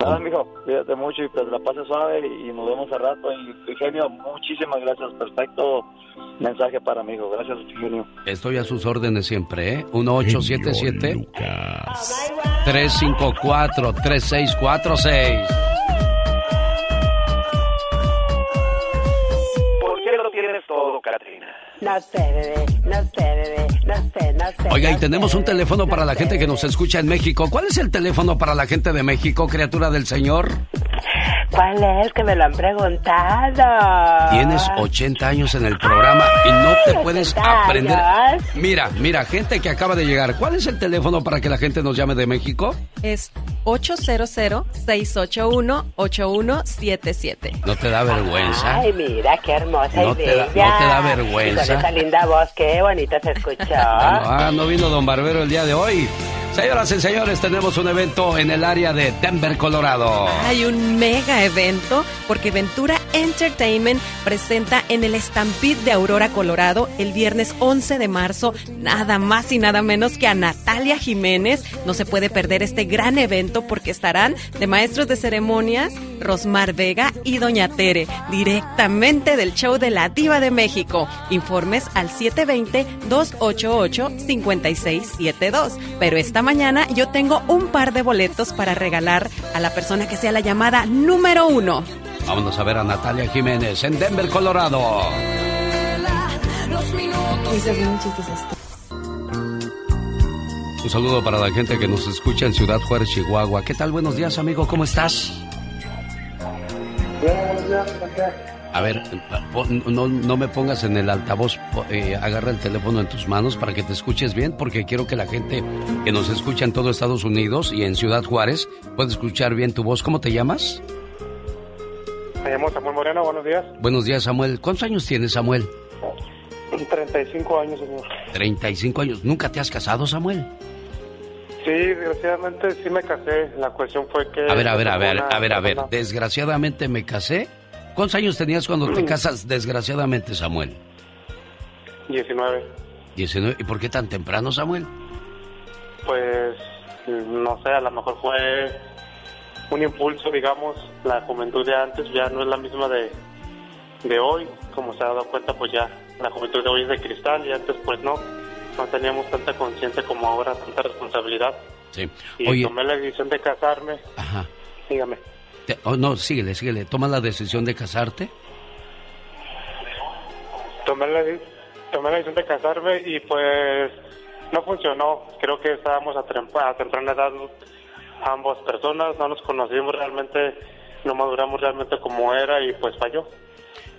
Nada, mijo, cuídate mucho y pues la pase suave y nos vemos al rato. Y Eugenio, muchísimas gracias. Perfecto mensaje para mi hijo. Gracias, Eugenio. Estoy a sus órdenes siempre, ¿eh? 1877 354 3646. No sé, bebé, no sé, bebé, no sé, no sé. Oiga, y tenemos sé, un teléfono para la gente que nos escucha en México. ¿Cuál es el teléfono para la gente de México, criatura del Señor? ¿Cuál es? Que me lo han preguntado. Tienes 80 años en el programa y no te puedes 80 aprender. años. Mira, mira, gente que acaba de llegar. ¿Cuál es el teléfono para que la gente nos llame de México? Es 800-681-8177. ¿No te da vergüenza? Ay, mira, qué hermosa No y te da- bella. no te da vergüenza. Con esa linda voz, qué bonita se escuchó. Ah, no vino Don Barbero el día de hoy. Señoras y señores, tenemos un evento en el área de Denver, Colorado. Hay un mega evento porque Ventura Entertainment presenta en el Stampede de Aurora, Colorado, el viernes 11 de marzo, nada más y nada menos que a Natalia Jiménez. No se puede perder este gran evento porque estarán de maestros de ceremonias Rosmar Vega y Doña Tere, directamente del show de la Diva de México. Informes al 720-288-5672. Pero esta mañana yo tengo un par de boletos para regalar a la persona que sea la llamada número uno. Vámonos a ver a Natalia Jiménez en Denver, Colorado. Un saludo para la gente que nos escucha en Ciudad Juárez, Chihuahua. ¿Qué tal? Buenos días, amigo. ¿Cómo estás? A ver, no, no me pongas en el altavoz, eh, agarra el teléfono en tus manos para que te escuches bien, porque quiero que la gente que nos escucha en todo Estados Unidos y en Ciudad Juárez pueda escuchar bien tu voz. ¿Cómo te llamas? Me llamo Samuel Moreno, buenos días. Buenos días, Samuel. ¿Cuántos años tienes, Samuel? 35 años, señor. 35 años. ¿Nunca te has casado, Samuel? Sí, desgraciadamente sí me casé. La cuestión fue que... A ver, a ver, a ver, a ver, a ver. Desgraciadamente me casé. ¿Cuántos años tenías cuando te casas desgraciadamente, Samuel? 19. 19. ¿Y por qué tan temprano, Samuel? Pues, no sé, a lo mejor fue un impulso, digamos. La juventud de antes ya no es la misma de, de hoy. Como se ha dado cuenta, pues ya la juventud de hoy es de cristal y antes pues no. No teníamos tanta conciencia como ahora, tanta responsabilidad. Sí. Y Oye, tomé la decisión de casarme. Ajá. Dígame. te- oh, no, síguele, síguele. ¿Tomas la decisión de casarte? tomé la, tomé la decisión de casarme y pues no funcionó. Creo que estábamos a, a temprana edad ambas personas, no nos conocimos realmente, no maduramos realmente como era y pues falló.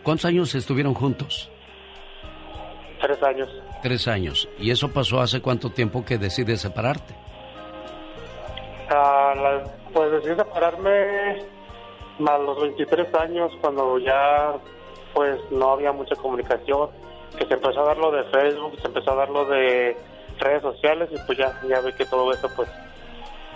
¿Cuántos años estuvieron juntos? Tres años. Tres años. ¿Y eso pasó hace cuánto tiempo que decides separarte? Ah, la- pues decidí separarme a los 23 años cuando ya pues no había mucha comunicación, que se empezó a dar lo de Facebook, se empezó a dar lo de redes sociales y pues ya, ya ve que todo eso pues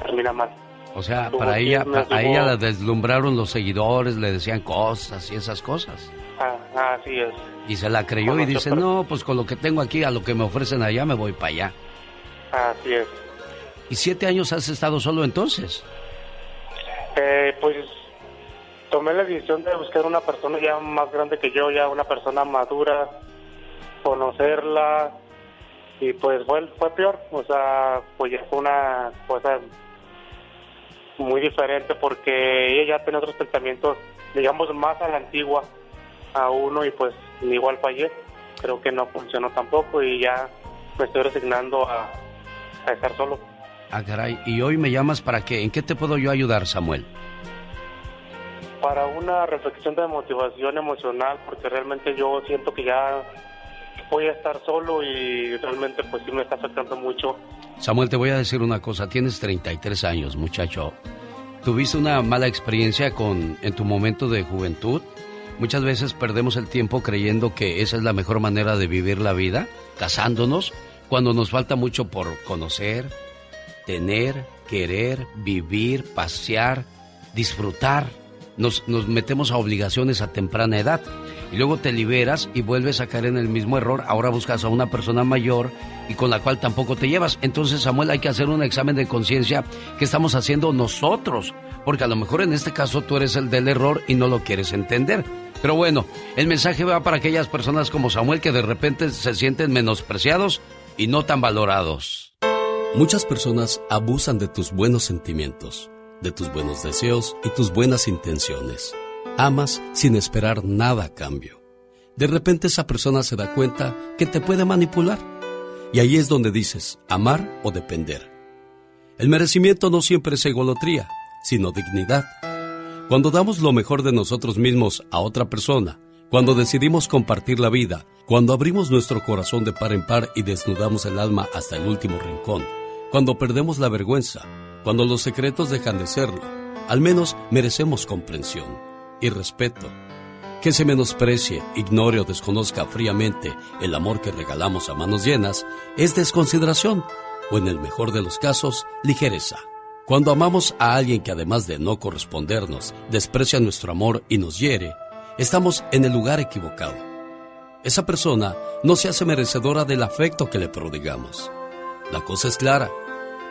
termina mal. O sea, Tuvo para ella, chismes, pa- a ella la deslumbraron los seguidores, le decían cosas y esas cosas. Ah, así es. Y se la creyó y dice, no, pues con lo que tengo aquí, a lo que me ofrecen allá, me voy para allá. Así es. ¿Y siete años has estado solo entonces? Eh, pues tomé la decisión de buscar una persona ya más grande que yo, ya una persona madura, conocerla y pues fue, fue peor, o sea, pues ya fue una cosa muy diferente porque ella ya tiene otros pensamientos, digamos, más a la antigua a uno y pues igual fallé. Creo que no funcionó tampoco y ya me estoy resignando a, a estar solo. Ah, caray. Y hoy me llamas para qué? ¿En qué te puedo yo ayudar, Samuel? Para una reflexión de motivación emocional, porque realmente yo siento que ya voy a estar solo y realmente pues sí me está afectando mucho. Samuel, te voy a decir una cosa. Tienes 33 años, muchacho. ¿Tuviste una mala experiencia con en tu momento de juventud? Muchas veces perdemos el tiempo creyendo que esa es la mejor manera de vivir la vida, casándonos, cuando nos falta mucho por conocer, tener, querer, vivir, pasear, disfrutar. Nos, metemos a obligaciones a temprana edad y luego te liberas y vuelves a caer en el mismo error. Ahora buscas a una persona mayor y con la cual tampoco te llevas. Entonces, Samuel, hay que hacer un examen de conciencia que estamos haciendo nosotros, porque a lo mejor en este caso tú eres el del error y no lo quieres entender. Pero bueno, el mensaje va para aquellas personas como Samuel que de repente se sienten menospreciados y no tan valorados. Muchas personas abusan de tus buenos sentimientos, de tus buenos deseos y tus buenas intenciones. Amas sin esperar nada a cambio. De repente esa persona se da cuenta que te puede manipular. Y ahí es donde dices amar o depender. El merecimiento no siempre es egolotría, sino dignidad. Cuando damos lo mejor de nosotros mismos a otra persona, cuando decidimos compartir la vida, cuando abrimos nuestro corazón de par en par y desnudamos el alma hasta el último rincón, cuando perdemos la vergüenza, cuando los secretos dejan de serlo, al menos merecemos comprensión y respeto. Que se menosprecie, ignore o desconozca fríamente el amor que regalamos a manos llenas es desconsideración o en el mejor de los casos, ligereza. Cuando amamos a alguien que además de no correspondernos, desprecia nuestro amor y nos hiere, estamos en el lugar equivocado. Esa persona no se hace merecedora del afecto que le prodigamos. La cosa es clara.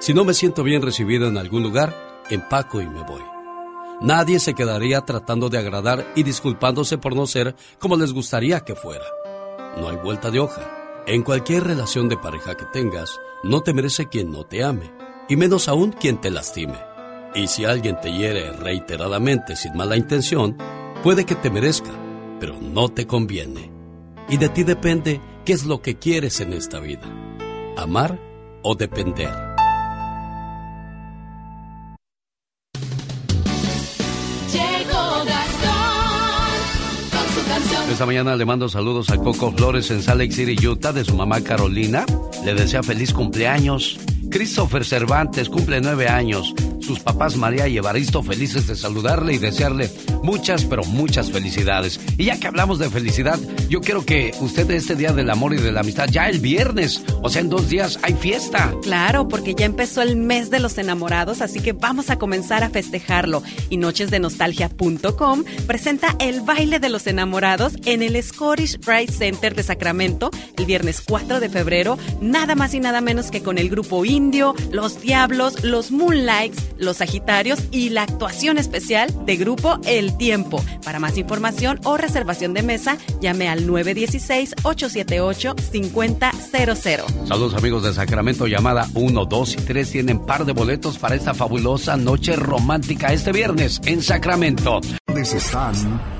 Si no me siento bien recibido en algún lugar, empaco y me voy. Nadie se quedaría tratando de agradar y disculpándose por no ser como les gustaría que fuera. No hay vuelta de hoja. En cualquier relación de pareja que tengas, no te merece quien no te ame, y menos aún quien te lastime. Y si alguien te hiere reiteradamente sin mala intención, puede que te merezca, pero no te conviene. Y de ti depende qué es lo que quieres en esta vida, amar o depender. Esta mañana le mando saludos a Coco Flores en Salt Lake City, Utah, de su mamá Carolina. Le desea feliz cumpleaños. Christopher Cervantes cumple nueve años. Sus papás María y Evaristo felices de saludarle y desearle muchas, pero muchas felicidades. Y ya que hablamos de felicidad, yo quiero que usted este Día del Amor y de la Amistad, ya el viernes, o sea, en dos días hay fiesta. Claro, porque ya empezó el mes de los enamorados, así que vamos a comenzar a festejarlo. Y nochesdenostalgia.com presenta el baile de los enamorados en el Scottish Rite Center de Sacramento el viernes 4 de febrero, nada más y nada menos que con el grupo Indio, Los Diablos, Los Moonlights, Los Sagitarios y la actuación especial de grupo El Tiempo. Para más información o reservación de mesa, llame al 916-878-5000. Saludos amigos de Sacramento, llamada 1, 2 y 3 tienen par de boletos para esta fabulosa noche romántica este viernes en Sacramento. están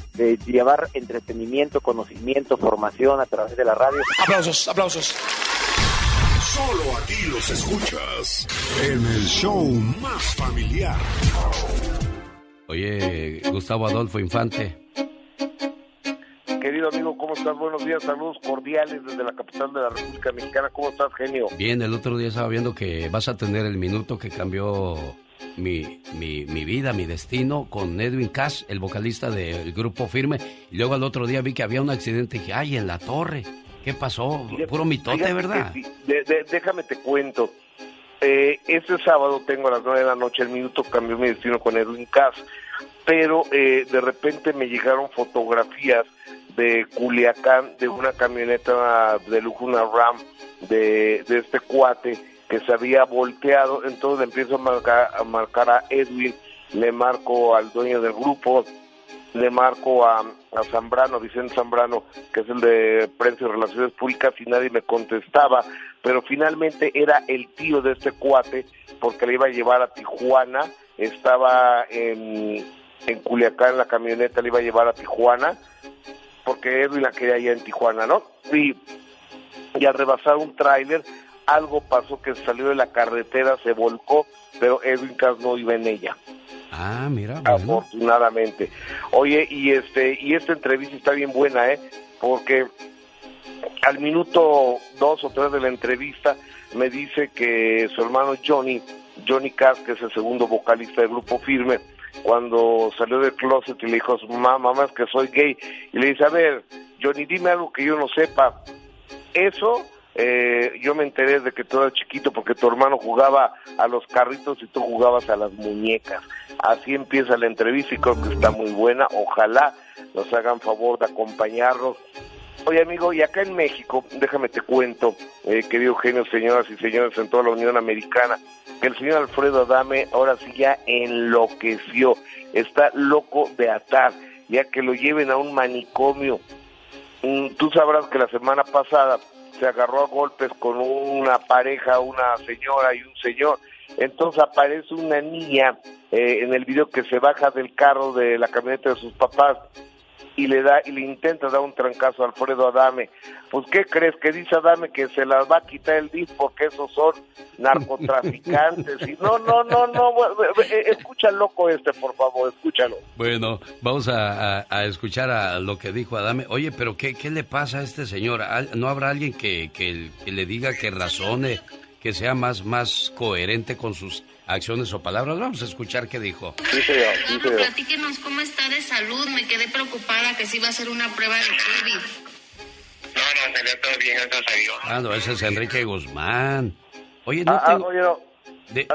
de llevar entretenimiento, conocimiento, formación a través de la radio. Aplausos, aplausos. Solo aquí los escuchas en el show más familiar. Oye, Gustavo Adolfo Infante, Querido amigo, ¿cómo estás? Buenos días, saludos cordiales desde la capital de la República Mexicana. ¿Cómo estás, genio? bien, el otro día estaba viendo que vas a tener el minuto que cambió mi, mi, mi vida, mi destino, con Edwin Cass, el vocalista del grupo Firme. Y luego al otro día vi que había un accidente y dije, ay, en la torre. ¿Qué pasó? Puro mitote, ¿verdad? De- de- déjame te cuento. Eh, este sábado tengo a las nueve de la noche el minuto cambió mi destino con Edwin Cass. pero eh, de repente me llegaron fotografías de Culiacán, de una camioneta de lujo, una RAM de, de este cuate que se había volteado, entonces empiezo a marcar, a marcar a Edwin, le marco al dueño del grupo, le marco a, a Zambrano, Vicente Zambrano, que es el de Prensa y Relaciones Públicas, y nadie me contestaba, pero finalmente era el tío de este cuate, porque le iba a llevar a Tijuana, estaba en, en Culiacán, la camioneta le iba a llevar a Tijuana, porque Edwin la quería allá en Tijuana, ¿no? Y, y al rebasar un tráiler, algo pasó que salió de la carretera, se volcó, pero Edwin Cass no iba en ella Ah, mira. bueno. afortunadamente. Oye, y este y esta entrevista está bien buena, ¿eh? Porque al minuto dos o tres de la entrevista me dice que su hermano Johnny, Johnny Cass, que es el segundo vocalista del grupo Firme, cuando salió del closet y le dijo a su mamá, mamá, es que soy gay, y le dice, a ver, Johnny, dime algo que yo no sepa. Eso eh, yo me enteré de que tú eras chiquito porque tu hermano jugaba a los carritos y tú jugabas a las muñecas. Así empieza la entrevista y creo que está muy buena. Ojalá nos hagan favor de acompañarnos. Oye amigo, y acá en México, déjame te cuento, eh, querido genio, señoras y señores en toda la Unión Americana, que el señor Alfredo Adame ahora sí ya enloqueció, está loco de atar, ya que lo lleven a un manicomio. Mm, Tú sabrás que la semana pasada se agarró a golpes con una pareja, una señora y un señor. Entonces aparece una niña eh, en el video que se baja del carro de la camioneta de sus papás y le da y le intenta dar un trancazo a Alfredo Adame. Pues ¿qué crees? Que dice Adame que se las va a quitar el DIF porque esos son narcotraficantes. y no, no, no, no, eh, escucha loco este, por favor, escúchalo. Bueno, vamos a, a- a escuchar a lo que dijo Adame. Oye, pero ¿qué, qué le pasa a este señor? ¿Al- ¿No habrá alguien que, que- que le diga, que razone, que sea más, más coherente con sus acciones o palabras? Vamos a escuchar qué dijo. Sí, señor, sí, señor. Platíquenos cómo está de salud. Me quedé preocupada que sí iba a hacer una prueba de COVID. No, no, salió todo bien, gracias a Dios. Ah, no, ese es Enrique Guzmán. Oye, no Ah, te... ah, oye, no. De-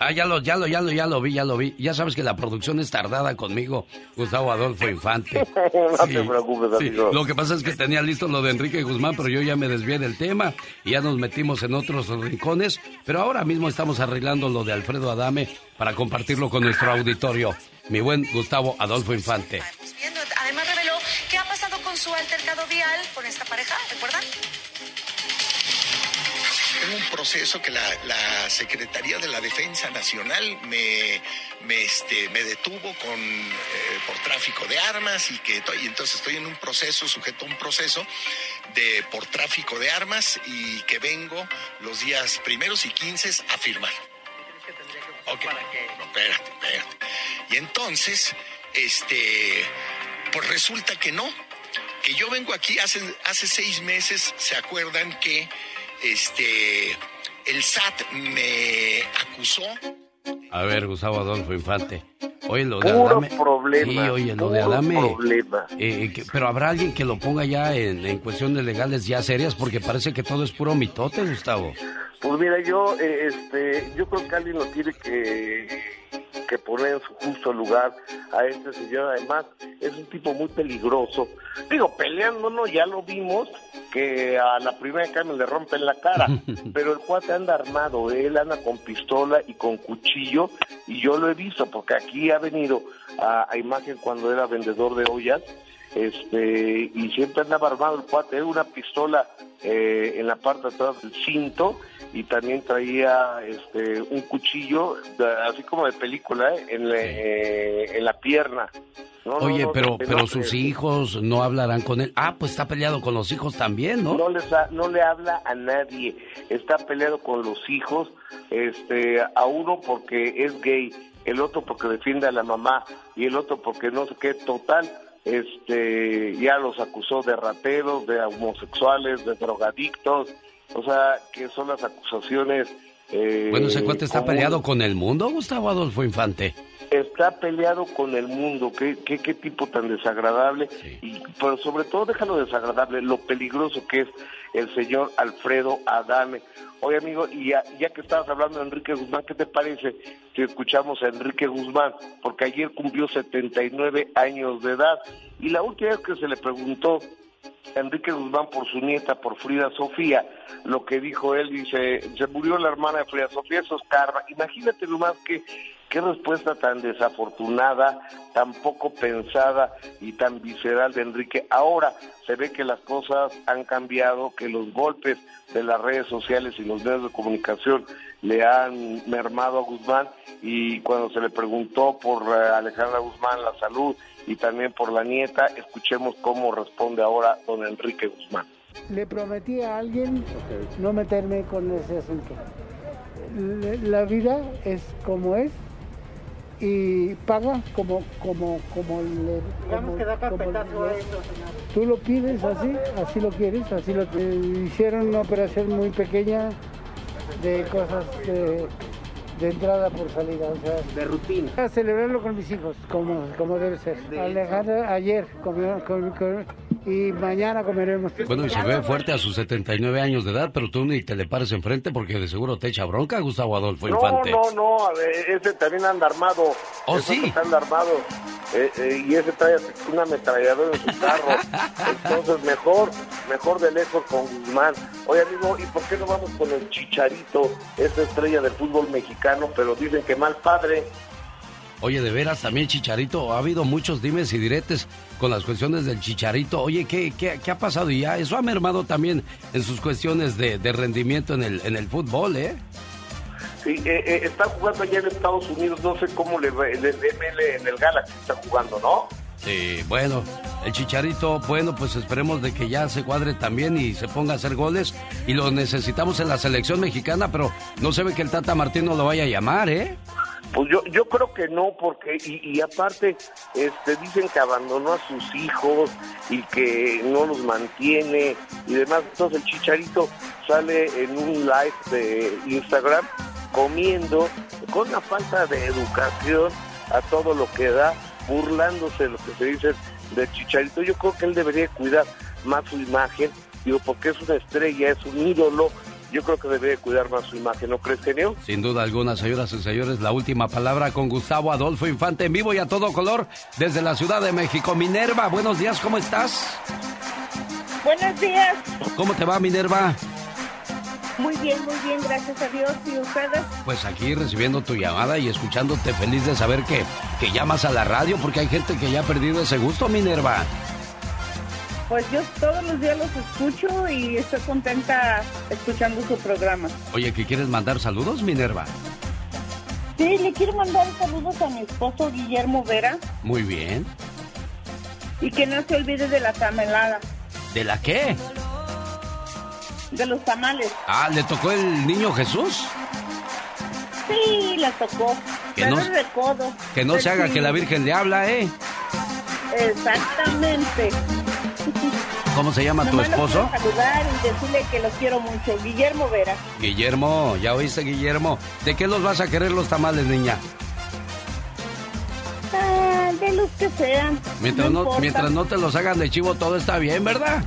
Ah, ya lo, ya lo, ya lo, ya lo vi, ya lo vi. Ya sabes que la producción es tardada conmigo, Gustavo Adolfo Infante. no te preocupes, Sí, amigo. lo que pasa es que tenía listo lo de Enrique Guzmán, pero yo ya me desvié del tema y ya nos metimos en otros rincones. Pero ahora mismo estamos arreglando lo de Alfredo Adame para compartirlo con nuestro auditorio. Mi buen Gustavo Adolfo Infante. viendo. Además reveló qué ha pasado con su altercado vial con esta pareja, ¿recuerdan? Tengo un proceso que la, la Secretaría de la Defensa Nacional me, me, este, me detuvo con, eh, por tráfico de armas y que y entonces estoy en un proceso, sujeto a un proceso de por tráfico de armas y que vengo los días primeros y quinces a firmar. Ok, no, espérate, espérate. Y entonces, este, pues resulta que no, que yo vengo aquí hace, hace seis meses, ¿se acuerdan que este, el SAT me acusó? A ver, Gustavo Adolfo Infante. Oye, lo de Puro Adame. problema, Sí, oye, lo de puro Adame. problema. eh, que- pero habrá alguien que lo ponga ya en, en cuestiones legales ya serias porque parece que todo es puro mitote, Gustavo. Pues mira, yo, eh, este, yo creo que alguien lo tiene que, que poner en su justo lugar a este señor. Además, es un tipo muy peligroso. Digo, peleándonos, ya lo vimos, que a la primera cambio le rompen la cara. pero el cuate anda armado, él anda con pistola y con cuchillo, y yo lo he visto, porque aquí ha venido a, a imagen cuando era vendedor de ollas, este y siempre andaba armado el cuate, era una pistola eh, en la parte de atrás del cinto y también traía este un cuchillo así como de película ¿eh? en, la, eh, en la pierna. No, Oye, no, pero, no, pero sus eh, hijos no hablarán con él. Ah, pues está peleado con los hijos también, ¿no? No, les ha- no le habla a nadie, está peleado con los hijos, este, a uno porque es gay, el otro porque defiende a la mamá y el otro porque no sé qué, total, este, ya los acusó de rateros, de homosexuales, de drogadictos, o sea, que son las acusaciones. eh, Bueno, ese cuate está comunes. peleado con el mundo, Gustavo Adolfo Infante. Está peleado con el mundo, qué, qué, qué tipo tan desagradable, y, pero sobre todo déjalo desagradable, lo peligroso que es el señor Alfredo Adame. Oye amigo, y ya, ya que estabas hablando de Enrique Guzmán, ¿qué te parece si escuchamos a Enrique Guzmán? Porque ayer cumplió 79 años de edad, y la última vez que se le preguntó a Enrique Guzmán por su nieta, por Frida Sofía, lo que dijo él, dice, se murió la hermana de Frida Sofía, eso es karma. Imagínate nomás que Qué respuesta tan desafortunada, tan poco pensada y tan visceral de Enrique. Ahora se ve que las cosas han cambiado, que los golpes de las redes sociales y los medios de comunicación le han mermado a Guzmán y cuando se le preguntó por eh, Alejandra Guzmán la salud y también por la nieta, escuchemos cómo responde ahora don Enrique Guzmán. Le prometí a alguien no meterme con ese asunto. La vida es como es y paga como como como le Digamos que da carpetazo a eso, señor. tú lo pides así así lo quieres así lo eh, hicieron una operación muy pequeña de cosas de, de entrada por salida o sea De rutina. a celebrarlo con mis hijos como como debe ser Alejandra ayer comió con- con- y mañana comeremos Bueno, y se ve fuerte a sus 79 años de edad, pero tú ni te le pares enfrente porque de seguro te echa bronca Gustavo Adolfo No, Infante. no, no, a ver, ese también anda armado. ¿Oh, Ese sí? anda armado. Eh, eh, y ese trae una ametralladora en su carro. Entonces, mejor, mejor de lejos con Guzmán. Oye, amigo, ¿y por qué no vamos con el Chicharito, esa estrella del fútbol mexicano? Pero dicen que mal padre. Oye, de veras, también Chicharito, ha habido muchos dimes y diretes con las cuestiones del Chicharito. Oye, ¿qué, qué, qué ha pasado? Y ya eso ha mermado también en sus cuestiones de, de rendimiento en el, en el fútbol, ¿eh? Sí, eh, eh, está jugando allá en Estados Unidos, no sé cómo le va, el el ML en el Galaxy está jugando, ¿no? Sí, bueno, el Chicharito, bueno, pues esperemos de que ya se cuadre también y se ponga a hacer goles. Y lo necesitamos en la selección mexicana, pero no se ve que el Tata Martino lo vaya a llamar, ¿eh? Pues yo, yo creo que no, porque, y, y aparte, este, dicen que abandonó a sus hijos y que no los mantiene y demás. Entonces el chicharito sale en un live de Instagram comiendo con una falta de educación a todo lo que da, burlándose de lo que se dice del chicharito. Yo creo que él debería cuidar más su imagen, digo, porque es una estrella, es un ídolo. Yo creo que debería cuidar más su imagen, ¿no crees, genio? Sin duda alguna, señoras y señores, la última palabra con Gustavo Adolfo Infante en vivo y a todo color desde la Ciudad de México. Minerva, buenos días, ¿cómo estás? Buenos días. ¿Cómo te va, Minerva? Muy bien, muy bien, gracias a Dios. ¿Y ustedes? Pues aquí recibiendo tu llamada y escuchándote feliz de saber que, que llamas a la radio porque hay gente que ya ha perdido ese gusto, Minerva. Pues yo todos los días los escucho y estoy contenta escuchando su programa. Oye, ¿que quieres mandar saludos, Minerva? Sí, le quiero mandar saludos a mi esposo Guillermo Vera Muy bien. y que no se olvide de la tamelada, ¿De la qué? de los tamales. Ah, ¿le tocó el niño Jesús? Sí, la tocó. Que no- es de codo. Que no se haga que la Virgen le habla, ¿eh? Exactamente. ¿Cómo se llama tu Nomás esposo? quiero saludar y decirle que lo quiero mucho. Guillermo Vera. Guillermo, ya oíste, Guillermo. ¿De qué los vas a querer los tamales, niña? Ah, de los que sean. Mientras no, mientras no te los hagan de chivo, todo está bien, ¿verdad?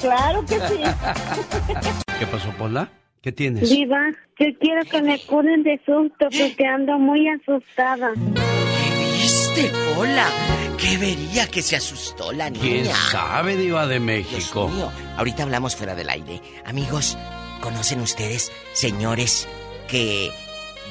Claro que sí. ¿Qué pasó, Pola? ¿Qué tienes? Viva, yo quiero que me curen de susto porque ando muy asustada. ¿Viste, Pola? ¿Qué vería que se asustó la niña? ¿Quién sabe, Diva de México? Dios mío, ahorita hablamos fuera del aire. Amigos, ¿conocen ustedes, señores, que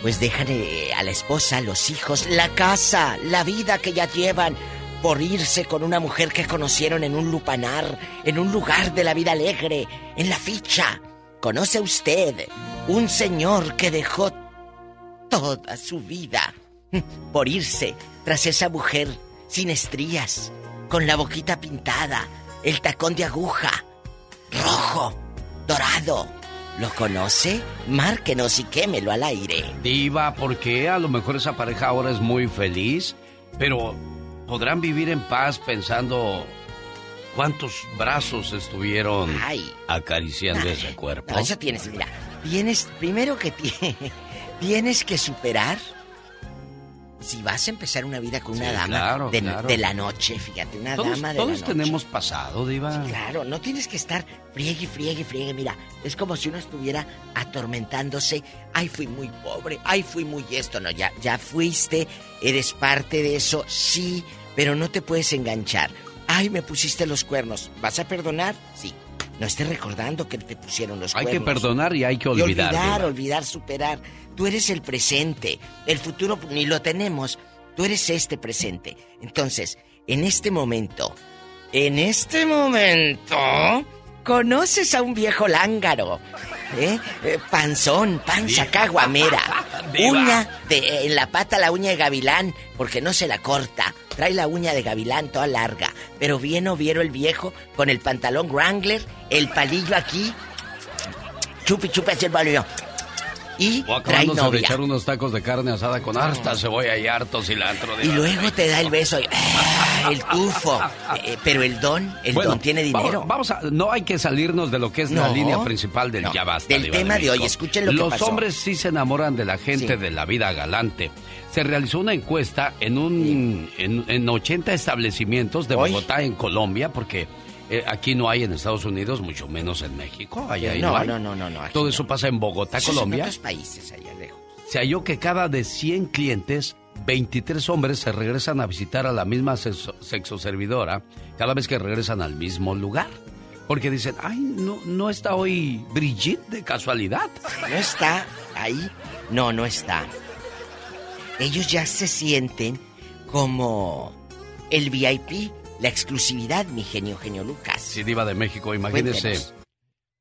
pues dejan eh, a la esposa, los hijos, la casa, la vida que ya llevan por irse con una mujer que conocieron en un lupanar, en un lugar de la vida alegre, en la ficha? ¿Conoce usted un señor que dejó toda su vida por irse tras esa mujer sin estrías, con la boquita pintada, el tacón de aguja, rojo, dorado. ¿Lo conoce? Márquenos y quémelo al aire. Diva, ¿por qué? A lo mejor esa pareja ahora es muy feliz, pero podrán vivir en paz pensando cuántos brazos estuvieron Ay. acariciando ese cuerpo. No, eso tienes, mira, tienes, primero que ti- tienes que superar si vas a empezar una vida con una Sí, dama claro, de, claro. de la noche, fíjate, una Todos, dama de todos la noche. tenemos pasado, Diva. Claro, no tienes que estar friegue, friegue, friegue. Mira, es como si uno estuviera atormentándose. Ay, fui muy pobre. Ay, fui muy esto. No, ya, ya fuiste. Eres parte de eso, sí, pero no te puedes enganchar. Ay, me pusiste los cuernos. ¿Vas a perdonar? Sí. No estés recordando que te pusieron los Hay cuernos. que perdonar y hay que Y olvidar. olvidar, olvidar, superar. Tú eres el presente. El futuro ni lo tenemos. Tú eres este presente. Entonces, en este momento, en este momento, conoces a un viejo lángaro. ¿eh? Eh, panzón, panza caguamera. Uña de, en la pata la uña de gavilán, porque no se la corta. Trae la uña de gavilán toda larga. Pero bien oviero el viejo con el pantalón Wrangler, el palillo aquí. Chupi, chupi hacia el balio. Y O trae acabándose de novia. echar unos tacos de carne asada con harta cebolla y harto cilantro. Y Diva. luego te da el beso. y- ¡ah! el tufo. Eh, pero el don, el Bueno, don tiene dinero. Vamos, vamos a, no hay que salirnos de lo que es la línea principal del No. ya basta. Del Diva tema de hoy, escuchen lo que Los pasó. hombres sí se enamoran de la gente Sí. de la vida galante. Se realizó una encuesta en un en, en 80 establecimientos de Hoy. Bogotá, en Colombia, porque eh, aquí no hay en Estados Unidos, mucho menos en México. Allá no, no, hay. no, no, no, Todo no. eso pasa en Bogotá, Colombia. otros países allá lejos. Se halló que cada de 100 clientes, 23 hombres se regresan a visitar a la misma sexo- sexoservidora cada vez que regresan al mismo lugar. Porque dicen, ay, no, no está hoy Brigitte de casualidad. No está ahí. No, no está. Ellos ya se sienten como el VIP, la exclusividad, mi genio, genio Lucas. Sí, diva de México, imagínese. Cuéntenos.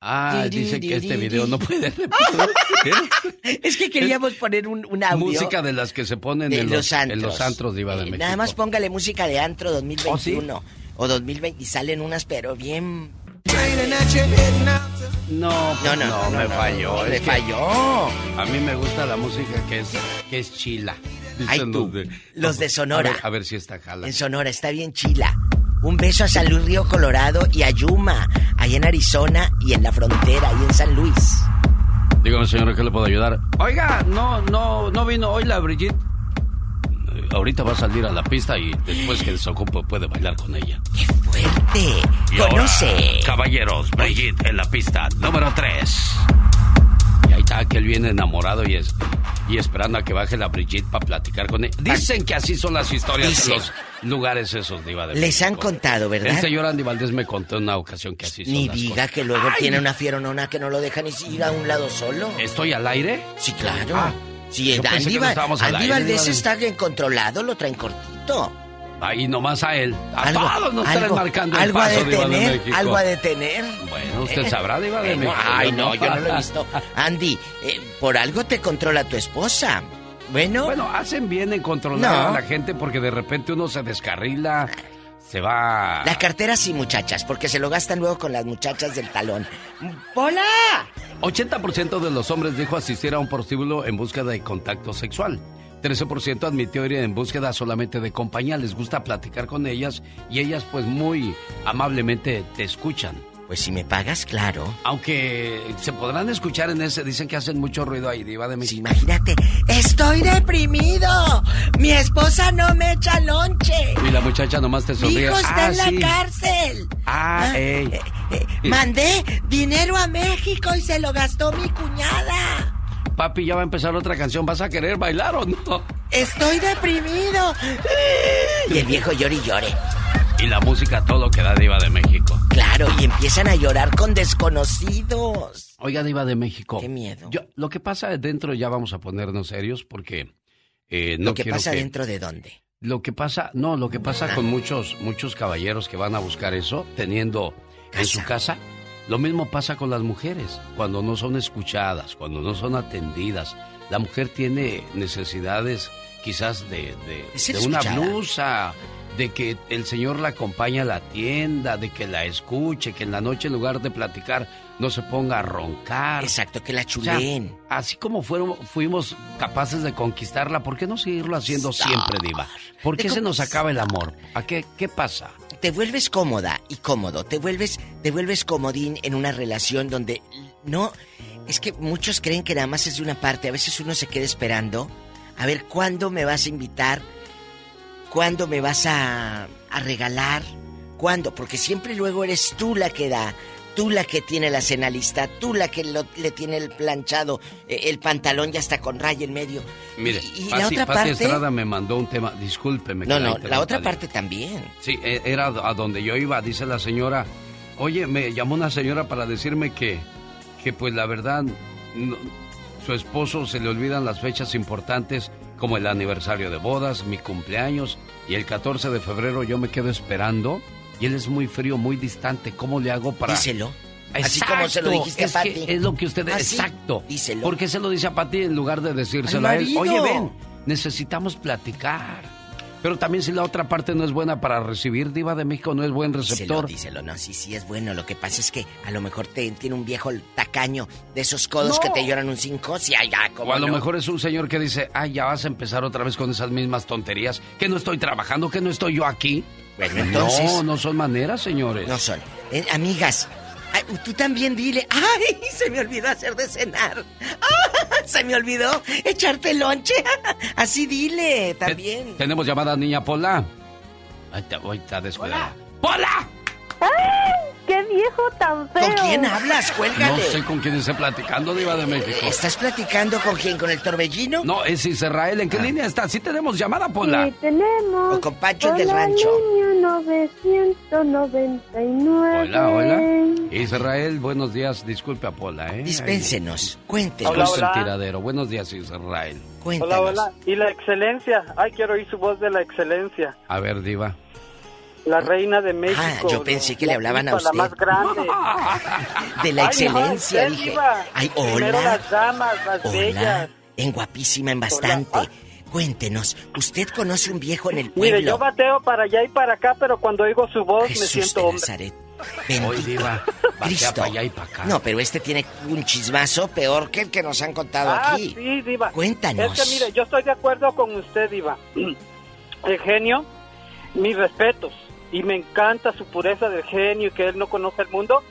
Ah, Di, di, dice di, que este video no puede Es que queríamos poner un, un audio. Música de las que se ponen de en los los, en antros. los antros, diva de Eh, México. Nada más póngale música de antro 2021 ¿Oh, o 2020 y salen unas pero bien No, No, no, no, me no, falló. que falló. A mí me gusta la música que es, que es chila. Ay, Dicen tú, los de Sonora. A ver, a ver si esta jala. En Sonora está bien chila. Un beso a San Luis Río Colorado y a Yuma, allá en Arizona y en la frontera, ahí en San Luis. Dígame, señora, ¿qué le puedo ayudar? Oiga, no, no, no vino hoy la Brigitte. Ahorita va a salir a la pista y después que desocupe puede bailar con ella. ¡Fuerte! Y ahora, ¡Conoce! caballeros, Brigitte en la pista número 3. Ahí está que él viene enamorado y es y esperando a que baje la Brigitte para platicar con él. Dicen que así son las historias Dicen. en los lugares esos, Diva de Les han contado, ¿verdad? El señor Andy Valdés me contó en una ocasión que así son Ni las diga cosas. que luego Ay, tiene una fieronona que no lo deja ni ir a un lado solo. ¿Estoy al aire? Sí, claro. Ah, sí, Andy, Andy Valdés está bien controlado, lo traen cortito. Ahí nomás a él. A Algo- todos nos algo- marcando el algo a paso, Diva de detener, México. algo a detener. Bueno, usted sabrá, Diva de Eh, no, México. ay, no, yo no lo he visto. Andy, eh, por algo te controla tu esposa. Bueno. Bueno, hacen bien en controlar No. a la gente porque de repente uno se descarrila, se va... La cartera sí, muchachas, porque se lo gastan luego con las muchachas del talón. ¡Hola! 80% de los hombres dijo asistir a un prostíbulo en búsqueda de contacto sexual. 13% admitió ir en búsqueda solamente de compañía. Les gusta platicar con ellas y ellas pues muy amablemente te escuchan. Pues si me pagas, claro. Aunque se podrán escuchar en ese, dicen que hacen mucho ruido ahí, diva de México. imagínate, estoy deprimido. Mi esposa no me echa lonche. Y la muchacha nomás te Mi sonríe. hijo está Ah, en la sí. cárcel. Ah, ey. Mandé dinero a México y se lo gastó mi cuñada. Papi, ya va a empezar otra canción. ¿Vas a querer bailar o no? Estoy deprimido. Y el viejo llore y llore. Y la música todo que da diva de México. Claro, y empiezan a llorar con desconocidos. Oiga, diva de México. Qué miedo. Yo, lo que pasa dentro ya vamos a ponernos serios porque eh, no lo que pasa que- dentro de dónde. Lo que pasa, no, lo que pasa con muchos, muchos caballeros que van a buscar eso, teniendo en su casa, lo mismo pasa con las mujeres, cuando no son escuchadas, cuando no son atendidas. La mujer tiene necesidades quizás de, de, De una blusa, de que el señor la acompañe a la tienda, de que la escuche, que en la noche en lugar de platicar no se ponga a roncar. Exacto, que la O sea, chuleen. así como fueron, fuimos capaces de conquistarla, ¿por qué no seguirlo haciendo siempre, Diva? ¿Por qué se nos acaba el amor? ¿A qué, qué pasa? Te vuelves cómoda y cómodo, te vuelves, te vuelves comodín en una relación donde no, es que muchos creen que nada más es de una parte, a veces uno se queda esperando A ver, ¿cuándo me vas a invitar? ¿Cuándo me vas a, a regalar? ¿Cuándo? Porque siempre luego eres tú la que da, tú la que tiene la cena lista, tú la que lo- le tiene el planchado, eh, el pantalón ya está con raya en medio. Mire, Y- y Pati, la otra Pati parte- Estrada me mandó un tema, discúlpeme. No, no, la otra parte también. Sí, e- era a donde yo iba, dice la señora. Oye, me llamó una señora para decirme que, que pues la verdad, no- su esposo se le olvidan las fechas importantes como el aniversario de bodas, mi cumpleaños y el 14 de febrero yo me quedo esperando y él es muy frío, muy distante. ¿Cómo le hago para...? Díselo. Así como se lo dijiste a Pati. es lo que usted... Ah, Exacto. díselo. ¿Por qué se lo dice a Pati en lugar de decírselo a él? Oye, ven, necesitamos platicar. Pero también si la otra parte no es buena para recibir, Diva de México no es buen Díselo, receptor. díselo, no, sí, sí es bueno. Lo que pasa es que a lo mejor te, tiene un viejo tacaño de esos codos que te lloran un cinco. Sí, ¿cómo O a lo no? mejor es un señor que dice, ay, ya vas a empezar otra vez con esas mismas tonterías, que no estoy trabajando, que no estoy yo aquí. Bueno, entonces- No, no son maneras, señores. No son. Eh, amigas, tú también dile, ay, se me olvidó hacer de cenar. Ah, se me olvidó echarte lonche. Así dile, también. Tenemos llamada niña Pola. Ahí está, ahí está descuidada. ¡Pola! ¡Qué viejo tan feo! ¿Con quién hablas? Cuélgale. No sé con quién esté platicando, Diva de México. ¿Estás platicando con quién? ¿Con el torbellino? No, es Israel. ¿En qué línea está? Sí tenemos llamada, Pola. Sí, tenemos. O con Pancho el del rancho. línea 999. Hola, hola. Israel, buenos días. Disculpe a Pola, ¿eh? Dispénsenos, cuéntenos. Hola, Hola, el tiradero. Buenos días, Israel. Hola, hola. Y la excelencia. Ay, quiero oír su voz de la excelencia. A ver, Diva. La reina de México. Ah, yo pensé que le hablaban a usted. La más grande. De la Ay, no, excelencia, dije. Ay, Primero hola. las damas, las Hola. bellas. En guapísima, en bastante. Cuéntenos, ¿usted conoce un viejo en el Mire, pueblo? yo bateo para allá y para acá, pero cuando oigo su voz me siento de. Nazaret. Hoy, Diva. Batea Cristo. para allá y para acá. No, pero este tiene un chismazo peor que el que nos han contado Ah, aquí. sí, Diva. Cuéntanos. Es que mire, yo estoy de acuerdo con usted, Diva. El genio, mis respetos. Y me encanta su pureza del genio y que él no conoce el mundo.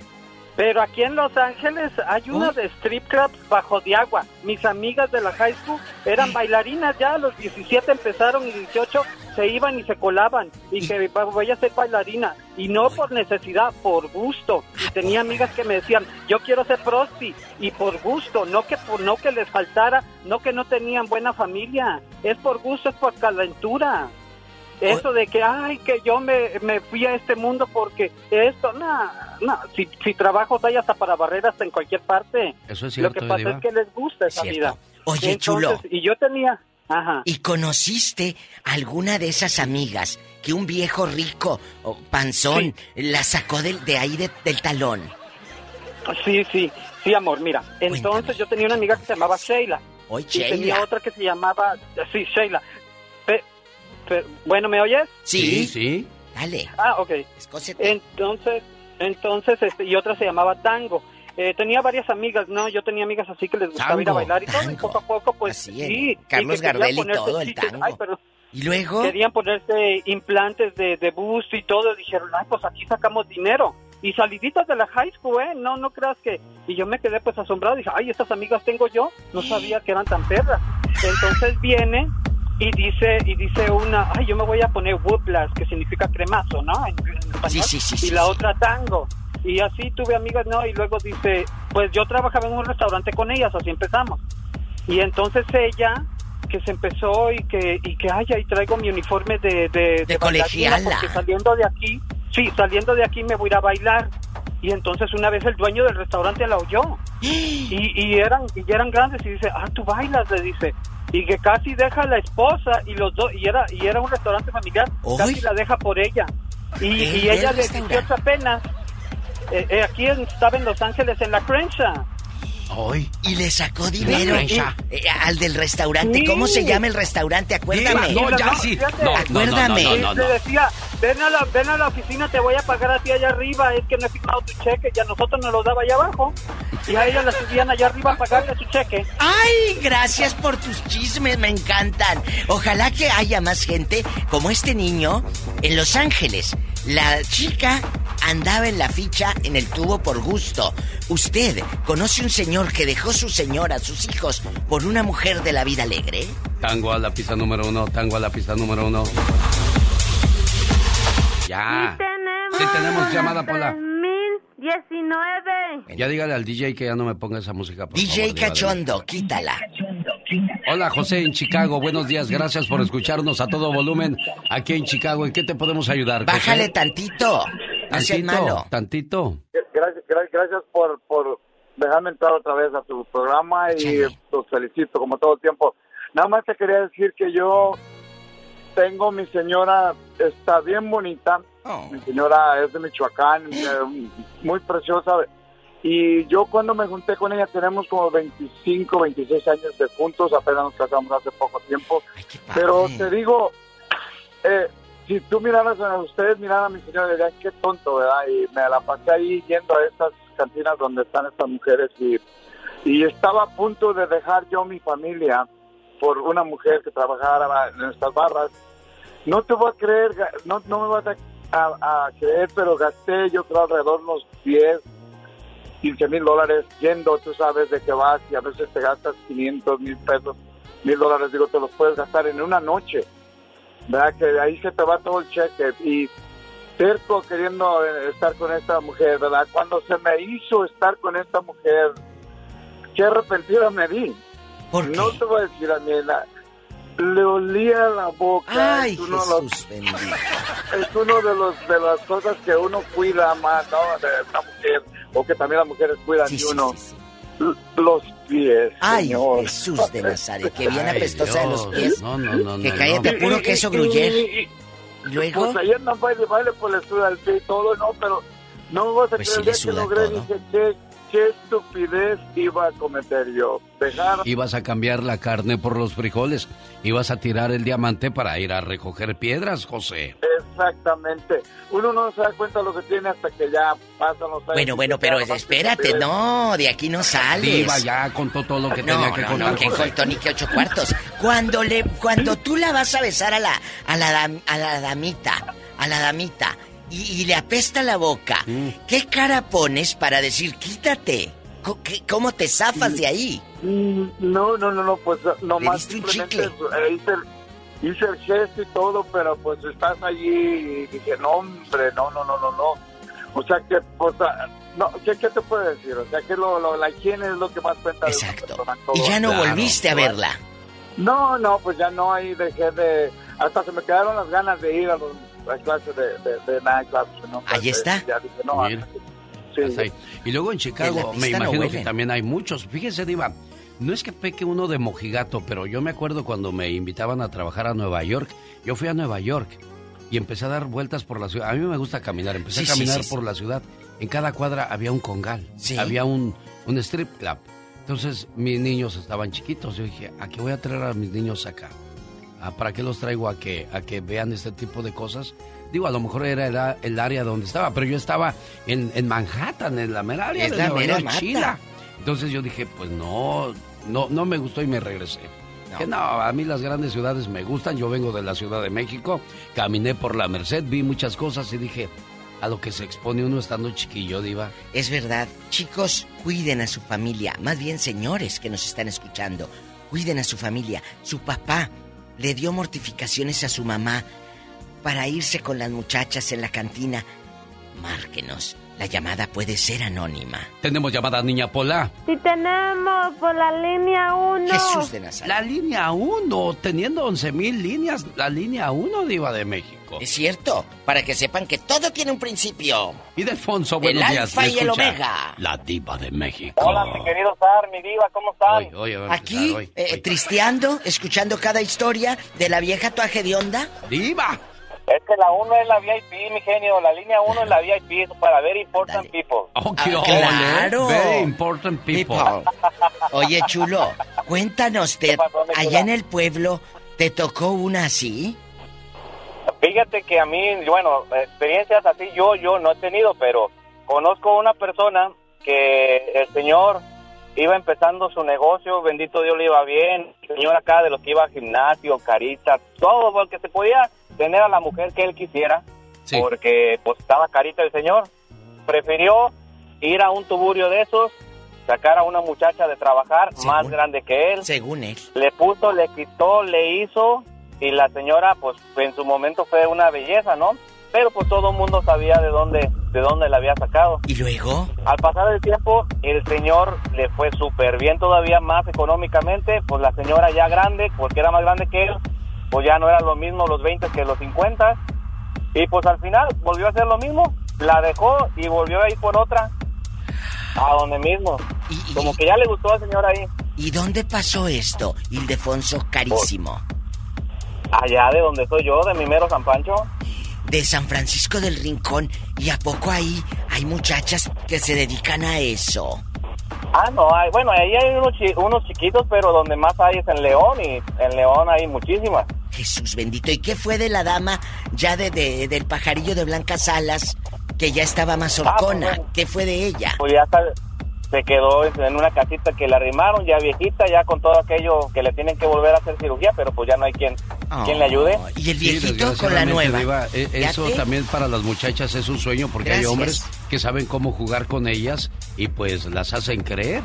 Pero aquí en Los Ángeles hay una de strip clubs bajo de agua. Mis amigas de la high school eran bailarinas ya, a los 17 empezaron y 18 se iban y se colaban. Y que voy a ser bailarina. Y no por necesidad, por gusto. Y tenía amigas que me decían, yo quiero ser prosti. Y por gusto, no que, por, no que les faltara, no que no tenían buena familia. Es por gusto, es por calentura. Eso de que, ay, que yo me, me fui a este mundo porque esto, no, no, si, si trabajo hay hasta para barreras en cualquier parte. Eso es Lo cierto, que pasa Diva. es que les gusta esa Cierto. vida. Oye, Entonces, chulo. Y yo tenía, ajá. ¿Y conociste alguna de esas amigas que un viejo rico panzón la sacó del, de ahí de- del talón? Sí, sí, sí, amor, mira. Entonces yo tenía una amiga que se llamaba Sheila. Hoy Y Sheila. tenía otra que se llamaba, sí, Sheila. Bueno, ¿me oyes? Sí. sí. Dale. Ah, ok. Entonces, entonces, este, y otra se llamaba Tango. Eh, tenía varias amigas, ¿no? Yo tenía amigas así que les gustaba ir a bailar y todo, y poco a poco, pues, Así, sí. Carlos y Gardel y todo, el tango. Ay, pero ¿Y luego? querían ponerse implantes de, de busto y todo, dijeron, ay, pues aquí sacamos dinero. Y saliditas de la high school, ¿eh? No, no creas que... Y yo me quedé pues asombrado, dije, ay, estas amigas tengo yo, no sabía que eran tan perras. Entonces viene y dice y dice una, ay, yo me voy a poner whooplas, que significa cremazo, ¿no? En, en español. Sí, sí, sí, Y la otra tango. Y así tuve amigas, ¿no? Y luego dice, pues yo trabajaba en un restaurante con ellas, así empezamos. Y entonces ella, que se empezó y que, y que ay, ahí traigo mi uniforme de, de, de bailarina, colegiala. Porque saliendo de aquí, sí, saliendo de aquí me voy a ir a bailar. Y entonces una vez el dueño del restaurante la oyó. Y, y eran y eran grandes y dice, ah, tú bailas, le dice. Y que casi deja a la esposa y los dos, y era, y era un restaurante familiar, casi la deja por ella. Y, y ella ¿Qué de restaurante? 18 apenas, eh, eh, aquí estaba en Los Ángeles, en la Crenshaw. Hoy. Y le sacó dinero Crenshaw. eh, al del restaurante. Sí. ¿Cómo se llama el restaurante? Acuérdame. Y la- fíjate. Acuérdame. Y le decía, ven a, la, ven a la oficina, te voy a pagar a ti allá arriba, es que no he firmado tu cheque, y a nosotros nos lo daba allá abajo. Y a ella la subían allá arriba a pagarle su cheque. Ay, gracias por tus chismes, me encantan. Ojalá que haya más gente como este niño en Los Ángeles. La chica andaba en la ficha en el tubo por gusto. ¿Usted conoce un señor que dejó su señora, sus hijos, por una mujer de la vida alegre? Tango a la pista número uno, tango a la pista número uno. Ya. Sí tenemos llamada, Pola. 2019. Ya dígale al DJ que ya no me ponga esa música. Por DJ favor, Cachondo, quítala. Hola José en Chicago, buenos días, gracias por escucharnos a todo volumen aquí en Chicago. ¿En qué te podemos ayudar? José? Bájale tantito. Tantito, malo. tantito. Gracias, gracias, por, por dejarme entrar otra vez a tu programa y los felicito como todo el tiempo. Nada más te quería decir que yo tengo mi señora, está bien bonita. Mi señora es de Michoacán, eh, muy preciosa. Y yo cuando me junté con ella tenemos como 25, 26 años de juntos, apenas nos casamos hace poco tiempo. Pero te digo, eh, si tú miraras a ustedes, miraran a mi señora, dirían qué tonto, ¿verdad? Y me la pasé ahí yendo a estas cantinas donde están estas mujeres y, y estaba a punto de dejar yo mi familia por una mujer que trabajara en estas barras. No te voy a creer, no, no me vas a, a- a creer, pero gasté yo creo alrededor de unos 10, 15 mil dólares yendo, tú sabes de qué vas y a veces te gastas 500 mil pesos, mil dólares, digo, te los puedes gastar en una noche. ¿verdad? Que de ahí se te va todo el cheque y terco queriendo eh, estar con esta mujer, ¿verdad? Cuando se me hizo estar con esta mujer, qué arrepentida me di. No te voy a decir a mí, la- le olía la boca. Ay, es uno de los- Jesús es uno de los de las cosas que uno cuida más, ¿no? De una mujer o que también las mujeres cuidan Sí, de sí, uno. L- Los pies, Ay, señor. Jesús de Nazaret, que bien apestosa de los pies. No, no, no, Que no, cállate, no. puro queso gruyer. y- y- ¿Y luego? Pues ayer no baile, baile por del pie y todo, no, pero no me vas a Pues sí creer le que logré, todo. dije, ¿qué, qué estupidez iba a cometer yo. Dejar Ibas a cambiar la carne por los frijoles. Ibas a tirar el diamante para ir a recoger piedras, José. exactamente. Uno no se da cuenta de lo que tiene hasta que ya pasan los años. Bueno, bueno, pero espérate, no, de aquí no sales. Diva ya contó todo lo que no, tenía que no, contar. no, que contó ni que ocho cuartos. Cuando le, cuando tú la vas a besar a la, a la, dam- a la damita, a la damita, y, y le apesta la boca, Mm. ¿qué cara pones para decir quítate? ¿Cómo te zafas de ahí? Mm, No, no, no, no, pues nomás simplemente eh, hice, el, hice el gesto y todo, pero pues estás allí y dije, no, hombre, no, no, no, no, no. O sea que, pues, ah, no, ¿qué, qué te puedo decir? O sea que lo, lo- la higiene es lo que más cuenta. Exacto. Y ya no volviste a verla. No, no, pues ya no, ahí dejé de... Hasta se me quedaron las ganas de ir a los- las clases de, de, de nightclubs, ¿no? Ahí está. Ya dije, no, Mira. Estás ahí. Y luego en la Chicago me no imagino que también hay muchos. Fíjese, Diva, no es que peque uno de mojigato, pero yo me acuerdo cuando me invitaban a trabajar a Nueva York. Yo fui a Nueva York y empecé a dar vueltas por la ciudad. A mí me gusta caminar. Empecé Sí, a caminar sí, por la ciudad. En cada cuadra había un congal. Sí. Había un, un strip club. Entonces mis niños estaban chiquitos. Yo dije, ¿a qué voy a traer a mis niños acá? ¿A ¿Para qué los traigo a que, a que vean este tipo de cosas? Digo, a lo mejor era el, el área donde estaba, pero yo estaba en, en Manhattan, en la mera área Es de la mera. Chila. Entonces yo dije, pues no, no, no me gustó y me regresé. Que no, a mí las grandes ciudades me gustan. Yo vengo de la Ciudad de México, caminé por la Merced, vi muchas cosas y dije, a lo que se expone uno estando chiquillo, Diva. Es verdad. Chicos, cuiden a su familia. Más bien, señores que nos están escuchando, cuiden a su familia. Su papá le dio mortificaciones a su mamá para irse con las muchachas en la cantina. Márquenos. La llamada puede ser anónima. Tenemos llamada Niña Pola. Si tenemos por la línea 1. Jesús de Nazaret. La línea 1, teniendo 11 mil líneas, la línea 1 Diva de México. Es cierto, para que sepan que todo tiene un principio. Y de Alfonso, El buenos días. alfa y el omega. La Diva de México. Hola, mi querido Sar, mi diva, ¿cómo están? Hoy, hoy, Aquí, hoy. eh, tristeando, escuchando cada historia de la vieja tuaje de onda. ¡Diva! Es que la 1 es la VIP, mi genio. La línea 1 es la VIP, para very important people. Oh, Ah, claro. Very important people. Oye, chulo, cuéntanos, te- allá en el pueblo, ¿te tocó una así? Fíjate que a mí, bueno, experiencias así yo, yo no he tenido, pero conozco una persona que el señor iba empezando su negocio, bendito Dios le iba bien, el señor acá de los que iba al gimnasio, carita, todo porque se podía tener a la mujer que él quisiera, porque pues estaba carita el señor. Prefirió ir a un tuburio de esos, sacar a una muchacha de trabajar más grande que él. Según él. Le puso, le quitó, le hizo y la señora pues en su momento fue una belleza, ¿no? Pero pues todo el mundo sabía de dónde de dónde la había sacado. ¿Y luego? Al pasar el tiempo, el señor le fue súper bien todavía más económicamente, pues la señora ya grande, porque era más grande que él, pues ya no era lo mismo los 20 que los 50. Y pues al final volvió a hacer lo mismo, la dejó y volvió a ir por otra, a donde mismo. Como que ya le gustó al señor ahí. ¿Y dónde pasó esto, Ildefonso Carísimo? Allá de donde soy yo, de mi mero San Pancho. De San Francisco del Rincón. ¿Y a poco ahí hay muchachas que se dedican a eso? Ah, no, hay, bueno, ahí hay unos, chi- unos chiquitos, pero donde más hay es en León y en León hay muchísimas. Jesús bendito. ¿Y qué fue de la dama ya de, de- del pajarillo de blancas alas que ya estaba más horcona? pues, bueno. ¿Qué fue de ella? Pues ya está, se quedó en una casita que la arrimaron, ya viejita, ya con todo aquello que le tienen que volver a hacer cirugía, pero pues ya no hay quien, quien le ayude. Y el Sí, viejito con la nueva. Diva, e- eso también para las muchachas es un sueño porque hay hombres que saben cómo jugar con ellas y pues las hacen creer.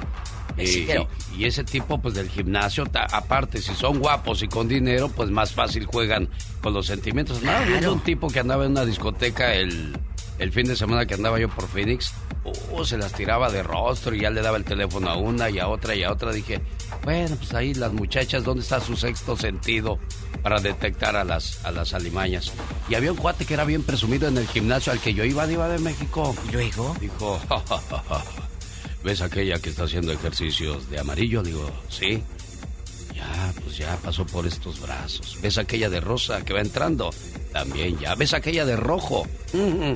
Sí, Y- pero- y, ese tipo pues del gimnasio, ta- aparte si son guapos y con dinero, pues más fácil juegan con los sentimientos. Andaba viendo un tipo que andaba en una discoteca el, el fin de semana que andaba yo por Phoenix, uh, se las tiraba de rostro y ya le daba el teléfono a una y a otra y a otra. Dije, bueno, pues ahí las muchachas, ¿dónde está su sexto sentido para detectar a las, a las alimañas? Y había un cuate que era bien presumido en el gimnasio al que yo iba, Diva de México. ¿Y luego? Dijo, "Ja, ja, ja, ja. ¿ves aquella que está haciendo ejercicios de amarillo? Digo, sí. Ya, pues ya pasó por estos brazos. ¿Ves aquella de rosa que va entrando? También ya. ¿Ves aquella de rojo? Ujú.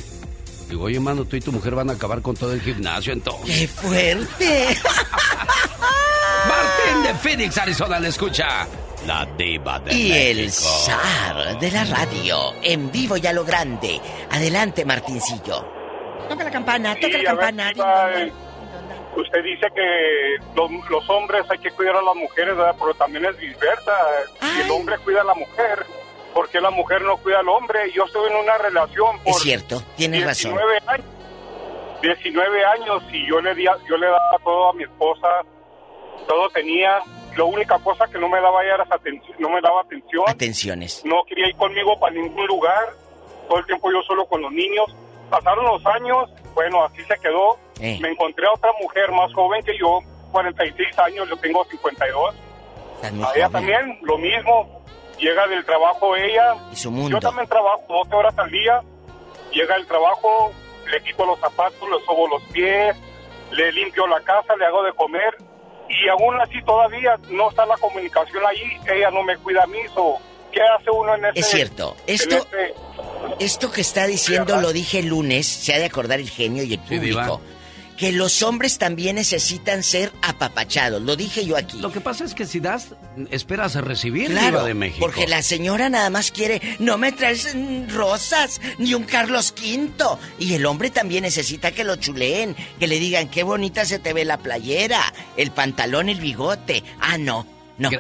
Digo, oye, mano, tú y tu mujer van a acabar con todo el gimnasio entonces. ¡Qué fuerte! Martín de Phoenix, Arizona, le escucha. La diva de Y el México. zar de la radio, en vivo y a lo grande. Adelante, Martincillo. Toca la campana, toca Sí, la ver, campana. Eh, usted dice que los, los hombres hay que cuidar a las mujeres, ¿verdad? pero también es viceversa. Si el hombre cuida a la mujer, ¿por qué la mujer no cuida al hombre? Yo estoy en una relación por Es cierto, tienes razón. 19 años. 19 años y yo le, di yo le daba todo a mi esposa, todo tenía. La única cosa que no me daba ella era atención, no me daba atención. Atenciones. No quería ir conmigo para ningún lugar. Todo el tiempo yo solo con los niños. Pasaron los años, bueno, así se quedó. Eh. Me encontré a otra mujer más joven que yo, 46 años, yo tengo 52. Estás muy A ella también, lo mismo. Llega del trabajo ella. Y su mundo. Yo también trabajo 12 horas al día. Llega del trabajo, le quito los zapatos, le sobo los pies, le limpio la casa, le hago de comer. Y aún así todavía no está la comunicación allí. Ella no me cuida a mí. so, ¿Qué hace uno en ese... Es cierto. Esto, esto que está diciendo lo dije el lunes, se ha de acordar el genio y el Sí, público. Que los hombres también necesitan ser apapachados. Lo dije yo aquí. Lo que pasa es que si das, esperas a recibir Claro, Diva de México. porque la señora nada más quiere, no me traes mm, rosas, ni un Carlos V. Y el hombre también necesita que lo chuleen, que le digan qué bonita se te ve la playera, el pantalón, el bigote. Ah, no, no.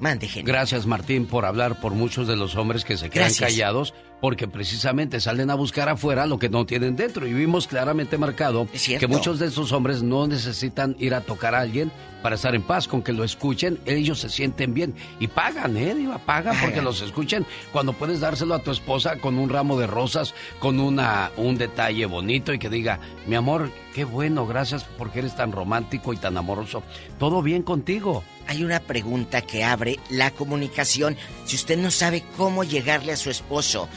Mande, genio. Gracias, Martín, por hablar por muchos de los hombres que se quedan Gracias. callados porque precisamente salen a buscar afuera lo que no tienen dentro. Y vimos claramente marcado que muchos de esos hombres no necesitan ir a tocar a alguien para estar en paz. Con que lo escuchen, ellos se sienten bien. Y pagan, ¿eh? Diva? pagan porque los escuchen. Cuando puedes dárselo a tu esposa con un ramo de rosas, con una, un detalle bonito y que diga, mi amor, qué bueno, gracias porque eres tan romántico y tan amoroso. Todo bien contigo. Hay una pregunta que abre la comunicación. Si usted no sabe cómo llegarle a su esposo,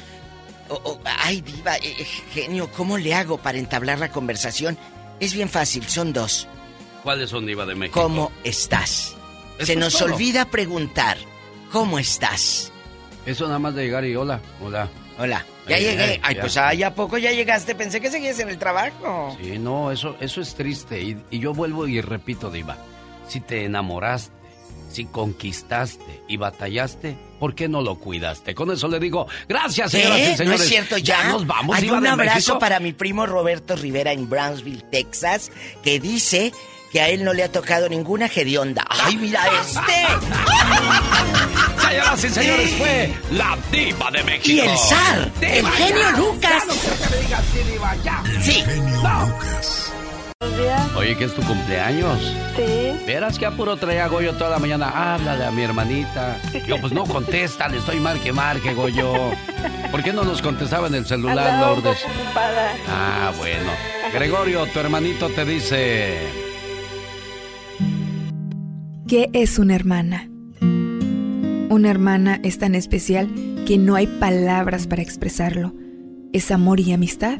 o, o- ay, diva, eh, eh, genio, ¿cómo le hago para entablar la conversación? Es bien fácil, son dos. ¿Cuáles son Diva de México? ¿Cómo estás? Se nos todo. olvida preguntar, ¿cómo estás? Eso nada más de llegar y hola, hola. Hola. Ya Ay, llegué. ay, Ay, ya. pues ay, ¿a poco ya llegaste? Pensé que seguías en el trabajo. Sí, no, eso, eso es triste. Y, y yo vuelvo y repito, Diva. Si te enamoraste, si conquistaste y batallaste, ¿por qué no lo cuidaste? Con eso le digo, gracias, señoras y ¿No señores. es cierto ya? nos vamos, Hay un abrazo México. para mi primo Roberto Rivera en Brownsville, Texas, que dice que a él no le ha tocado ninguna hedionda. ¡Ay, mira este! Señoras y señores, fue la diva de México. Y el zar, el genio. Lucas. No quiero que Oye, ¿qué es tu cumpleaños? Sí. Verás que apuro traía Goyo toda la mañana. Háblale a mi hermanita. Yo, pues no contesta, le estoy marque, marque, Goyo. ¿Por qué no nos contestaba en el celular, Andaba un Lourdes? poco ocupada. Ah, bueno. Gregorio, tu hermanito te dice. ¿Qué es una hermana? Una hermana es tan especial que no hay palabras para expresarlo. Es amor y amistad.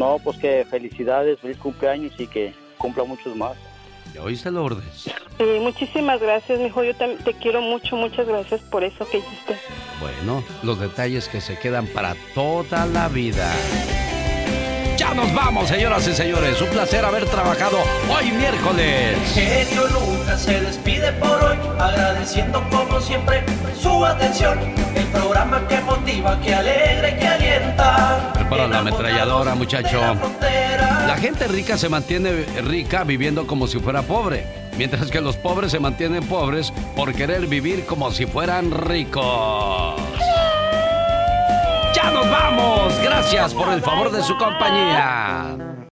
No, pues que felicidades, feliz cumpleaños y que cumpla muchos más. ¿Ya oíste, Lourdes? Sí, muchísimas gracias, mijo. Yo también te quiero mucho, muchas gracias por eso que hiciste. Bueno, los detalles que se quedan para toda la vida. Ya nos vamos, señoras y señores. Un placer haber trabajado hoy miércoles. Genio Lucas se despide por hoy, agradeciendo como siempre su atención. El programa que motiva, que alegra que alienta. Prepara la ametralladora, muchacho. La gente rica se mantiene rica viviendo como si fuera pobre, mientras que los pobres se mantienen pobres por querer vivir como si fueran ricos. ¡Ya nos vamos! Gracias por el favor de su compañía.